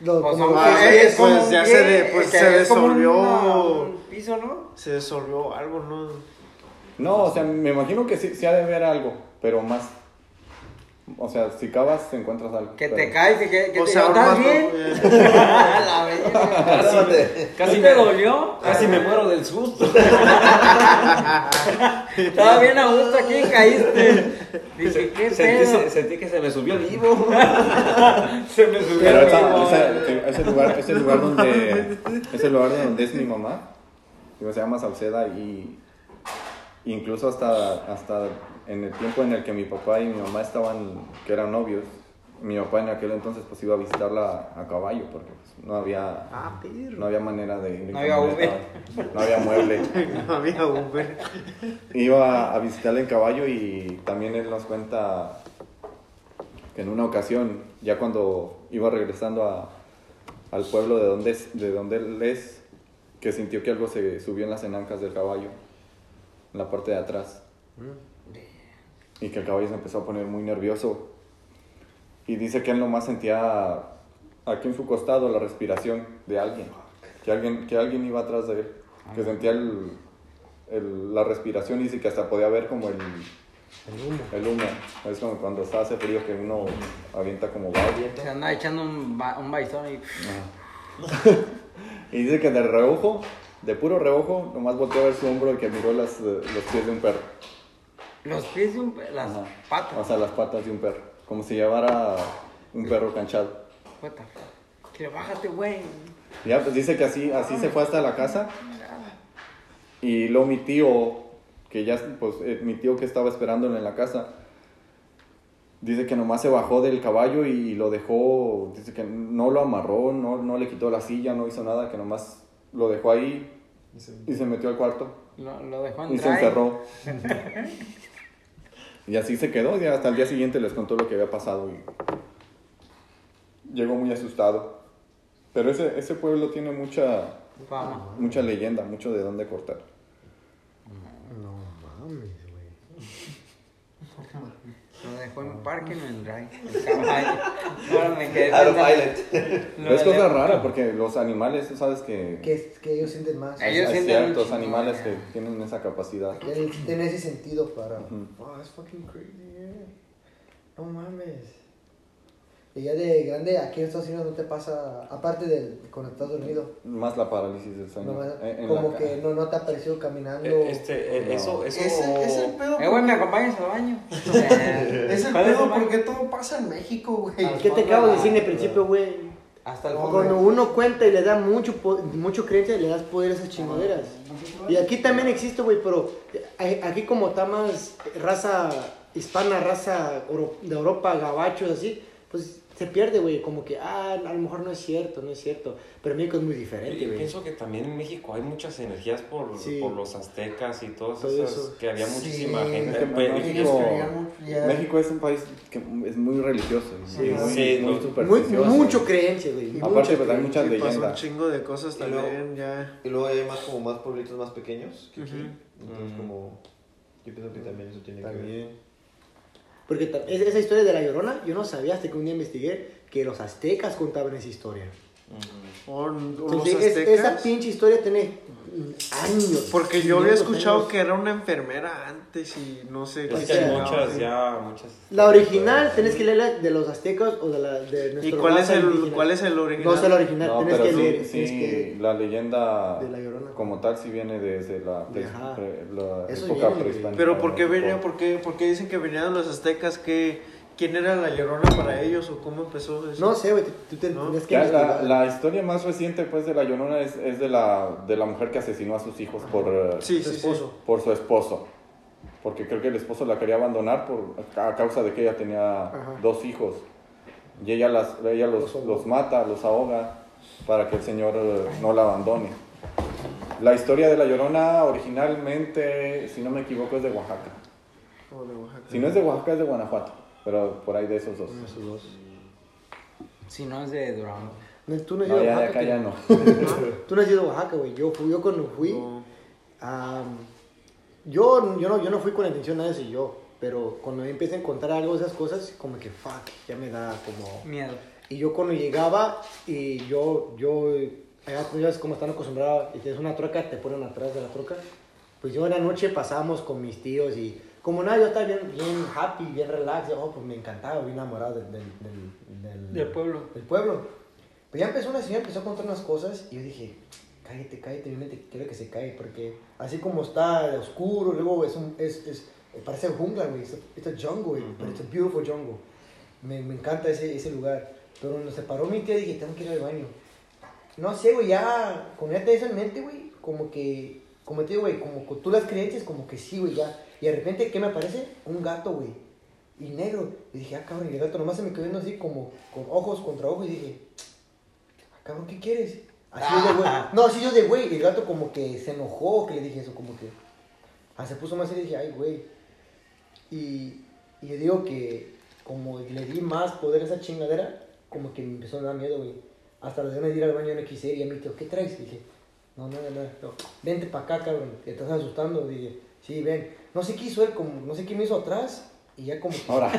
lo- Pues como- Ah, pues ya se de- pues se desolvió. una- un piso, ¿no? Se desolvió algo, ¿no? No, o sea, me imagino que sí, sí ha de haber algo, pero más. O sea, si cavas, encuentras algo. Que pero- te caes y que, que O te sea, ¿estás más bien? profundo. La verga. Casi ¿Sí me te dolió? Casi me muero del susto. Estaba bien a gusto aquí y caíste. Dije, ¿qué Sentí, pedo? se- sentí que se me subió el vivo. Se me subió Pero el esa- vivo. esa- ese lugar, ese lugar donde, ese lugar de donde es mi mamá, digo, se llama Sauceda y incluso hasta, hasta en el tiempo en el que mi papá y mi mamá estaban, que eran novios, mi papá en aquel entonces pues iba a visitarla a caballo porque pues, no había, Ah, no había manera de ir. No había camioneta, no había mueble. No había Uber. Iba a visitarla en caballo y también él nos cuenta que en una ocasión, ya cuando iba regresando a- al pueblo de donde, de donde él es, que sintió que algo se subió en las enancas del caballo, en la parte de atrás. Y que el caballo se empezó a poner muy nervioso. Y dice que él nomás sentía aquí en su costado la respiración de alguien. Que alguien, que alguien iba atrás de él. Que sentía el, el- la respiración y dice que hasta podía ver como el, el humo. el humo. Es como cuando está hace frío que uno avienta como valle. Se anda echando un, ba- un baizón y... Y dice que de reojo, de puro reojo, nomás volteó a ver su hombro y que miró las, eh, los pies de un perro. Los pies de un... pe- Las Ajá. patas. O sea, las patas de un perro. Como si llevara un perro canchado. What the fuck? Que bájate, güey. Ya, pues dice que así, así se fue hasta la casa. Y luego mi tío, que ya, pues eh, mi tío que estaba esperándolo en la casa, dice que nomás se bajó del caballo y lo dejó, dice que no lo amarró, no, no le quitó la silla, no hizo nada, que nomás lo dejó ahí y se metió al cuarto Lo, lo dejó en y se encerró. Y así se quedó, y hasta el día siguiente les contó lo que había pasado y llegó muy asustado. Pero ese, ese pueblo tiene mucha, Fama. mucha leyenda, mucho de dónde cortar. No mames. Lo dejó en parque, no en caballo. Ahora me quedé Out of. Lo es de cosa Leo. rara porque los animales, tú sabes que Que, que ellos sienten más. Ellos hay sienten un ciertos chingo, animales que tienen esa capacidad. Tienen tienen ese sentido para. Ujú. Wow, that's fucking crazy, yeah. No mames. Y ya de grande, aquí en Estados Unidos no te pasa, aparte de cuando estás dormido, Más la parálisis del sueño. no, En- en como que no, no te ha parecido caminando. Eh, Este, eh, No. eso, eso. Ese es el pedo. Eh, güey, ¿me acompañas al baño? Es el ¿Cuál es pedo porque todo pasa en México, güey. ¿Qué te acabo de decir en el principio, güey? Hasta el. Cuando uno cuenta y le da mucho, mucho creencia, le das poder a esas chingaderas. Y aquí también existe, güey, pero eh, aquí como está más raza hispana, raza de Europa, gabachos, así, pues se pierde, güey, como que, ah, a lo mejor no es cierto, no es cierto. Pero México es muy diferente, Yo güey. pienso que también en México hay muchas energías por, Sí. por los aztecas y todos Todo esos, eso. que había Sí, muchísima Es gente. que pues, México. México es un país que es muy religioso. Sí, muy, sí, muy no. Muy, supersticioso. mucho creencia, güey. Y Aparte, pues hay muchas Sí, pasa un leyendas. chingo de cosas Y luego- también, ya. Y luego hay más como más pueblitos más pequeños que aquí. Ujú. Entonces Mm. como yo pienso que también eso tiene que ver. Porque esa historia de la llorona, yo no sabía hasta que un día investigué que los aztecas contaban esa historia. mm, O, o los Entonces, es- esa aztecas. pinche historia tiene años. Porque yo había escuchado años. que era una enfermera antes y no sé. Es Pues que hay muchas, sí. ya, muchas. La original, tenés que leerla de los aztecas o de la de ¿Y cuál es el cuál es el original? No sé la original, No, tenés que sí, leer. sí, tienes que- la leyenda De La Llorona. como tal sí viene desde la, pre- Ajá. pre- la Eso época prehispánica. Pero ¿por qué venía? ¿Por qué, por qué dicen que venían los aztecas? ¿Qué, ¿Quién era la llorona para ellos o cómo empezó eso? No sé, güey, tú te No. que Ya la, historia más reciente pues de la Llorona es, es de, la, de la mujer que asesinó a sus hijos por, eh, Sí, Su sí, esposo. por su esposo. Porque creo que el esposo la quería abandonar por, a causa de que ella tenía Ajá. dos hijos. Y ella, las, ella los, Los mata, los ahoga, para que el Señor eh, no la abandone. La historia de la Llorona originalmente, si no me equivoco, es de Oaxaca. sí. O de Oaxaca. Si no es de Oaxaca, es de Guanajuato. Pero por ahí de esos dos. Esos dos. Si no es de Durango. No, tú no has No, a ya de acá ya no. Tú no has ido a Oaxaca, güey. Yo, fui, yo cuando fui, No. am, yo, yo, no, yo no fui con la intención de eso yo. Pero cuando empecé a encontrar algo de esas cosas, como que fuck, ya me da como. Miedo. Y yo cuando llegaba y yo, yo, allá tú ya ves como están acostumbrados, y tienes una troca, te ponen atrás de la troca. Pues yo en la noche pasábamos con mis tíos y como nada, yo estaba bien, bien happy, bien relax, oh, pues me encantaba, bien enamorado del, del, del, del, Del pueblo. del pueblo. Pues ya empezó una señora, empezó a contar unas cosas y yo dije, cállate, cállate, yo te quiero que se cae, porque así como está oscuro, luego es un, es, es, parece jungla, güey, it's a jungle, güey, pero a beautiful jungle. Me, me encanta ese, ese lugar. Pero cuando se paró mi tía dije, tengo que ir al baño. No sé, güey, ya, con eso en mente, güey, como que, como te digo, güey, como tú las creencias, como que sí, güey, ya. Y de repente, ¿qué me aparece? Un gato, güey, y negro. Y dije, ah, cabrón, y el gato nomás se me quedó viendo así, como, con ojos contra ojos, y dije, ah, cabrón, ¿qué quieres? Así yo de güey. No, así yo de güey, y el gato como que se enojó, que le dije eso, como que, ah, se puso más y dije, ay, güey. Y, y yo digo que, como le di más poder a esa chingadera, como que me empezó a dar miedo, güey. Hasta las ganas de ir al baño no quise ir y a mí, tío, ¿qué traes? dije, no, nada, nada. No, Vente para acá, cabrón, te estás asustando. Dije, sí, ven. No sé qué hizo él, como, no sé qué me hizo atrás. Y ya como. Ahora.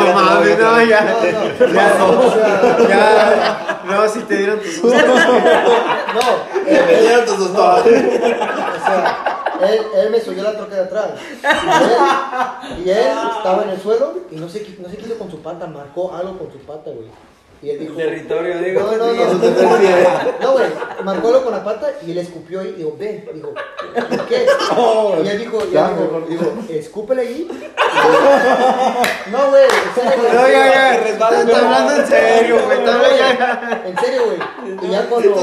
No mames, no, ya. No, no, ya, no, o sea, Ya. No, si te dieron tus no, eh, Me dieron tus dos o sea, él, él me subió la troca de atrás. Y él, y él estaba en el suelo y no sé, no sé qué hizo con su pata, marcó algo con su pata, güey. Y él dijo... Territorio, digo. No, no, no. No, güey. Marcó algo con la pata y él escupió ahí. Digo, ven. Digo, ¿por qué? Y él dijo, Ya, dijo, mejor. digo, escúpele ahí. No, güey. En serio, güey. No, ya, ya. Está está hablando en serio, güey. En serio, güey. Y ya Tu cuando,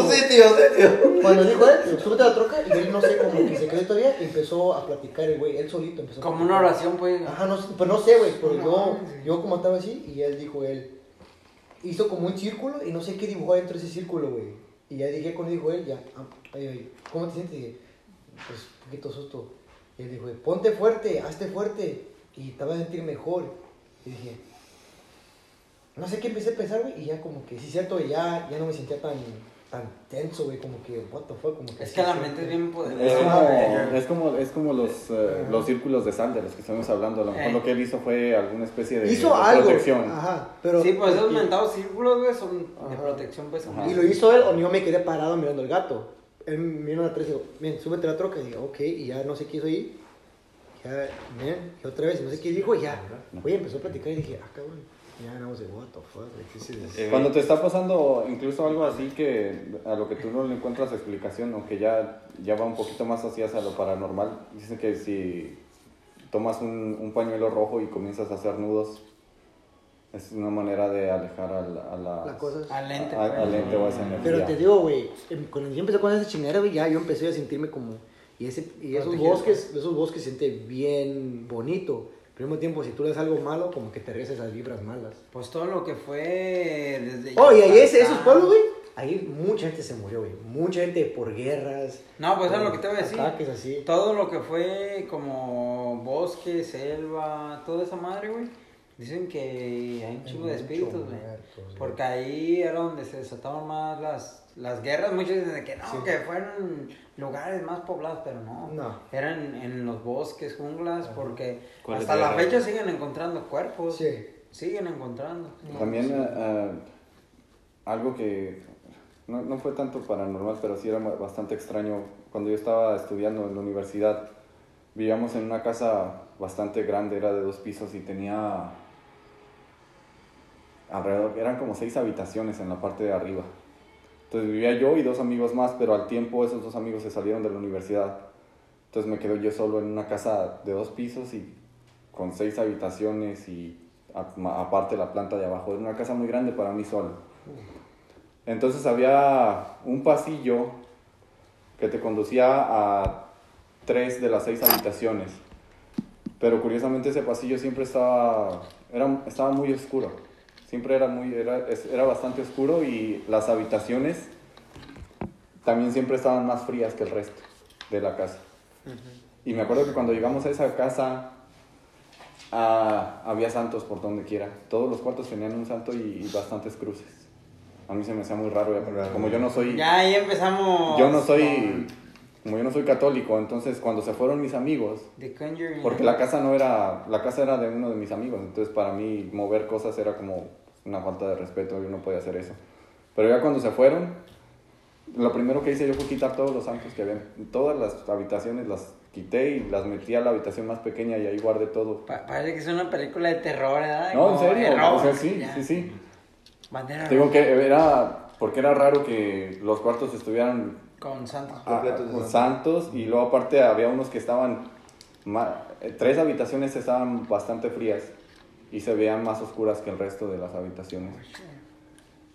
cuando dijo él, súbete a la troca y él no sé cómo que se quedó todavía y empezó a platicar el güey. Él solito empezó a Como una oración, pues. Ajá, no, sé, pues no sé, güey, pero No yo, yo como estaba así y él dijo él, hizo como un círculo y no sé qué dibujó dentro de ese círculo, güey. Y ya dije cuando dijo él, ya, ah, ay, ay, ¿cómo te sientes? Dije, pues un poquito susto. Y él dijo, ponte fuerte, hazte fuerte y te vas a sentir mejor. Y dije, no sé qué empecé a pensar, güey, y ya como que, sí, cierto, ya, ya no me sentía tan, tan tenso, güey, como que, what the fuck, como que... Es que la mente es bien Es poderosa. como, es como, es como los, eh, los círculos de sal de los que estamos hablando. A lo mejor Eh. lo que él hizo fue alguna especie de, Hizo de algo, protección. ajá, pero... Sí, pues esos mentados círculos, güey, son de protección, pues. Ajá. Y lo hizo él o yo me quedé parado mirando al gato. Él vino atrás y dijo, bien, súbete a la troca. Y digo, ok, y ya no sé qué hizo ahí. ya, ven, y otra vez, no sé qué dijo, y ya, güey, empezó a platicar y dije, ah, cabrón, ya andamos de what the fuck, like, this is- Eh, Cuando te está pasando incluso algo así que a lo que tú no le encuentras explicación o que ya, ya va un poquito más hacia lo paranormal, dicen que si tomas un, un pañuelo rojo y comienzas a hacer nudos, es una manera de alejar a la, a la- La cosa es- Al ente, a- pues. al ente o a esa energía. Pero te digo, güey, em, cuando yo empecé con esa chingadera, güey, ya yo empecé a sentirme como... Y, ese, y esos bosques, esos bosques se siente bien bonito. Al mismo tiempo, si tú le das algo malo, como que te regresas esas vibras malas. Pues todo lo que fue desde... Oh, y ahí ese, esos pueblos, güey, ahí mucha gente se murió, güey. Mucha gente por guerras. No, pues es lo que te voy a decir. Ataques así. Todo lo que fue como bosque, selva, toda esa madre, güey. Dicen que hay un chingo de espíritus, güey. Porque ahí era donde se desataban más las, las guerras. Muchos dicen de que no, Sí. que fueron lugares más poblados, pero no. No. Eran en los bosques, junglas, porque ¿Cuáles hasta la fecha siguen encontrando cuerpos. Sí. Siguen encontrando. También eh, eh, algo que no, no fue tanto paranormal, pero sí era bastante extraño. Cuando yo estaba estudiando en la universidad, vivíamos en una casa bastante grande, era de dos pisos y tenía alrededor, eran como seis habitaciones en la parte de arriba. Entonces vivía yo y dos amigos más, pero al tiempo esos dos amigos se salieron de la universidad. Entonces me quedo yo solo en una casa de dos pisos y con seis habitaciones y aparte la planta de abajo. Era una casa muy grande para mí solo. Entonces había un pasillo que te conducía a tres de las seis habitaciones. Pero curiosamente ese pasillo siempre estaba, era, estaba muy oscuro. Siempre era, muy, era, era bastante oscuro y las habitaciones también siempre estaban más frías que el resto de la casa. Y me acuerdo que cuando llegamos a esa casa ah, había santos por donde quiera. Todos los cuartos tenían un santo y, y bastantes cruces. A mí se me hacía muy raro, ya, como yo no soy... Ya ahí empezamos. Yo no soy, con como yo no soy católico, entonces cuando se fueron mis amigos, porque la casa no era, la casa era de uno de mis amigos, entonces para mí mover cosas era como una falta de respeto, yo no podía hacer eso. Pero ya cuando se fueron, lo primero que hice yo fue quitar todos los santos que había. Todas las habitaciones las quité y las metí a la habitación más pequeña y ahí guardé todo. Pa- parece que es una película de terror, ¿verdad? No, en serio, o sea, sí, ya. sí, sí. Bandera Digo roja. que era, porque era raro que los cuartos estuvieran Con Santos. Ah, con santos. y luego aparte había unos que estaban eh, tres habitaciones estaban bastante frías y se veían más oscuras que el resto de las habitaciones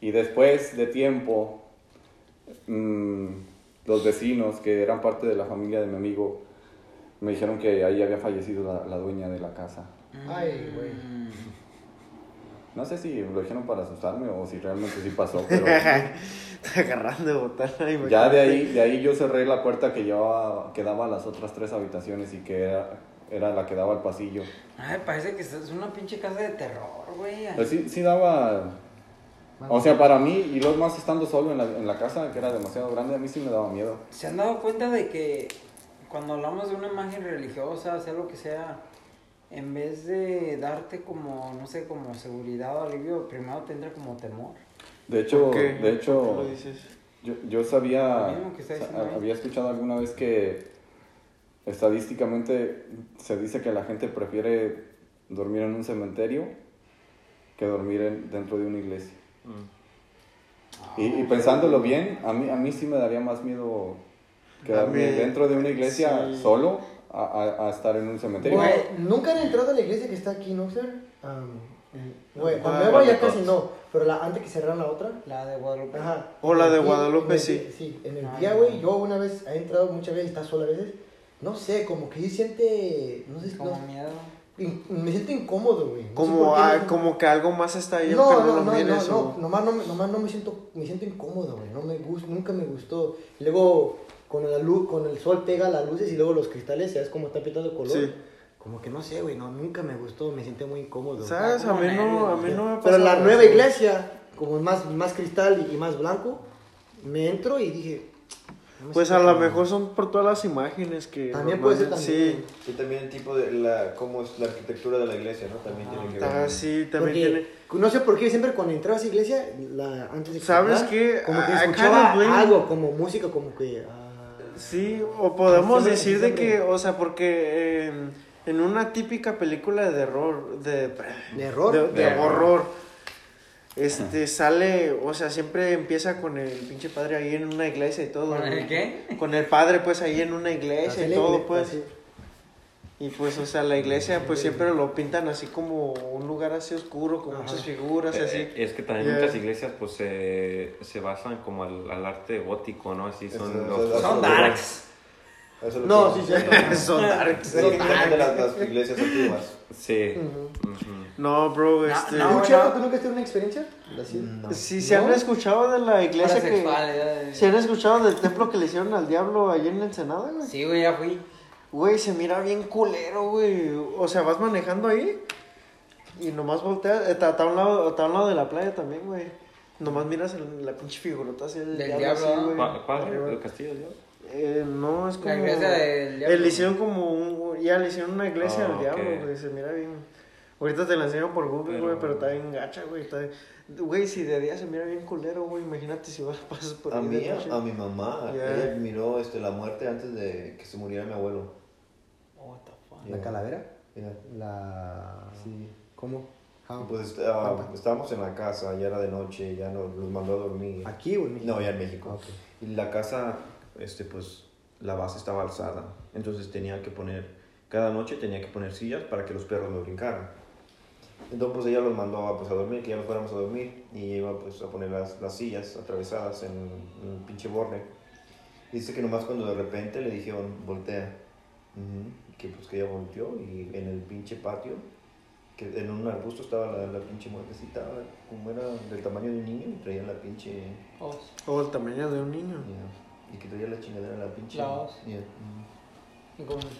y después de tiempo mm, los vecinos que eran parte de la familia de mi amigo me dijeron que ahí había fallecido la, la dueña de la casa Ay, güey. Mm. no sé si lo dijeron para asustarme o si realmente sí pasó pero Agarrando de botana. Ya imagínate. de ahí, de ahí yo cerré la puerta que llevaba, que daba a las otras tres habitaciones y que era, era la que daba al pasillo. Ay, parece que es una pinche casa de terror, güey. Pues sí, sí daba... O sea, para mí, y luego más estando solo en la, en la casa, que era demasiado grande, a mí sí me daba miedo. ¿Se han dado cuenta de que cuando hablamos de una imagen religiosa, sea lo que sea, en vez de darte como, no sé, como seguridad o alivio, primero tendrá como temor? De hecho, ¿Por qué? de ¿Por qué hecho lo dices? yo, yo sabía, había escuchado alguna vez que estadísticamente se dice que la gente prefiere dormir en un cementerio que dormir en- dentro de una iglesia. Y, y pensándolo bien, a mí, a mí sí me daría más miedo quedarme mí- dentro de una iglesia sí. solo a, a- a estar en un cementerio. Nunca han entrado a la iglesia que está aquí, ¿no, sir? Um, Güey, la nueva ¿cuál de ya casi no, pero la, antes que cerraran la otra. La de Guadalupe. Ajá. O la de Guadalupe, el- sí. Sí, en el Ah, día, no. güey, yo una vez he entrado muchas veces, está sola a veces. No sé, como que sí siente. No sé, Como no, miedo. in- me siento incómodo, güey. No Como, qué, ah, no- como que algo más está ahí, no, no, no, no, lo no, no, o- nomás no, me- nomás no me siento, me siento incómodo, güey, no me gusta, nunca me gustó. Luego, con la luz, con el sol pega las luces y luego los cristales, ¿sabes cómo está pintando color? Sí. Como que no sé, güey, no, nunca me gustó, me sentí muy incómodo. ¿Sabes? A mí no, a mí no me Pero la eso. nueva iglesia, como es más, más cristal y más blanco, me entro y dije... no Pues a siento lo mejor son por todas las imágenes que... También puede ser también. Sí. Y también el tipo de la, cómo es la arquitectura de la iglesia, ¿no? También tiene que ver. Ah, sí, también Porque, tiene... no sé por qué siempre cuando entraba a esa iglesia, la, antes de que ¿Sabes qué? Como que I- escuchaba algo, como música, como que... ah, Sí, o podemos decir de que, o sea, porque eh, En una típica película de terror, de, ¿De error? de, de De horror. Este sale, o sea, siempre empieza con el pinche padre ahí en una iglesia y todo. ¿Con el qué? Con el padre pues ahí en una iglesia Así y todo pues. así. Y pues, o sea, la iglesia pues siempre lo pintan así como un lugar así oscuro, con muchas figuras y Eh, así. eh, Es que también Yeah. muchas iglesias pues se, se basan como al, al arte gótico, ¿no? Así son los... Son darks. Eso es lo No, que- sí, cierto. Son darks. Son de las, las iglesias antiguas. Sí. No, bro, No, este... no, ¿Tú, bueno. Chiaco, tú nunca has tenido una experiencia? No. Si se han ¿No? escuchado de la iglesia que... Si han escuchado del templo que le hicieron al diablo allí en Ensenada, güey. Sí, güey, ya fui. Güey, se mira bien culero, güey. O sea, vas manejando ahí y nomás volteas. Está, está a, un lado, está a un lado de la playa también, güey. Nomás miras el- la pinche figurota así del, Del diablo, diablo, así, ¿no? güey. ¿Cuál? ¿El castillo? yo? Eh, no, es como... La iglesia del diablo. Eh, le hicieron como un... Ya le hicieron una iglesia Ah, del diablo, ok. güey. Se mira bien... Ahorita te la enseño por Google, Pero- güey, pero está bien gacha, güey. Está... Güey, si de día se mira bien culero, güey. Imagínate si vas pasas por A ahí mí, de noche. a mi mamá, Ya. ella miró este, la muerte antes de que se muriera mi abuelo. What the fuck? ¿La Ya. calavera? Ya. La... Sí. ¿Cómo? How? Pues está- estábamos en la casa, ya era de noche, ya nos, nos mandó a dormir. ¿Aquí o en México? No, ya en México. Ah, ok. Y la casa, este, pues, la base estaba alzada. Entonces tenía que poner, cada noche tenía que poner sillas para que los perros no brincaran. Entonces, pues ella los mandó a, pues, a dormir, que ya nos fuéramos a dormir. Y iba, pues, a poner las, las sillas atravesadas en, en un pinche borde. Dice que nomás cuando de repente le dijeron, voltea. Que, pues, que ella volteó y en el pinche patio, que en un arbusto estaba la, la pinche muertecita, como era del tamaño de un niño, y traía la pinche... Os. O el tamaño de un niño. Y que traía la chingadera la pinche. La. Ya. ¿Y cómo?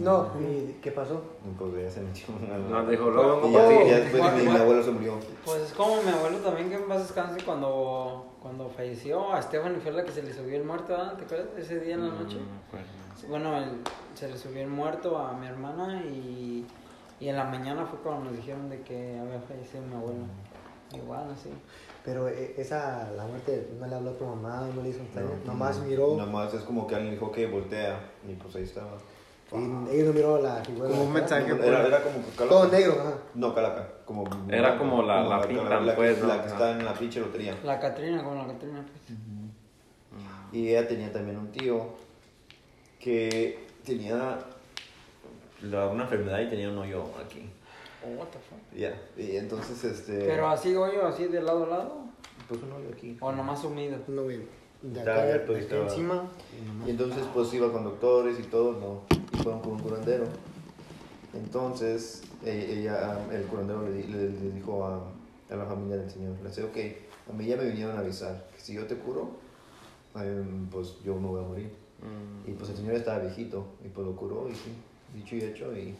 No, ¿y qué pasó? Y pues ya se metió una. No, dijo, luego Y por ya, ya después mi, mi abuelo se murió. Pues es como mi abuelo también, que en paz descanse, cuando, cuando falleció, a Stephanie fue la que se le subió el muerto, ¿verdad? ¿te acuerdas? Ese día en la noche. No me acuerdo. Bueno, el- se le subió el muerto a mi hermana y, y en la mañana fue cuando nos dijeron de que había fallecido mi abuelo. Igual, así. Pero eh, esa, la muerte, no le habló a tu mamá, no le hizo un. No, Nomás no, miró. Nomás es como que alguien dijo que voltea. Y pues ahí estaba. Y ella no miró la figura. Como un la mensaje. Era, era como calaca. Todo negro, ajá. No, calaca. Como, Era como la- la pintan, la, pues, que, ¿no? la que está en la pinche lotería. La Catrina, como la Catrina, pues. Y ella tenía también un tío que tenía la- una enfermedad y tenía un hoyo aquí. Oh, what the fuck. Ya. Y entonces, este. Pero así, hoyo, así de lado a lado. Pues un hoyo aquí. O nomás sumido. No, güey. De acá, de acá estaba- encima. y entonces pues iba con doctores y todo, no, y fueron con un curandero. Entonces eh, ella, el curandero le, le- le dijo a, a la familia del señor, le dice, ok, a mí ya me vinieron a avisar que si yo te curo, pues yo me voy a morir. Mm. Y pues el señor estaba viejito y pues lo curó y sí, dicho y hecho y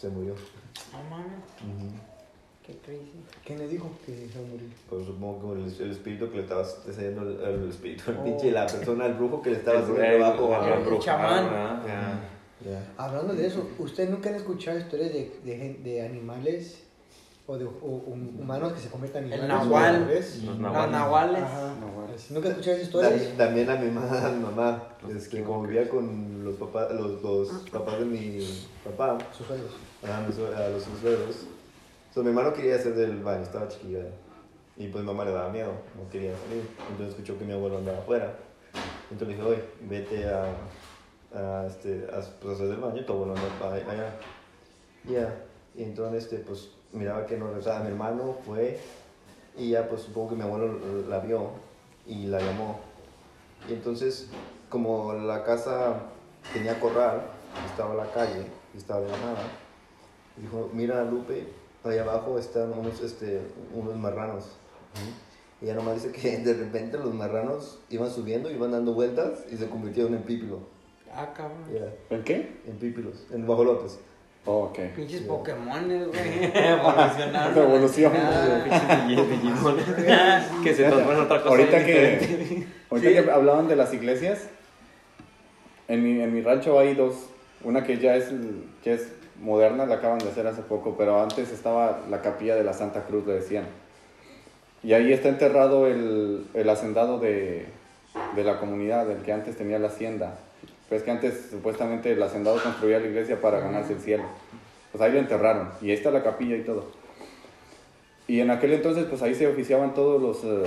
se murió. No mames, Ujú. qué crazy. ¿Quién le dijo que se iba a morir? Pues supongo que el, el espíritu que le estaba haciendo, el, el espíritu, el Oh. pinche, la persona, el brujo que le estaba haciendo El- trabajo. el- a- el chamán. Ya. Hablando de eso, ¿ustedes nunca han escuchado historias de, de, de animales o de o- o humanos que se convierten en El animales? nahual. ¿Al revés? Los Los nahuales. nahuales. Ajá. ¿Nunca has escuchado esas historias? Tam- También a mi mamá, a mi mamá, este, como vivía con los papás, los, los papás de mi papá, Sus suegros. A, mis, a los suegros, mi hermano quería hacer del baño, estaba chiquilla, y pues mi mamá le daba miedo, no quería salir, entonces escuchó que mi abuelo andaba afuera, entonces le dije, oye, vete a, a, este, a, pues, hacer del baño, tu abuelo anda allá, ya, y entonces, este, pues, miraba que no regresaba, mi hermano fue, y ya, pues, supongo que mi abuelo la vio, y la llamó, y entonces, como la casa tenía corral, estaba la calle, estaba de la nada, dijo, mira Lupe, ahí abajo están unos, este, unos marranos. Y ella nomás dice que de repente los marranos iban subiendo, iban dando vueltas y se convirtieron en pípilo. Ah, cabrón. Ya, ¿En qué? en pípilos, en guajolotes. Oh, ok. Pinches Pokémones, güey. Evolucionaron. Evolución. Ah, que se transforma en otra cosa. Ahorita que, ahorita que hablaban de las iglesias, en mi, en mi rancho hay dos. Una que ya es, ya es moderna, la acaban de hacer hace poco, pero antes estaba la capilla de la Santa Cruz, le decían. Y ahí está enterrado el, el hacendado de, de la comunidad, el que antes tenía la hacienda. Pues que antes supuestamente el hacendado construía la iglesia para ganarse el cielo. Pues ahí lo enterraron. Y ahí está la capilla y todo. Y en aquel entonces, pues ahí se oficiaban todos los eh,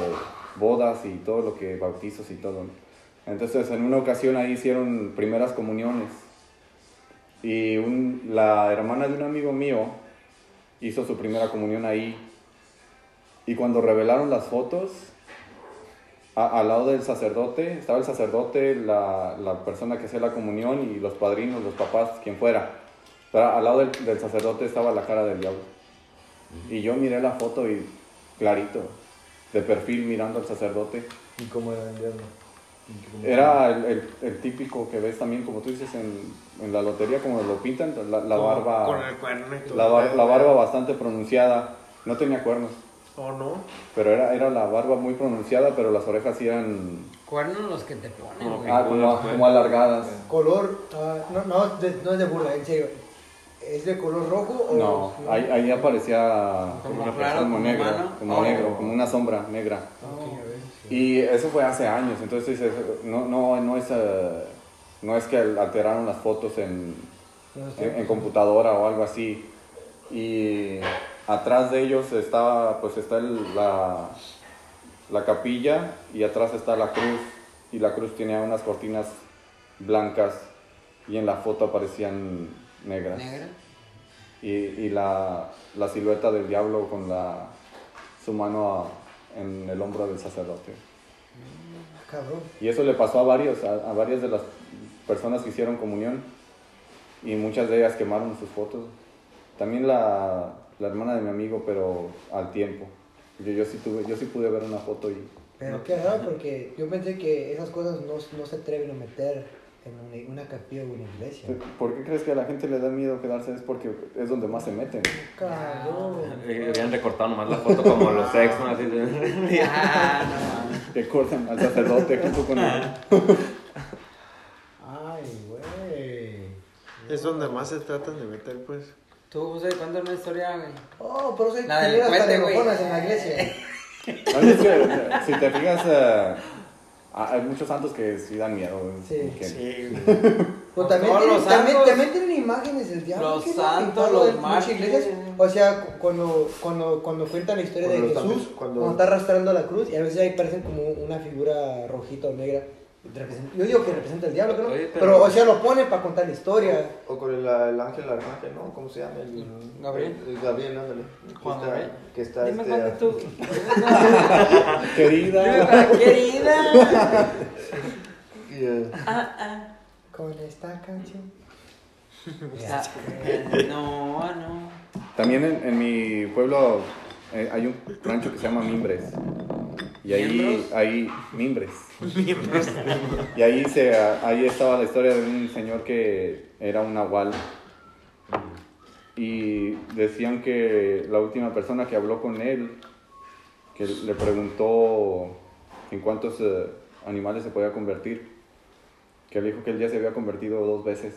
bodas y todo lo que bautizos y todo. Entonces, en una ocasión ahí hicieron primeras comuniones. Y un- la hermana de un amigo mío hizo su primera comunión ahí. Y cuando revelaron las fotos, a- al lado del sacerdote, estaba el sacerdote, la, la persona que hacía la comunión y los padrinos, los papás, quien fuera. Pero al lado del, del sacerdote estaba la cara del diablo. Y yo miré la foto y clarito, de perfil mirando al sacerdote. ¿Y cómo era el diablo? ¿Y cómo- Era el, el- el típico que ves también, como tú dices, en, en la lotería, como lo pintan, la, la Como barba, Con el cuerno y todo. la, bar- la barba bastante pronunciada. No tenía cuernos, ¿O no? pero era, era la barba muy pronunciada, pero las orejas sí eran Cuernos los que te ponen, No, ah, como, como alargadas. Color, ah, no, no, de- no es de burla, en serio. ¿Es de color rojo o No, ahí, ahí aparecía Como una claro, persona como como negro, como Oh. negro, como una sombra negra. Y eso fue hace años, entonces no, no, no, es, eh, no es que alteraron las fotos en, en, en computadora o algo así. Y atrás de ellos estaba, pues está el- la, la capilla y atrás está la cruz. Y la cruz tenía unas cortinas blancas y en la foto aparecían negras. Negra. Y, y la, la silueta del diablo con la, su mano a- en el hombro del sacerdote. Cabrón. Y eso le pasó a varios, a, a varias de las personas que hicieron comunión y muchas de ellas quemaron sus fotos. También la, la hermana de mi amigo, pero al tiempo. Yo, yo, sí tuve, yo sí pude ver una foto y Pero qué raro porque yo pensé que esas cosas no, no se atreven a meter en una, una capilla o una iglesia. ¿Por qué crees que a la gente le da miedo quedarse? Es porque es donde más se meten. Cabrón. Eh, Habían recortado nomás la foto como los ex, ¿no? Así de... Ah, no mames. Que cortan al sacerdote junto con él. Ay, güey. Es donde más se tratan de meter, pues. Tú, José, cuéntame una historia, güey. Oh, pero se La hasta de rojonas en la iglesia. Oye, es que, si te fijas, eh, hay muchos santos que sí dan miedo. Sí. que- Sí, Pues también, tienen, los también, santos. también tienen imágenes del diablo. Los santos, los mártires. O sea, cu- cuando, cuando, cuando cuentan la historia Cuando de Jesús, cuando... cuando- está arrastrando la cruz, y a veces ahí parecen como una figura rojita o negra. Yo digo que representa el diablo. Oye, pero... pero- o sea, lo pone para contar la historia. O con el, el ángel arcángel, ¿no? ¿Cómo se llama? El, Gabriel. el Gabriel, ándale. Que Juan está- Gabriel. Que está Dime este, cuándo tú. Querida. Querida. eh, Con esta canción. Ah, eh, No, no. También en, en mi pueblo eh, hay un rancho que se llama Mimbres. Y ahí, ahí Mimbres. Y ahí, se, ahí estaba la historia de un señor que era un nahual. Y decían que la última persona que habló con él, que le preguntó en cuántos eh, animales se podía convertir, que le dijo que él ya se había convertido dos veces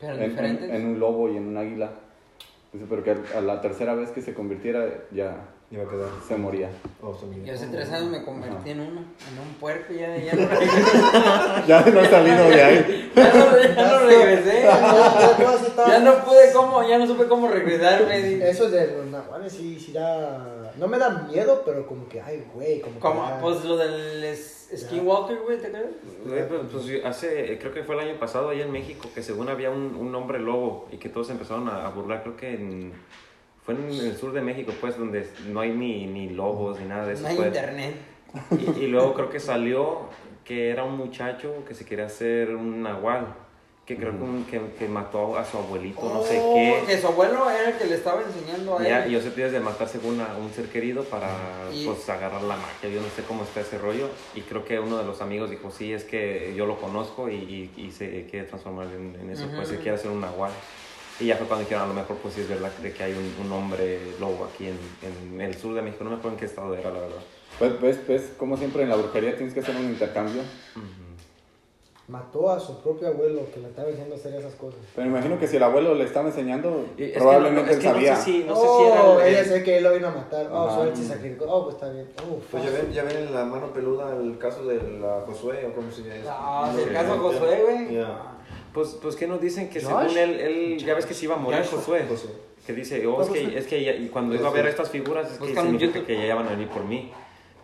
Pero en, en- diferentes. en un lobo y en un águila. Dice, pero que a la tercera vez que se convirtiera ya iba a quedar. se moría. Oh, se murió. Yo hace tres años me convertí Ajá. en uno, en un puerco y ya, ya, no, Ya no he salido de ahí. ya, no, ya no regresé. Ya, no pude cómo, ya no supe cómo regresarme. Eso de los nahuales sí, sí da... No me da miedo, pero como que, ay, güey, como que Como, da- pues lo del es- Skinwalker, güey, ¿te acuerdas? Güey, pues, pues, hace, creo que fue el año pasado allá en México, que según había un, un hombre lobo y que todos empezaron a, a burlar, creo que en, fue en el sur de México, pues, donde no hay ni, ni lobos ni nada de eso. No hay pues. internet. Y, y luego creo que salió que era un muchacho que se quería hacer un nahual, que creo que, un- que, que mató a su abuelito, no sé Oh, qué. Que su abuelo era el que le estaba enseñando a Ya, él. y yo sé que de matar según a un ser querido para Y- pues agarrar la magia, yo no sé cómo está ese rollo y creo que uno de los amigos dijo sí, es que yo lo conozco y, y, y se quiere transformar en, en eso, pues se quiere hacer un nahual. Y ya fue cuando dijeron a lo mejor pues sí es verdad de que hay un, un hombre lobo aquí en, en el sur de México, no me acuerdo en qué estado era la verdad. Pues ves, ves, como siempre en la brujería tienes que hacer un intercambio. Mató a su propio abuelo que le estaba enseñando a hacer esas cosas. Pero me imagino que si el abuelo le estaba enseñando, es que probablemente no- es él que no sabía. sé si- no sé oh, si era el- ella el- sé que él lo vino a matar. Oh, Ajá. él se sacrificó. Oh, pues está bien. Oh, Pues ya ven, ya ven en la mano peluda el caso de la Josué o cómo se llama. Ah, No, del caso ya. Josué, güey. Pues, pues ¿qué nos dicen? Que Josh. según él, él, ya ves que se iba a morir Josh. Josué. Josué. Que dice, oh, es que, es que ya- y cuando iba a ver estas figuras, es que Búscalo en significa que ya iban a venir por mí.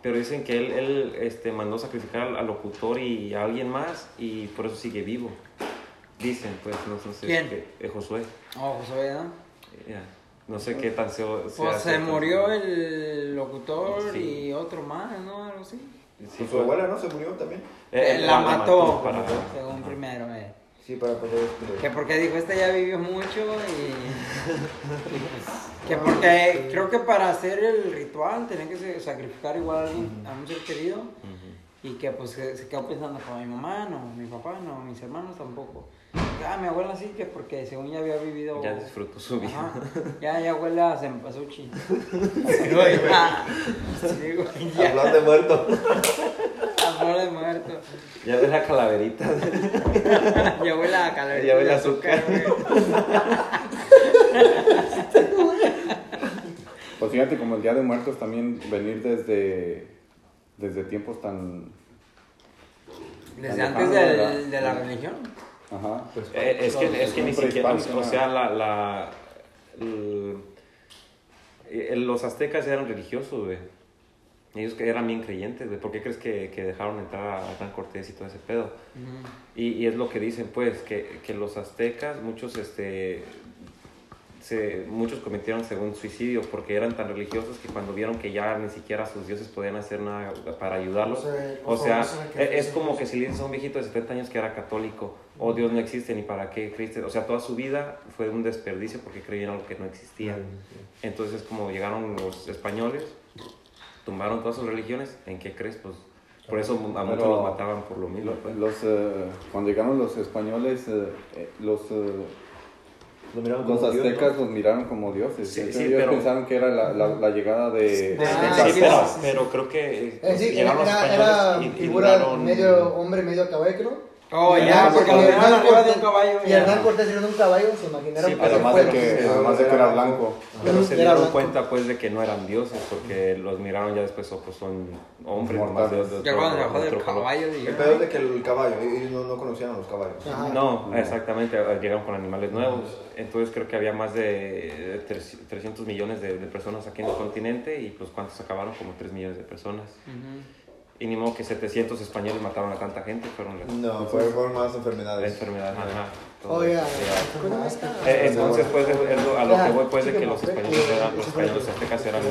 Pero dicen que él, él este, mandó sacrificar al, al locutor y a alguien más y por eso sigue vivo. Dicen, pues, no, no sé. ¿Quién? que- eh, Josué. Oh, Josué, ¿no? Ya. No sé qué tan seo- sea. Pues se cierto. murió el locutor Sí. y otro más, ¿no? Algo así. Sí, Pues su abuela, ¿no? Se murió también. Eh, la, mató, para- según primero, eh. Sí, para poder. Que porque dijo, este ya vivió mucho y... que porque creo que para hacer el ritual tenían que se- sacrificar igual a, alguien, a un ser querido. Y que pues se, se quedó pensando con mi mamá, no, mi papá, no, mis hermanos tampoco. Ah, mi abuela sí, que porque según ya había vivido... Ya disfrutó su vida. Ajá. Ya, ya huele a cempasúchil. Sí, güey. Sí, güey. Hablar de muerto. De muerto. Ya ves la calaverita. Ya huele a calorías. Ya huele de a azúcar. Pues fíjate, como el Día de Muertos también venir desde, desde tiempos tan... Desde tan antes del- ¿verdad? de la religión. Ajá. Eh, es, que, es que ni siquiera, o sea, la, la, eh, los aztecas eran religiosos, güey. Ellos que eran bien creyentes, güey. ¿Por qué crees que, que dejaron entrar a Hernán Cortés y todo ese pedo? Y, y es lo que dicen, pues, que, que los aztecas, muchos, este, se, muchos cometieron según suicidio porque eran tan religiosos que cuando vieron que ya ni siquiera sus dioses podían hacer nada para ayudarlos, O sea, o sea, e- es sacrificios. como que si le dices a un viejito de 70 años que era católico, o Dios no existe ni para qué Cristo, o sea, toda su vida fue un desperdicio porque creían algo que no existía. Entonces, como llegaron los españoles, tumbaron todas sus religiones, ¿en qué crees? Pues por eso a muchos Pero- los mataban por lo mismo. pues. Los, eh, cuando llegaron los españoles, eh, eh, los, eh, los Dios, aztecas ¿no? los miraron como dioses. Sí, Entonces sí, ellos pero- pensaron que era la, la, la llegada de... De- Ah, Sí, pero, creo que eh, Eh, sí, era, llegaron los españoles era y- y figura duraron- medio hombre, medio caballo, creo. Oh, Y ya, porque lo dejaron arriba de un caballo. Y. Hernán Cortés era un caballo, se imaginaron Sí, que pero fue. de que, además de que era blanco. Pero se dieron blanco. cuenta pues de que no eran dioses porque los miraron ya después, oh, pues son hombres de- de Ya cuando bajó de del caballo, El es de que el caballo, ellos no, no conocían a los caballos. No, exactamente, eh, llegaron con animales nuevos. Entonces creo que había más de eh, tres- 300 millones de, de personas aquí en el continente y pues cuántos acabaron, como 3 millones de personas. Y ni modo que 700 españoles mataron a tanta gente, fueron las, No, fue- fueron más enfermedades. enfermedades. ajá, todo Oye, eso, ¿cómo ya. está? Eh, Entonces, pues, a lo Ya, que voy, pues, de que los fue españoles que- eran, los españoles aztecas eran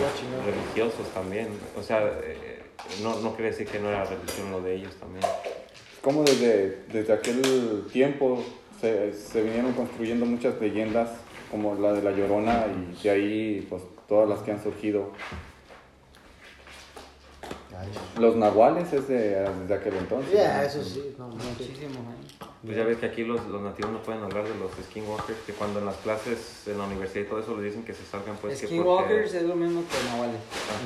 religiosos también. O sea, eh, no, no quiere decir que no era religión lo de ellos también. Como desde, desde aquel tiempo se, se vinieron construyendo muchas leyendas, como la de la Llorona, y de ahí pues todas las que han surgido. Los nahuales es de, desde aquel entonces. Ya, eso sí. No. Muchísimo, ¿eh? Pues ya ves que aquí los, los nativos no pueden hablar de los skinwalkers, que cuando en las clases, en la universidad y todo eso, les dicen que se salgan, pues, que Skinwalkers es lo mismo que Nahuales.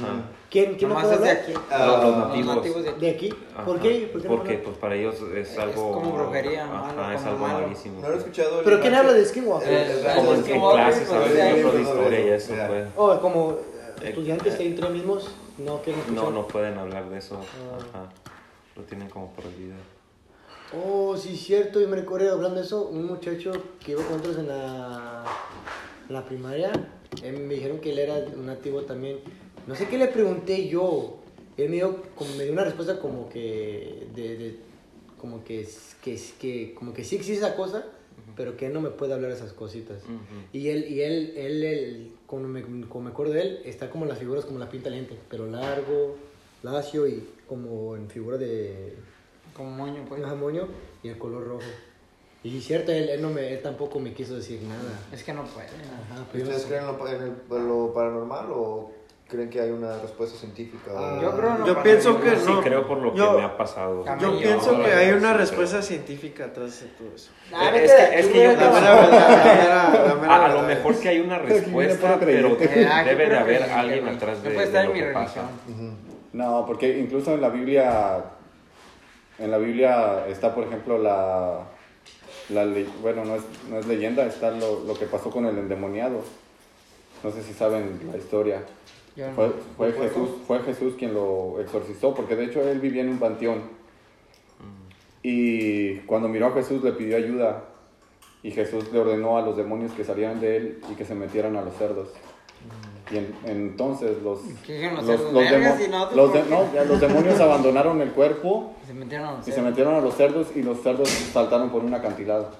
Ajá. ¿Quién, quién no puede es de hablar? aquí. Ah, Los- los Los nativos. nativos de aquí. ¿De aquí? Ajá. ¿Por qué? ¿Por qué no Porque, hablan? pues, para ellos es Es algo... como brujería, Ajá, malo, es como algo malo. malísimo. ¿No lo he escuchado? ¿Pero quién habla de Skinwalker? El- Eh, Como en, en Skinwalker, clases, pues, ¿sabes? de historia y eso, pues. Oh, como Eh, estudiantes eh, entre mismos, no quieren No, escuchar. no pueden hablar de eso. Ah. Ajá. Lo tienen como prohibido. Oh, sí, cierto, yo me recuerdo hablando de eso, un muchacho que iba con nosotros en la, en la primaria, eh, me dijeron que él era un nativo también. No sé qué le pregunté yo, él me dio, como, me dio una respuesta como que, de, de- como que, que, que, como que sí existe esa cosa, pero que él no me puede hablar de esas cositas. Ujú. Y él, y él, él, él, como, me, como me acuerdo de él, está como las figuras como la pinta la gente, pero largo, lacio y como en figura de, Como moño, pues. un jamoño y el color rojo. Y cierto, él, él no me, él tampoco me quiso decir nada. Es que no puede. Ajá, pero ¿Ustedes creen en lo, en el- en lo paranormal o creen que hay una respuesta científica? Ah, Yo creo no Yo pienso que Sí, no. creo por lo Yo- que me ha pasado. Yo yo- pienso que hay sí, una respuesta científica atrás de todo eso. Ah, es que- yo A, lo mejor que hay una respuesta, pero aquí debe de haber alguien atrás de, de lo que pasa. No, porque incluso en la Biblia en la Biblia está, por ejemplo, la, la bueno, no es, no es leyenda, está lo, lo que pasó con el endemoniado. No sé si saben la historia. No. Fue, fue Jesús, fue Jesús quien lo exorcizó, porque de hecho él vivía en un panteón. Y cuando miró a Jesús le pidió ayuda. Y Jesús le ordenó a los demonios que salieran de él y que se metieran a los cerdos. Y en- entonces los, ¿Qué dijeron los los, demo- ¿y de- no, demonios abandonaron el cuerpo Se y se cerdos. metieron a los cerdos y los cerdos saltaron por un acantilado.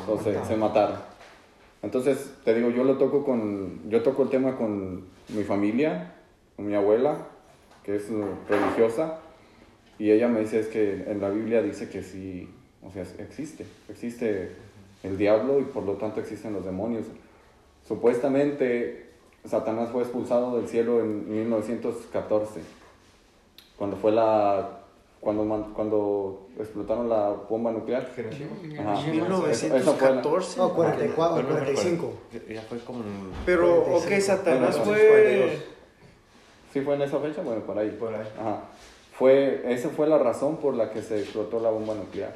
Entonces se mataron. Entonces, te digo, yo lo toco con, yo toco el tema con mi familia, con mi abuela, que es uh, religiosa, y ella me dice es que en la Biblia dice que sí, o sea, existe, existe el diablo y por lo tanto existen los demonios. Supuestamente Satanás fue expulsado del cielo en 1914, cuando fue la cuando cuando explotaron la bomba nuclear. Ajá. Esa- esa fue la- 1914. No, 44, Pero no me acuerdo. 45. Ya fue como en- Pero, ok, 45. Satanás Bueno, fue. ¿Sí fue en esa fecha? Bueno, por ahí. Por ahí. Ajá. Fue, esa fue la razón por la que se explotó la bomba nuclear.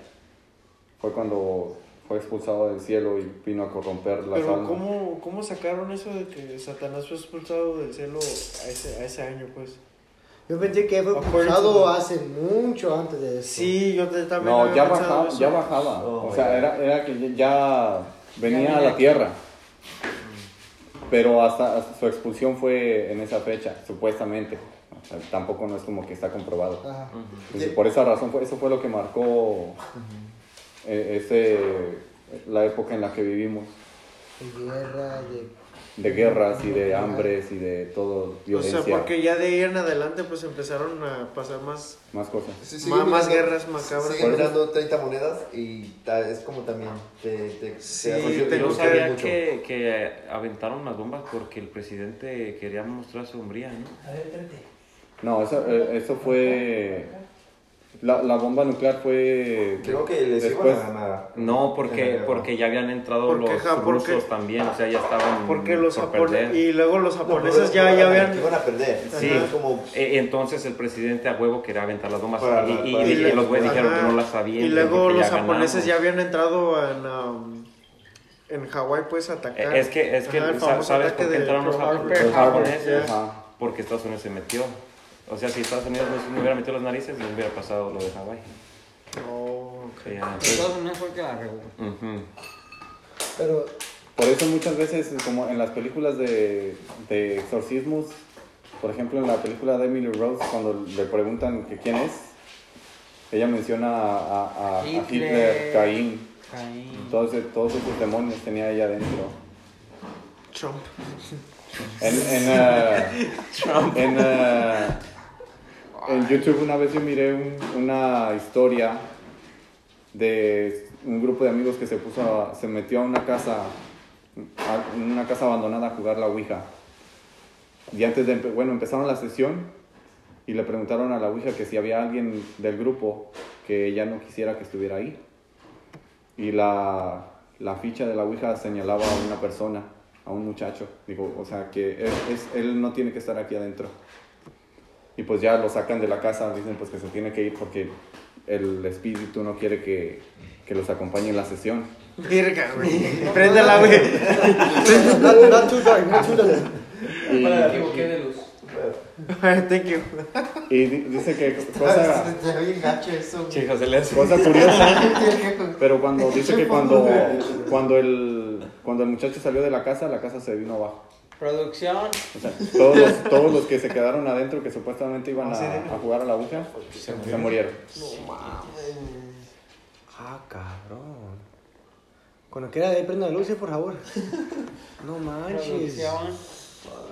Fue cuando fue expulsado del cielo y vino a corromper las Pero, almas. ¿cómo, ¿cómo sacaron eso de que Satanás fue expulsado del cielo a ese, a ese año, pues? Yo pensé que fue the- hace mucho antes de eso. Sí, yo te- también. No, había ya bajaba, eso. ya bajaba. Oh, o sea, era, era que ya venía Ya a la tierra. Pero hasta, hasta su expulsión fue en esa fecha, supuestamente. O sea, tampoco no es como que está comprobado. Ajá. Entonces, por esa razón, eso fue lo que marcó eh, ese, la época en la que vivimos, De guerra, de... de guerras y de hambres y de todo, O violencia, sea, porque ya de ahí en adelante, pues empezaron a pasar más. más cosas. Sí, más mirando- guerras macabras. Sigue mirando 30 monedas y ta- es como también. Te, te, Sí, te- te- Yo, te yo no sabía mucho. que, que aventaron las bombas porque el presidente quería mostrar su hombría, ¿no? A ver, espérate. No, eso, eh, eso fue... La, la bomba nuclear fue... Creo que les después, iban a ganar. No, porque, porque ya habían entrado Porque, los ja, porque- rusos también, o sea, ya estaban Porque los por japoneses. perder. Y luego los japoneses ya, ya habían. Iban a perder. Sí. Como Eh, entonces el presidente a huevo quería aventar las bombas Para- y, y- para- y los güeyes dijeron que no las sabían. Y luego los ya japoneses ya habían entrado en. um, en Hawái, pues a atacar. Es que, es que Ajá, ¿sabes por qué entraron los, japoneses? Ajá. Porque Estados Unidos se metió. O sea, si Estados Unidos no, hubiera metido las narices, no hubiera pasado lo de Hawái. Oh, ok. Sí, ya, entonces- Estados Unidos fue el que la regó. Pero Por eso muchas veces, como en las películas de, de exorcismos, por ejemplo en la película de Emily Rose, cuando le preguntan que quién es, ella menciona a, a- a- a Hitler, Hitler. Caín, Caín. todos, todos esos demonios tenía ella dentro. Trump. En, en, eh, en, eh, en YouTube una vez yo miré un- una historia de un grupo de amigos que se puso a- se metió a una casa a una casa abandonada a jugar la Ouija. Y antes de bueno, empezaron la sesión y le preguntaron a la Ouija que si había alguien del grupo que ella no quisiera que estuviera ahí. Y la, la ficha de la Ouija señalaba a una persona, a un muchacho. Digo, o sea, que él, es- él no tiene que estar aquí adentro. Y pues ya lo sacan de la casa, dicen pues que se tiene que ir porque el espíritu no quiere que, que los acompañe en la sesión. Virga, güey. Préndela, güey. not, not too dark, not too dark. Y, Me equivoqué de luz. Thank you. y di- dice que cosa, Está bien gacho eso. José le hace- cosa curiosa, pero cuando dice que cuando, cuando, el, cuando el muchacho salió de la casa, la casa se vino abajo. Producción. O sea, todos los, todos los que se quedaron adentro, que supuestamente iban a, a jugar a la aguja, se murieron. Ah, cabrón. Cuando quiera ahí prenda la luz, eh, por favor. No manches. Producción.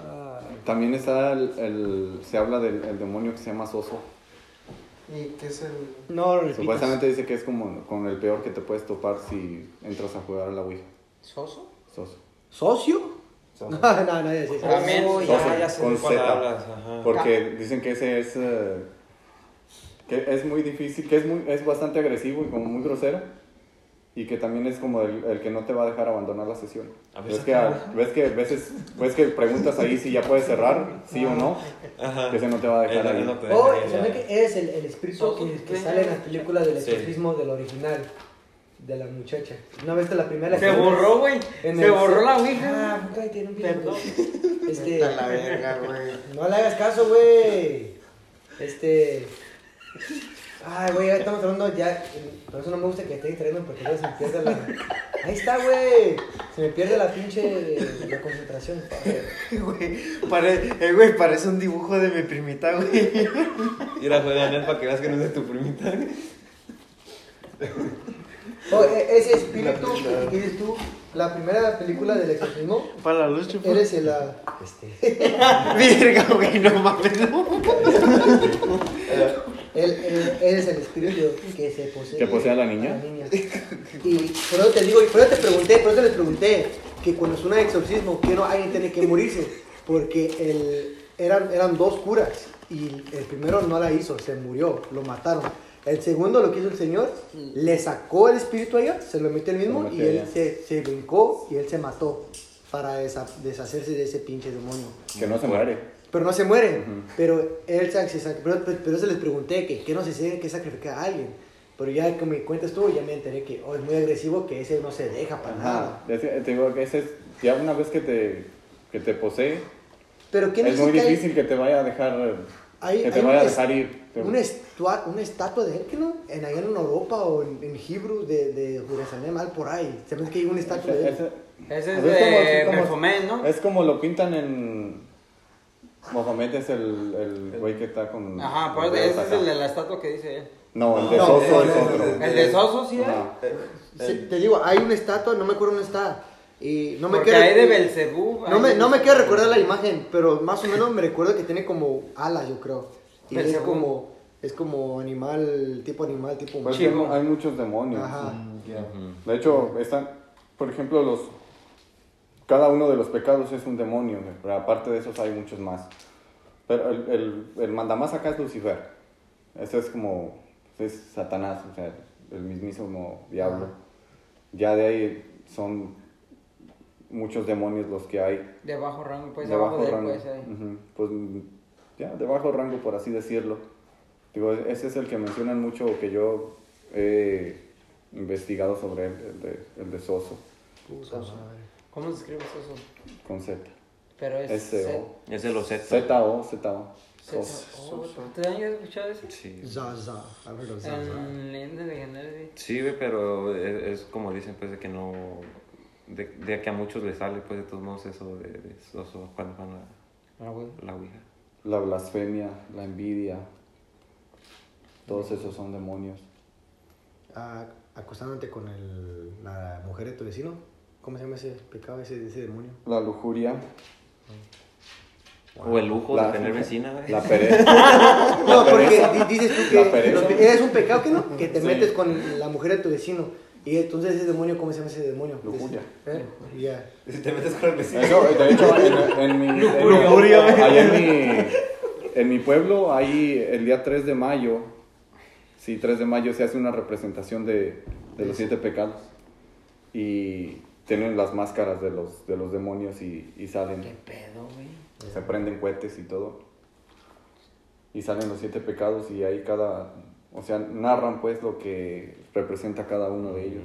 Ah, También está el, el- se habla del el demonio que se llama Soso. ¿Y qué es el.? No. Supuestamente dice que es como con el peor que te puedes topar si entras a jugar a la Ouija. ¿Soso? Soso. ¿Socio? No, no, no, ya sé. También. Oh, Soso, ya, ya sé con hablas, ajá. Porque dicen que ese es eh, que es muy difícil, que es muy es bastante agresivo y como muy grosero. y que también es como el, el que no te va a dejar abandonar la sesión. A ves que, a- ves que veces ves que preguntas ahí si ya puedes cerrar, sí o no, que ese no te va a dejar ahí. es lo que- O ya- se ve que es el, el espíritu que, que sale en la película del Sí. exorcismo del original. De la muchacha. ¿No viste la primera? Se borró, güey. Se el- borró la ouija. Ah, cállate, no empieces, Perdón. Este. Vete a la verga, güey. No le hagas caso, güey. Este. Ay, güey, ya estamos hablando ya. Por eso no me gusta que esté distrayendo porque luego se me pierde la. Ahí está, güey. Se me pierde la pinche. La concentración. Güey, pare- eh, güey, parece un dibujo de mi primita, güey. Ir a jugar en él para que veas que no es de tu primita. Oh, e- ese espíritu que dices tú, la primera película del exorcismo, Para la luz, chupa. eres el. ah, Este. Verga, güey, no mames, no. Él, él- eres el espíritu que se posee. ¿Que posee a la niña? Y por eso te digo, y por eso te pregunté, por eso les pregunté, que cuando es un exorcismo, que no alguien tiene que morirse. Porque el, eran, eran dos curas y el primero no la hizo, se murió, lo mataron. El segundo lo que hizo el Señor, le sacó el espíritu a ella, se lo metió él mismo y él se, se brincó y él se mató para desa- deshacerse de ese pinche demonio. Que no se muere. Pero no se muere. Pero él se, sac- pero, pero se les pregunté que, que no se tiene que sacrificar a alguien. Pero ya que me cuentas tú, ya me enteré que oh, es muy agresivo, que ese no se deja para Ajá. nada. Es que Te digo que ese es, ya una vez que te, que te posee, Pero ¿qué es muy difícil que te vaya a dejar, Hay- que te vaya a dejar ir. Una estatua de él, que no? En, allá en Europa o en, en Hebrew de, de Jerusalén, mal por ahí. Se me que hay una estatua de él. Ese- Ese es Es como- de como- ¿no? Es como lo pintan en. Mohamed es el, el güey que está con. Ajá, pero dedos ese es acá. el de la estatua que dice él. No, el de No, Soso no, es otro. El de Soso, sí, ¿eh? Ajá. Sí, te digo, hay una estatua, no me acuerdo dónde está. Y no me Porque quiero- hay de Belcebú. No me, no me quiero recordar la imagen, pero más o menos me recuerdo que tiene como alas, yo creo. Y es Belcebú. como, es como animal, tipo animal, tipo Pues humano. Chivo. hay muchos demonios. Ajá. De hecho, están, por ejemplo, los cada uno de los pecados es un demonio, pero aparte de esos hay muchos más. Pero el, el, el mandamás acá es Lucifer. Ese es como, es Satanás, o sea, el mismísimo diablo. Ya de ahí son muchos demonios los que hay. De bajo rango, pues de bajo de él, rango. pues ahí. Ujú, Pues ya, de bajo rango, por así decirlo. Digo, ese es el que mencionan mucho que yo he investigado sobre él, el de, el de Soso, ¿Cómo se escribe eso? con Z. Pero es. S-O. Es de los Z. Z-O, Z-O. Z- Soso. ¿Te han escuchado eso? Sí. Zaza, a ver, Zaza. En leyendas legendarias, sí. Pero es, es como dicen, pues, de que no... De, de que a muchos les sale, pues, de todos modos eso de, de eso, cuando van a Ah, güey. la Ouija. La blasfemia, la envidia. Todos esos son demonios. Ah, acostándote con el, la mujer de tu vecino. ¿Cómo se llama ese pecado, ese, ese demonio? La lujuria, O el lujo La- de tener vecina, güey. la pereza. No, porque dices tú que es un pecado que no, que te Sí. metes con la mujer de tu vecino. Y entonces ese demonio, ¿cómo se llama ese demonio? Lujuria. ¿Eh? Ya. Si te metes con el vecino. Eso, de hecho, en, en mi, en, Lujuria, allá en mi, en mi pueblo, ahí el día 3 de mayo, sí, 3 de mayo se hace una representación de, de los siete pecados. Y tienen las máscaras de los, de los demonios y, y salen, ¿Qué pedo, güey? se prenden cohetes y todo. Y salen los siete pecados y ahí cada, o sea, narran pues lo que representa cada uno de ellos.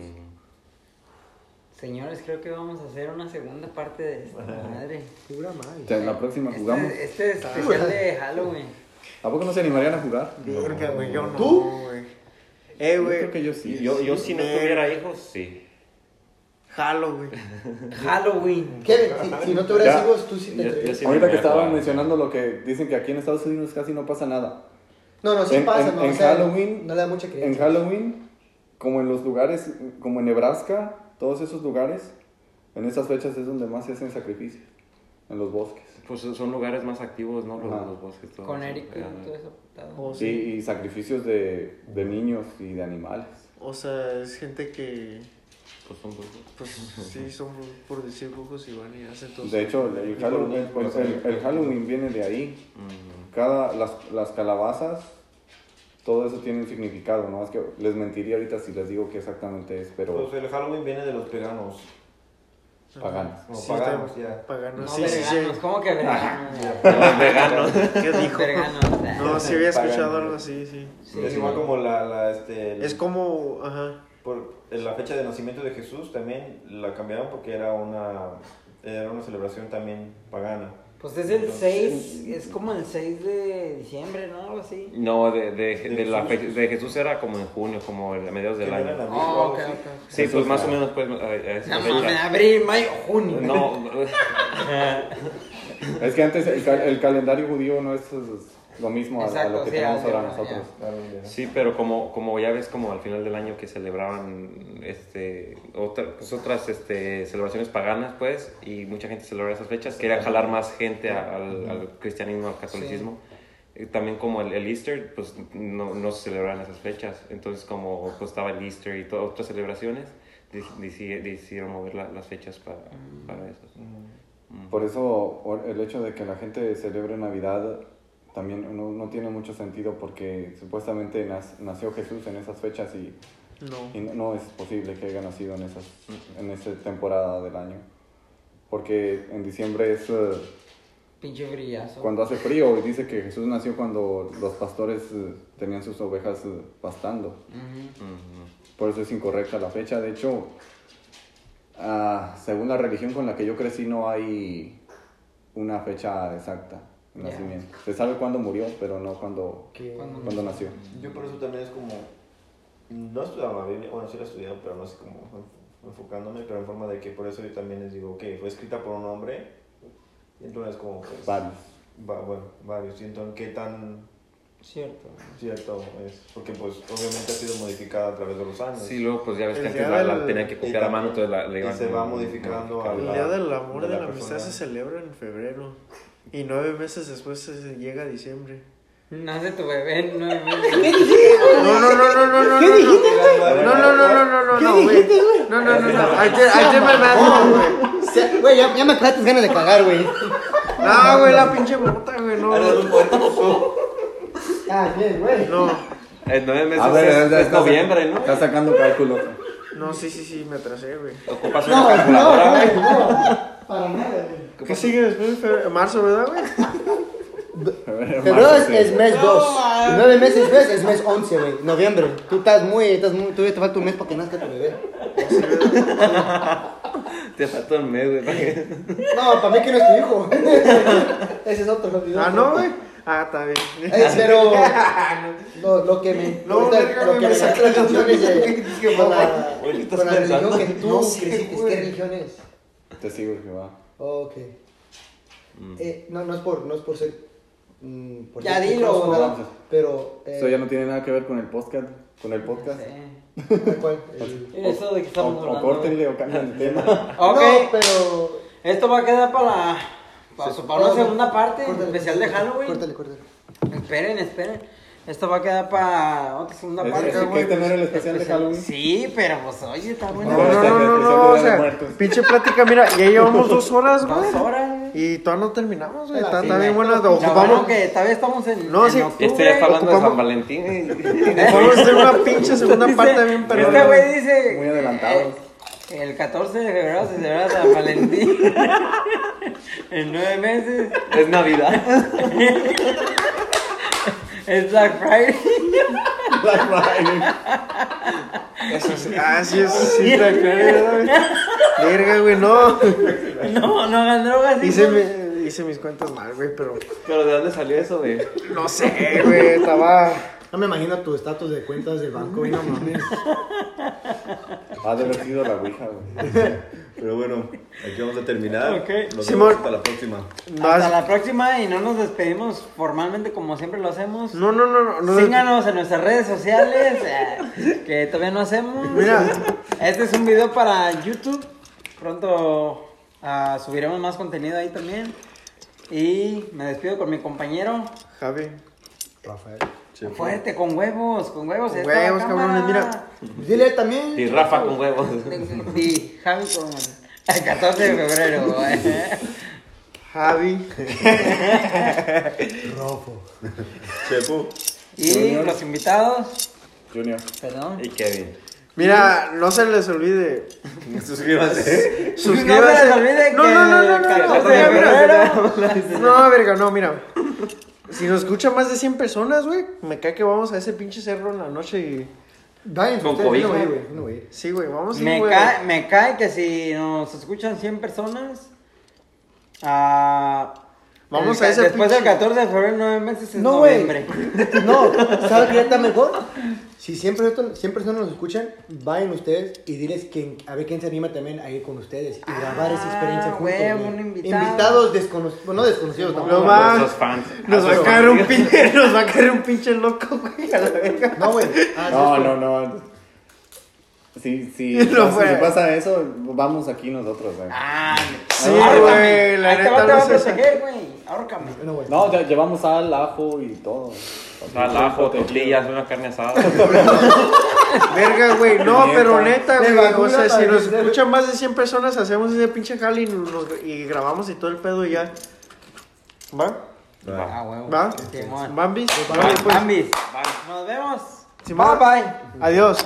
Señores, creo que vamos a hacer una segunda parte de esta madre. Pura madre. O sea, en la próxima Este- jugamos. Este, es especial de Halloween. ¿A poco no se animarían a jugar? Verga, güey, yo no, ¿Tú? güey. Eh, Yo güey. creo que yo sí. Yo, yo si no tuviera hijos, sí. Jalo, güey. Halloween. Kevin, si, si no tuvieras Ya. hijos, tú sí te Yo- yo sí. Ahorita que estaban mencionando lo que dicen que aquí en Estados Unidos casi no pasa nada. No, no, sí En- pasa, en- no, en o sea, Halloween- no le da mucha En creencia. Halloween, como en los lugares, como en Nebraska, todos esos lugares, en esas fechas es donde más se hacen sacrificios, en los bosques. Pues son lugares más activos, ¿no? Los, los bosques. todo Con. Eric y Ajá. todo eso. Oh, Sí, y sacrificios de, de niños y de animales. O sea, es gente que, Pues son brujos. pues sí, son por decir brujos y van y hacen todo. De hecho, el, el Halloween, pues, el- el Halloween viene de ahí. Cada, las, las calabazas todo eso tiene un significado, ¿no? Es que les mentiría ahorita si les digo qué exactamente es, pero Pues el Halloween viene de los veganos. Paganos. Como Sí, paganos, está- ya. Paganos, No, sí, sí, sí. veganos, ¿cómo que veganos? Los veganos. ¿Qué dijo? Veganos. No, sí había escuchado Paganos. algo así, sí. Sí. es igual como la, la este, el- Es como, ajá. por la fecha de nacimiento de Jesús también la cambiaron porque era una era una celebración también pagana. Pues es el 6, es como el 6 de diciembre, ¿no? Algo así. No, de, de, de, ¿De la Jesús? fe- de Jesús era como en junio, como a mediados del año. Oh, algo ok, así. ok. Sí, pues más o menos pues No fecha. mames, abril, mayo, junio. No, Es que antes el, cal- el calendario judío no es, es lo mismo a, a Exacto, lo que sí, tenemos ahora nosotros. Ya. sí, pero como, como ya ves, como al final del año que celebraban este, otra, pues otras este, celebraciones paganas, pues, y mucha gente celebra esas fechas, querían jalar más gente a- al, al cristianismo, al catolicismo. Y También como el, el Easter, pues no, no se celebran esas fechas. Entonces como pues, estaba el Easter y todas otras celebraciones, dec- deci- decidieron mover la- las fechas para, para eso. Por eso el hecho de que la gente celebre Navidad también no, no tiene mucho sentido porque supuestamente nas- nació Jesús en esas fechas y, No. y no, no es posible que haya nacido en, esas, en esa temporada del año. Porque en diciembre es eh, Pinche brillazo. cuando hace frío y dice que Jesús nació cuando los pastores eh, tenían sus ovejas eh, pastando. Por eso es incorrecta la fecha. De hecho, ah, según la religión con la que yo crecí, no hay una fecha exacta Ya. nacimiento. Se sabe cuándo murió, pero no cuándo, ¿Cuándo cuándo nació. Yo por eso también es como no he estudiado la Biblia, bueno sí la he estudiado, pero no sé cómo enf- enfocándome, pero en forma de que por eso yo también les digo, ok, fue escrita por un hombre, y entonces como pues, Varios. va- bueno, varios, y entonces qué tan Cierto. cierto es, porque pues obviamente ha sido modificada a través de los años. Sí, luego pues ya ves El que antes la, la tenían que copiar a mano, entonces la, la y iban se va modificando a El la- Día del Amor de y de la la Amistad se celebra en febrero. Y nueve meses después se llega a diciembre. Nace tu bebé en nueve meses. No, no, no, no, no, no. ¿Qué no, dijiste, No, no, no, no, no, no, no, güey. No, no, no, no. Ahí te- ahí te me das, güey. Güey, ya, ya me acabaste ganas de cagar, güey. No, güey, la pinche mota, güey, no. Ah, bien, güey. No, En nueve meses A ver, es, es noviembre, ¿no? Está sacando cálculo. no, sí, sí, sí, me atrasé, güey. Ocupas una No, no, calculadora, güey, güey. no. Para nada, güey. ¿Qué sigue después de febrero? Marzo, ¿verdad, güey? Febrero es, es mes 2. Nueve meses después es mes 11, güey. Noviembre. Tú estás muy, estás muy, todavía te falta un mes para que nazca tu bebé. Te falta un mes, güey. No, para mí que no es tu hijo. Ese es otro. Ah, no, güey. Ah, está bien. Eh, pero lo, lo que me No, ahorita, verga, lo que me me saca la atención es de con la, Güey, ¿qué estás con la religión pensando? que tú No creciste. ¿Qué religión es? Te sigo, Jehová. Ok. Eh, no, no es por, no es por ser. mm, por Ya ser dilo. o nada, pero. Eh, Eso ya no tiene nada que ver con el podcast. Con el podcast. Sí. ¿Cuál? El- Eso de que O, estamos o hablando. córtenle o cambien el tema. Ok. No, pero. Esto va a quedar para, para, para una segunda parte Córtale, especial de Halloween. Córtale, córtale. Esperen, esperen. Esto va a quedar para otra segunda Es- parte. es que güey. este no era el especial de Halloween. Sí, pero pues oye, está bueno. No, no, no, no, no, o sea, Muertos. pinche plática, mira, ya llevamos dos horas, güey. Dos horas. güey. Y todavía no terminamos, güey. Está, está bien buena. Ocupamos, bueno que todavía estamos en, No, en sí. octubre. Este ya está hablando de Ocupamos- San Valentín. güey. ocupamos hacer una pinche segunda Dice- parte bien Este perrona. güey dice. Muy adelantados. eh, el 14 de febrero se celebra San Valentín. en nueve meses. Es Navidad. Es Black Friday. Black Friday. Ah, sí, es sí, la creo, güey. Verga, güey, no. No, no hagan drogas. Hice, mi- hice mis cuentas mal, güey, pero. Pero ¿de dónde salió eso, güey? No sé, güey, estaba. No me imagino tu estatus de cuentas del banco, güey, no mames. Ha de haber sido la Ouija, güey. Pero bueno, aquí vamos a terminar. Ok. Nos Simón. vemos hasta la próxima. Hasta la próxima y no nos despedimos formalmente como siempre lo hacemos. no, no, no, no, no. Síganos en nuestras redes sociales, eh, que todavía no hacemos. Mira. Este es un video para YouTube. Pronto ah, subiremos más contenido ahí también. Y me despido con mi compañero. Javi. Rafael. Fuerte, con huevos, con huevos. Con huevos, cabrones, mira. Dile también. Y Rafa con huevos. Y Javi con el 14 de febrero. güey. Javi. Rofo. Chepo. Y Junior. los invitados, Junior. perdón. Y Kevin. Mira, no se les olvide. Suscríbanse. Suscríbanse. No se les olvide no, que no, no, no, no, no, 14 mira, de mira. febrero. No, verga, no, mira. Si nos escuchan más de 100 personas, güey, me cae que vamos a ese pinche cerro en la noche y... Vayan, Con ustedes, no voy güey, no voy. Sí, güey, vamos a ir, Me güey. cae, me cae que si nos escuchan 100 personas, ah, Vamos el a ese Después del pinche- 14 de febrero, 9 meses es No, noviembre. No, ¿sabes qué está mejor? Si siempre, siempre personas nos escuchan, vayan ustedes y diles que, a ver quién se anima también a ir con ustedes y grabar esa experiencia Ah, juntos. huevo, güey. un invitado. Invitados desconocidos, bueno, no desconocidos, No tampoco. va. Fans. Nos va a Nuestros caer un pinche, nos va a caer un pinche loco, güey, a la verga. No, güey. Ah, No, no, no. Si, si, No pasa, fue. si pasa eso, vamos aquí nosotros, güey. Ah, Sí, güey, la neta va, te va a no proteger, güey. Ahórcame. No. No, ya llevamos al ajo y todo. Al ajo, tortillas, una carne asada. Verga, güey. No, pero neta, güey. O sea, si nos escuchan más de 100 personas, hacemos ese pinche jale y, nos- y grabamos y todo el pedo y ya. ¿Va? Ah, huevo. ¿Va? ¿Bambis? Pues. Bambis. Nos vemos. Bye, bye. Adiós.